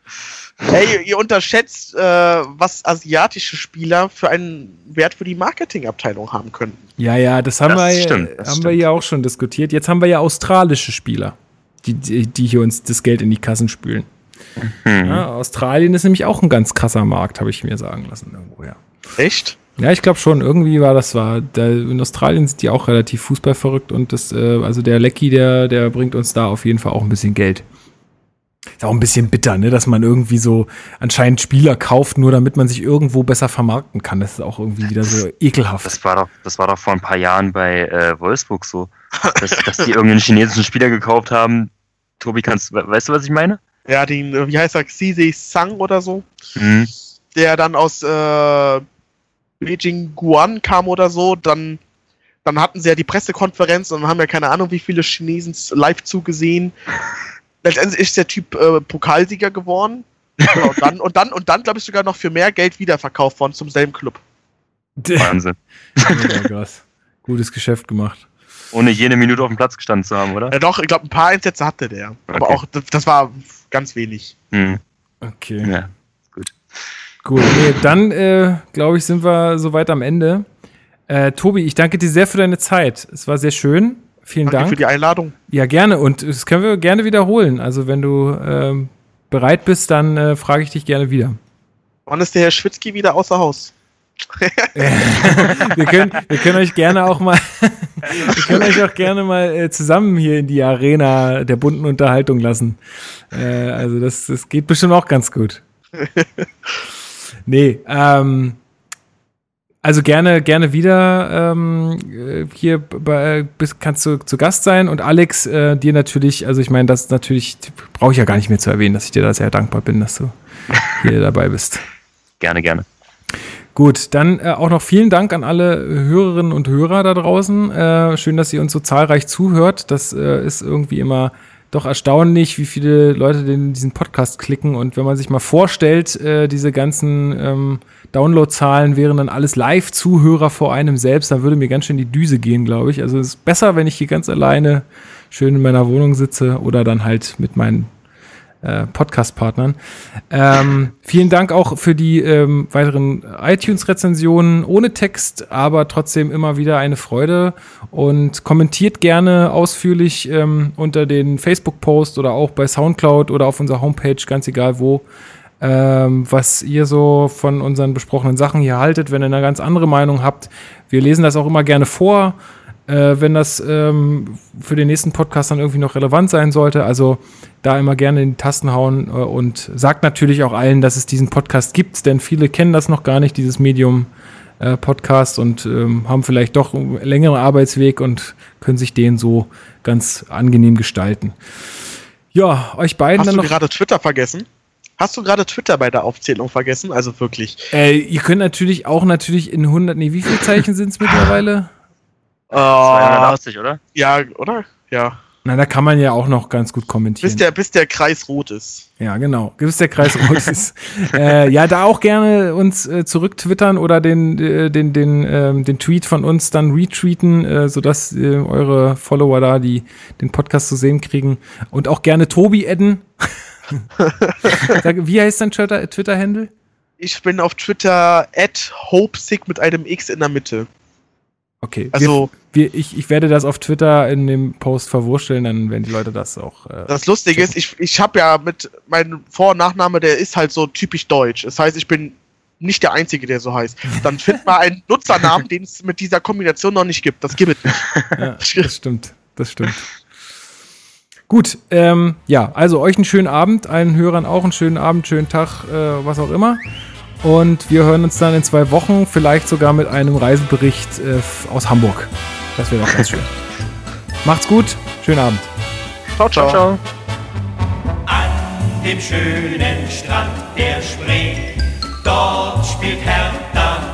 Hey, ihr unterschätzt, äh, was asiatische Spieler für einen Wert für die Marketingabteilung haben können. Ja, ja, das haben, das wir, stimmt, das haben stimmt. wir ja auch schon diskutiert. Jetzt haben wir ja australische Spieler, die, die, die hier uns das Geld in die Kassen spülen. Mhm. Ja, Australien ist nämlich auch ein ganz krasser Markt, habe ich mir sagen lassen irgendwo, ja. Echt? Ja, ich glaube schon. Irgendwie war das war. Da, in Australien sind die auch relativ fußballverrückt und das, äh, also der Lecky, der, der bringt uns da auf jeden Fall auch ein bisschen Geld. Ist auch ein bisschen bitter, ne, dass man irgendwie so anscheinend Spieler kauft, nur damit man sich irgendwo besser vermarkten kann. Das ist auch irgendwie wieder so ekelhaft. Das war doch, das war doch vor ein paar Jahren bei äh, Wolfsburg so, dass, dass die irgendeinen chinesischen Spieler gekauft haben. Tobi, kannst, weißt du, was ich meine? Ja, den, äh, wie heißt er, Xi Sang oder so, mhm. der dann aus äh, Beijing Guan kam oder so, dann dann hatten sie ja die Pressekonferenz und haben ja keine Ahnung, wie viele Chinesen live zugesehen letztendlich ist der Typ äh, Pokalsieger geworden. Genau, und dann, und dann, und dann glaube ich, sogar noch für mehr Geld wiederverkauft worden zum selben Club. Wahnsinn. oh, krass. Gutes Geschäft gemacht. Ohne jene Minute auf dem Platz gestanden zu haben, oder? Ja, doch, ich glaube, ein paar Einsätze hatte der. Okay. Aber auch, das, das, war ganz wenig. Hm. Okay. Ja, gut. Nee, dann äh, glaube ich, sind wir soweit am Ende. Äh, Tobi, ich danke dir sehr für deine Zeit. Es war sehr schön. Vielen Danke Dank. für die Einladung. Ja, gerne. Und das können wir gerne wiederholen. Also, wenn du ähm, bereit bist, dann äh, frage ich dich gerne wieder. Wann ist der Herr Schwitzki wieder außer Haus? wir, können, wir können euch gerne auch mal, wir können euch auch gerne mal äh, zusammen hier in die Arena der bunten Unterhaltung lassen. Äh, also das, das geht bestimmt auch ganz gut. Nee, ähm, also gerne, gerne wieder ähm, äh, hier bei, bist, kannst du zu Gast sein und Alex, äh, dir natürlich, also ich meine, das natürlich brauche ich ja gar nicht mehr zu erwähnen, dass ich dir da sehr dankbar bin, dass du hier dabei bist. Gerne, gerne. Gut, dann äh, auch noch vielen Dank an alle Hörerinnen und Hörer da draußen. Äh, schön, dass ihr uns so zahlreich zuhört. Das äh, ist irgendwie immer doch erstaunlich, wie viele Leute den, diesen Podcast klicken. Und wenn man sich mal vorstellt, äh, diese ganzen ähm, Downloadzahlen wären dann alles Live-Zuhörer vor einem selbst, dann würde mir ganz schön die Düse gehen, glaube ich. Also es ist besser, wenn ich hier ganz alleine schön in meiner Wohnung sitze oder dann halt mit meinen äh, Podcast-Partnern. Ähm, vielen Dank auch für die ähm, weiteren iTunes-Rezensionen ohne Text, aber trotzdem immer wieder eine Freude. Und kommentiert gerne ausführlich ähm, unter den Facebook-Post oder auch bei Soundcloud oder auf unserer Homepage, ganz egal wo, ähm, was ihr so von unseren besprochenen Sachen hier haltet. Wenn ihr eine ganz andere Meinung habt, wir lesen das auch immer gerne vor äh, wenn das ähm, für den nächsten Podcast dann irgendwie noch relevant sein sollte. Also da immer gerne in die Tasten hauen äh, und sagt natürlich auch allen, dass es diesen Podcast gibt, denn viele kennen das noch gar nicht, dieses Medium. Äh, Podcast und ähm, haben vielleicht doch einen längeren Arbeitsweg und können sich den so ganz angenehm gestalten. Ja, euch beiden Hast dann du noch. gerade Twitter vergessen? Hast du gerade Twitter bei der Aufzählung vergessen? Also wirklich. Äh, ihr könnt natürlich auch natürlich in 100, nee, wie viele Zeichen sind es mittlerweile? Äh, 280, oder? ja, oder? Ja. Na, da kann man ja auch noch ganz gut kommentieren. Bis der, bis der Kreis rot ist. Ja, genau. Bis der Kreis rot ist. Äh, ja, da auch gerne uns äh, zurücktwittern oder den, äh, den, den, ähm, den Tweet von uns dann retweeten, äh, sodass äh, eure Follower da die, den Podcast zu sehen kriegen. Und auch gerne Tobi adden. Sag, wie heißt dein Twitter- Twitter-Handle? Ich bin auf Twitter at hopesick mit einem X in der Mitte. Okay. Also, wir, wir, ich, ich werde das auf Twitter in dem Post verwurschteln, dann werden die Leute das auch. Äh, das Lustige ist, ich, ich habe ja mit meinem Vor- und Nachname, der ist halt so typisch deutsch. Das heißt, ich bin nicht der Einzige, der so heißt. Dann find mal einen Nutzernamen, den es mit dieser Kombination noch nicht gibt. Das gibt es nicht. ja, das stimmt. Das stimmt. Gut, ähm, ja, also euch einen schönen Abend, allen Hörern auch einen schönen Abend, schönen Tag, äh, was auch immer. Und wir hören uns dann in zwei Wochen, vielleicht sogar mit einem Reisebericht äh, aus Hamburg. Das wäre doch ganz schön. Macht's gut, schönen Abend. Ciao, ciao. ciao. An dem schönen Strand der Spree, dort spielt Hertha.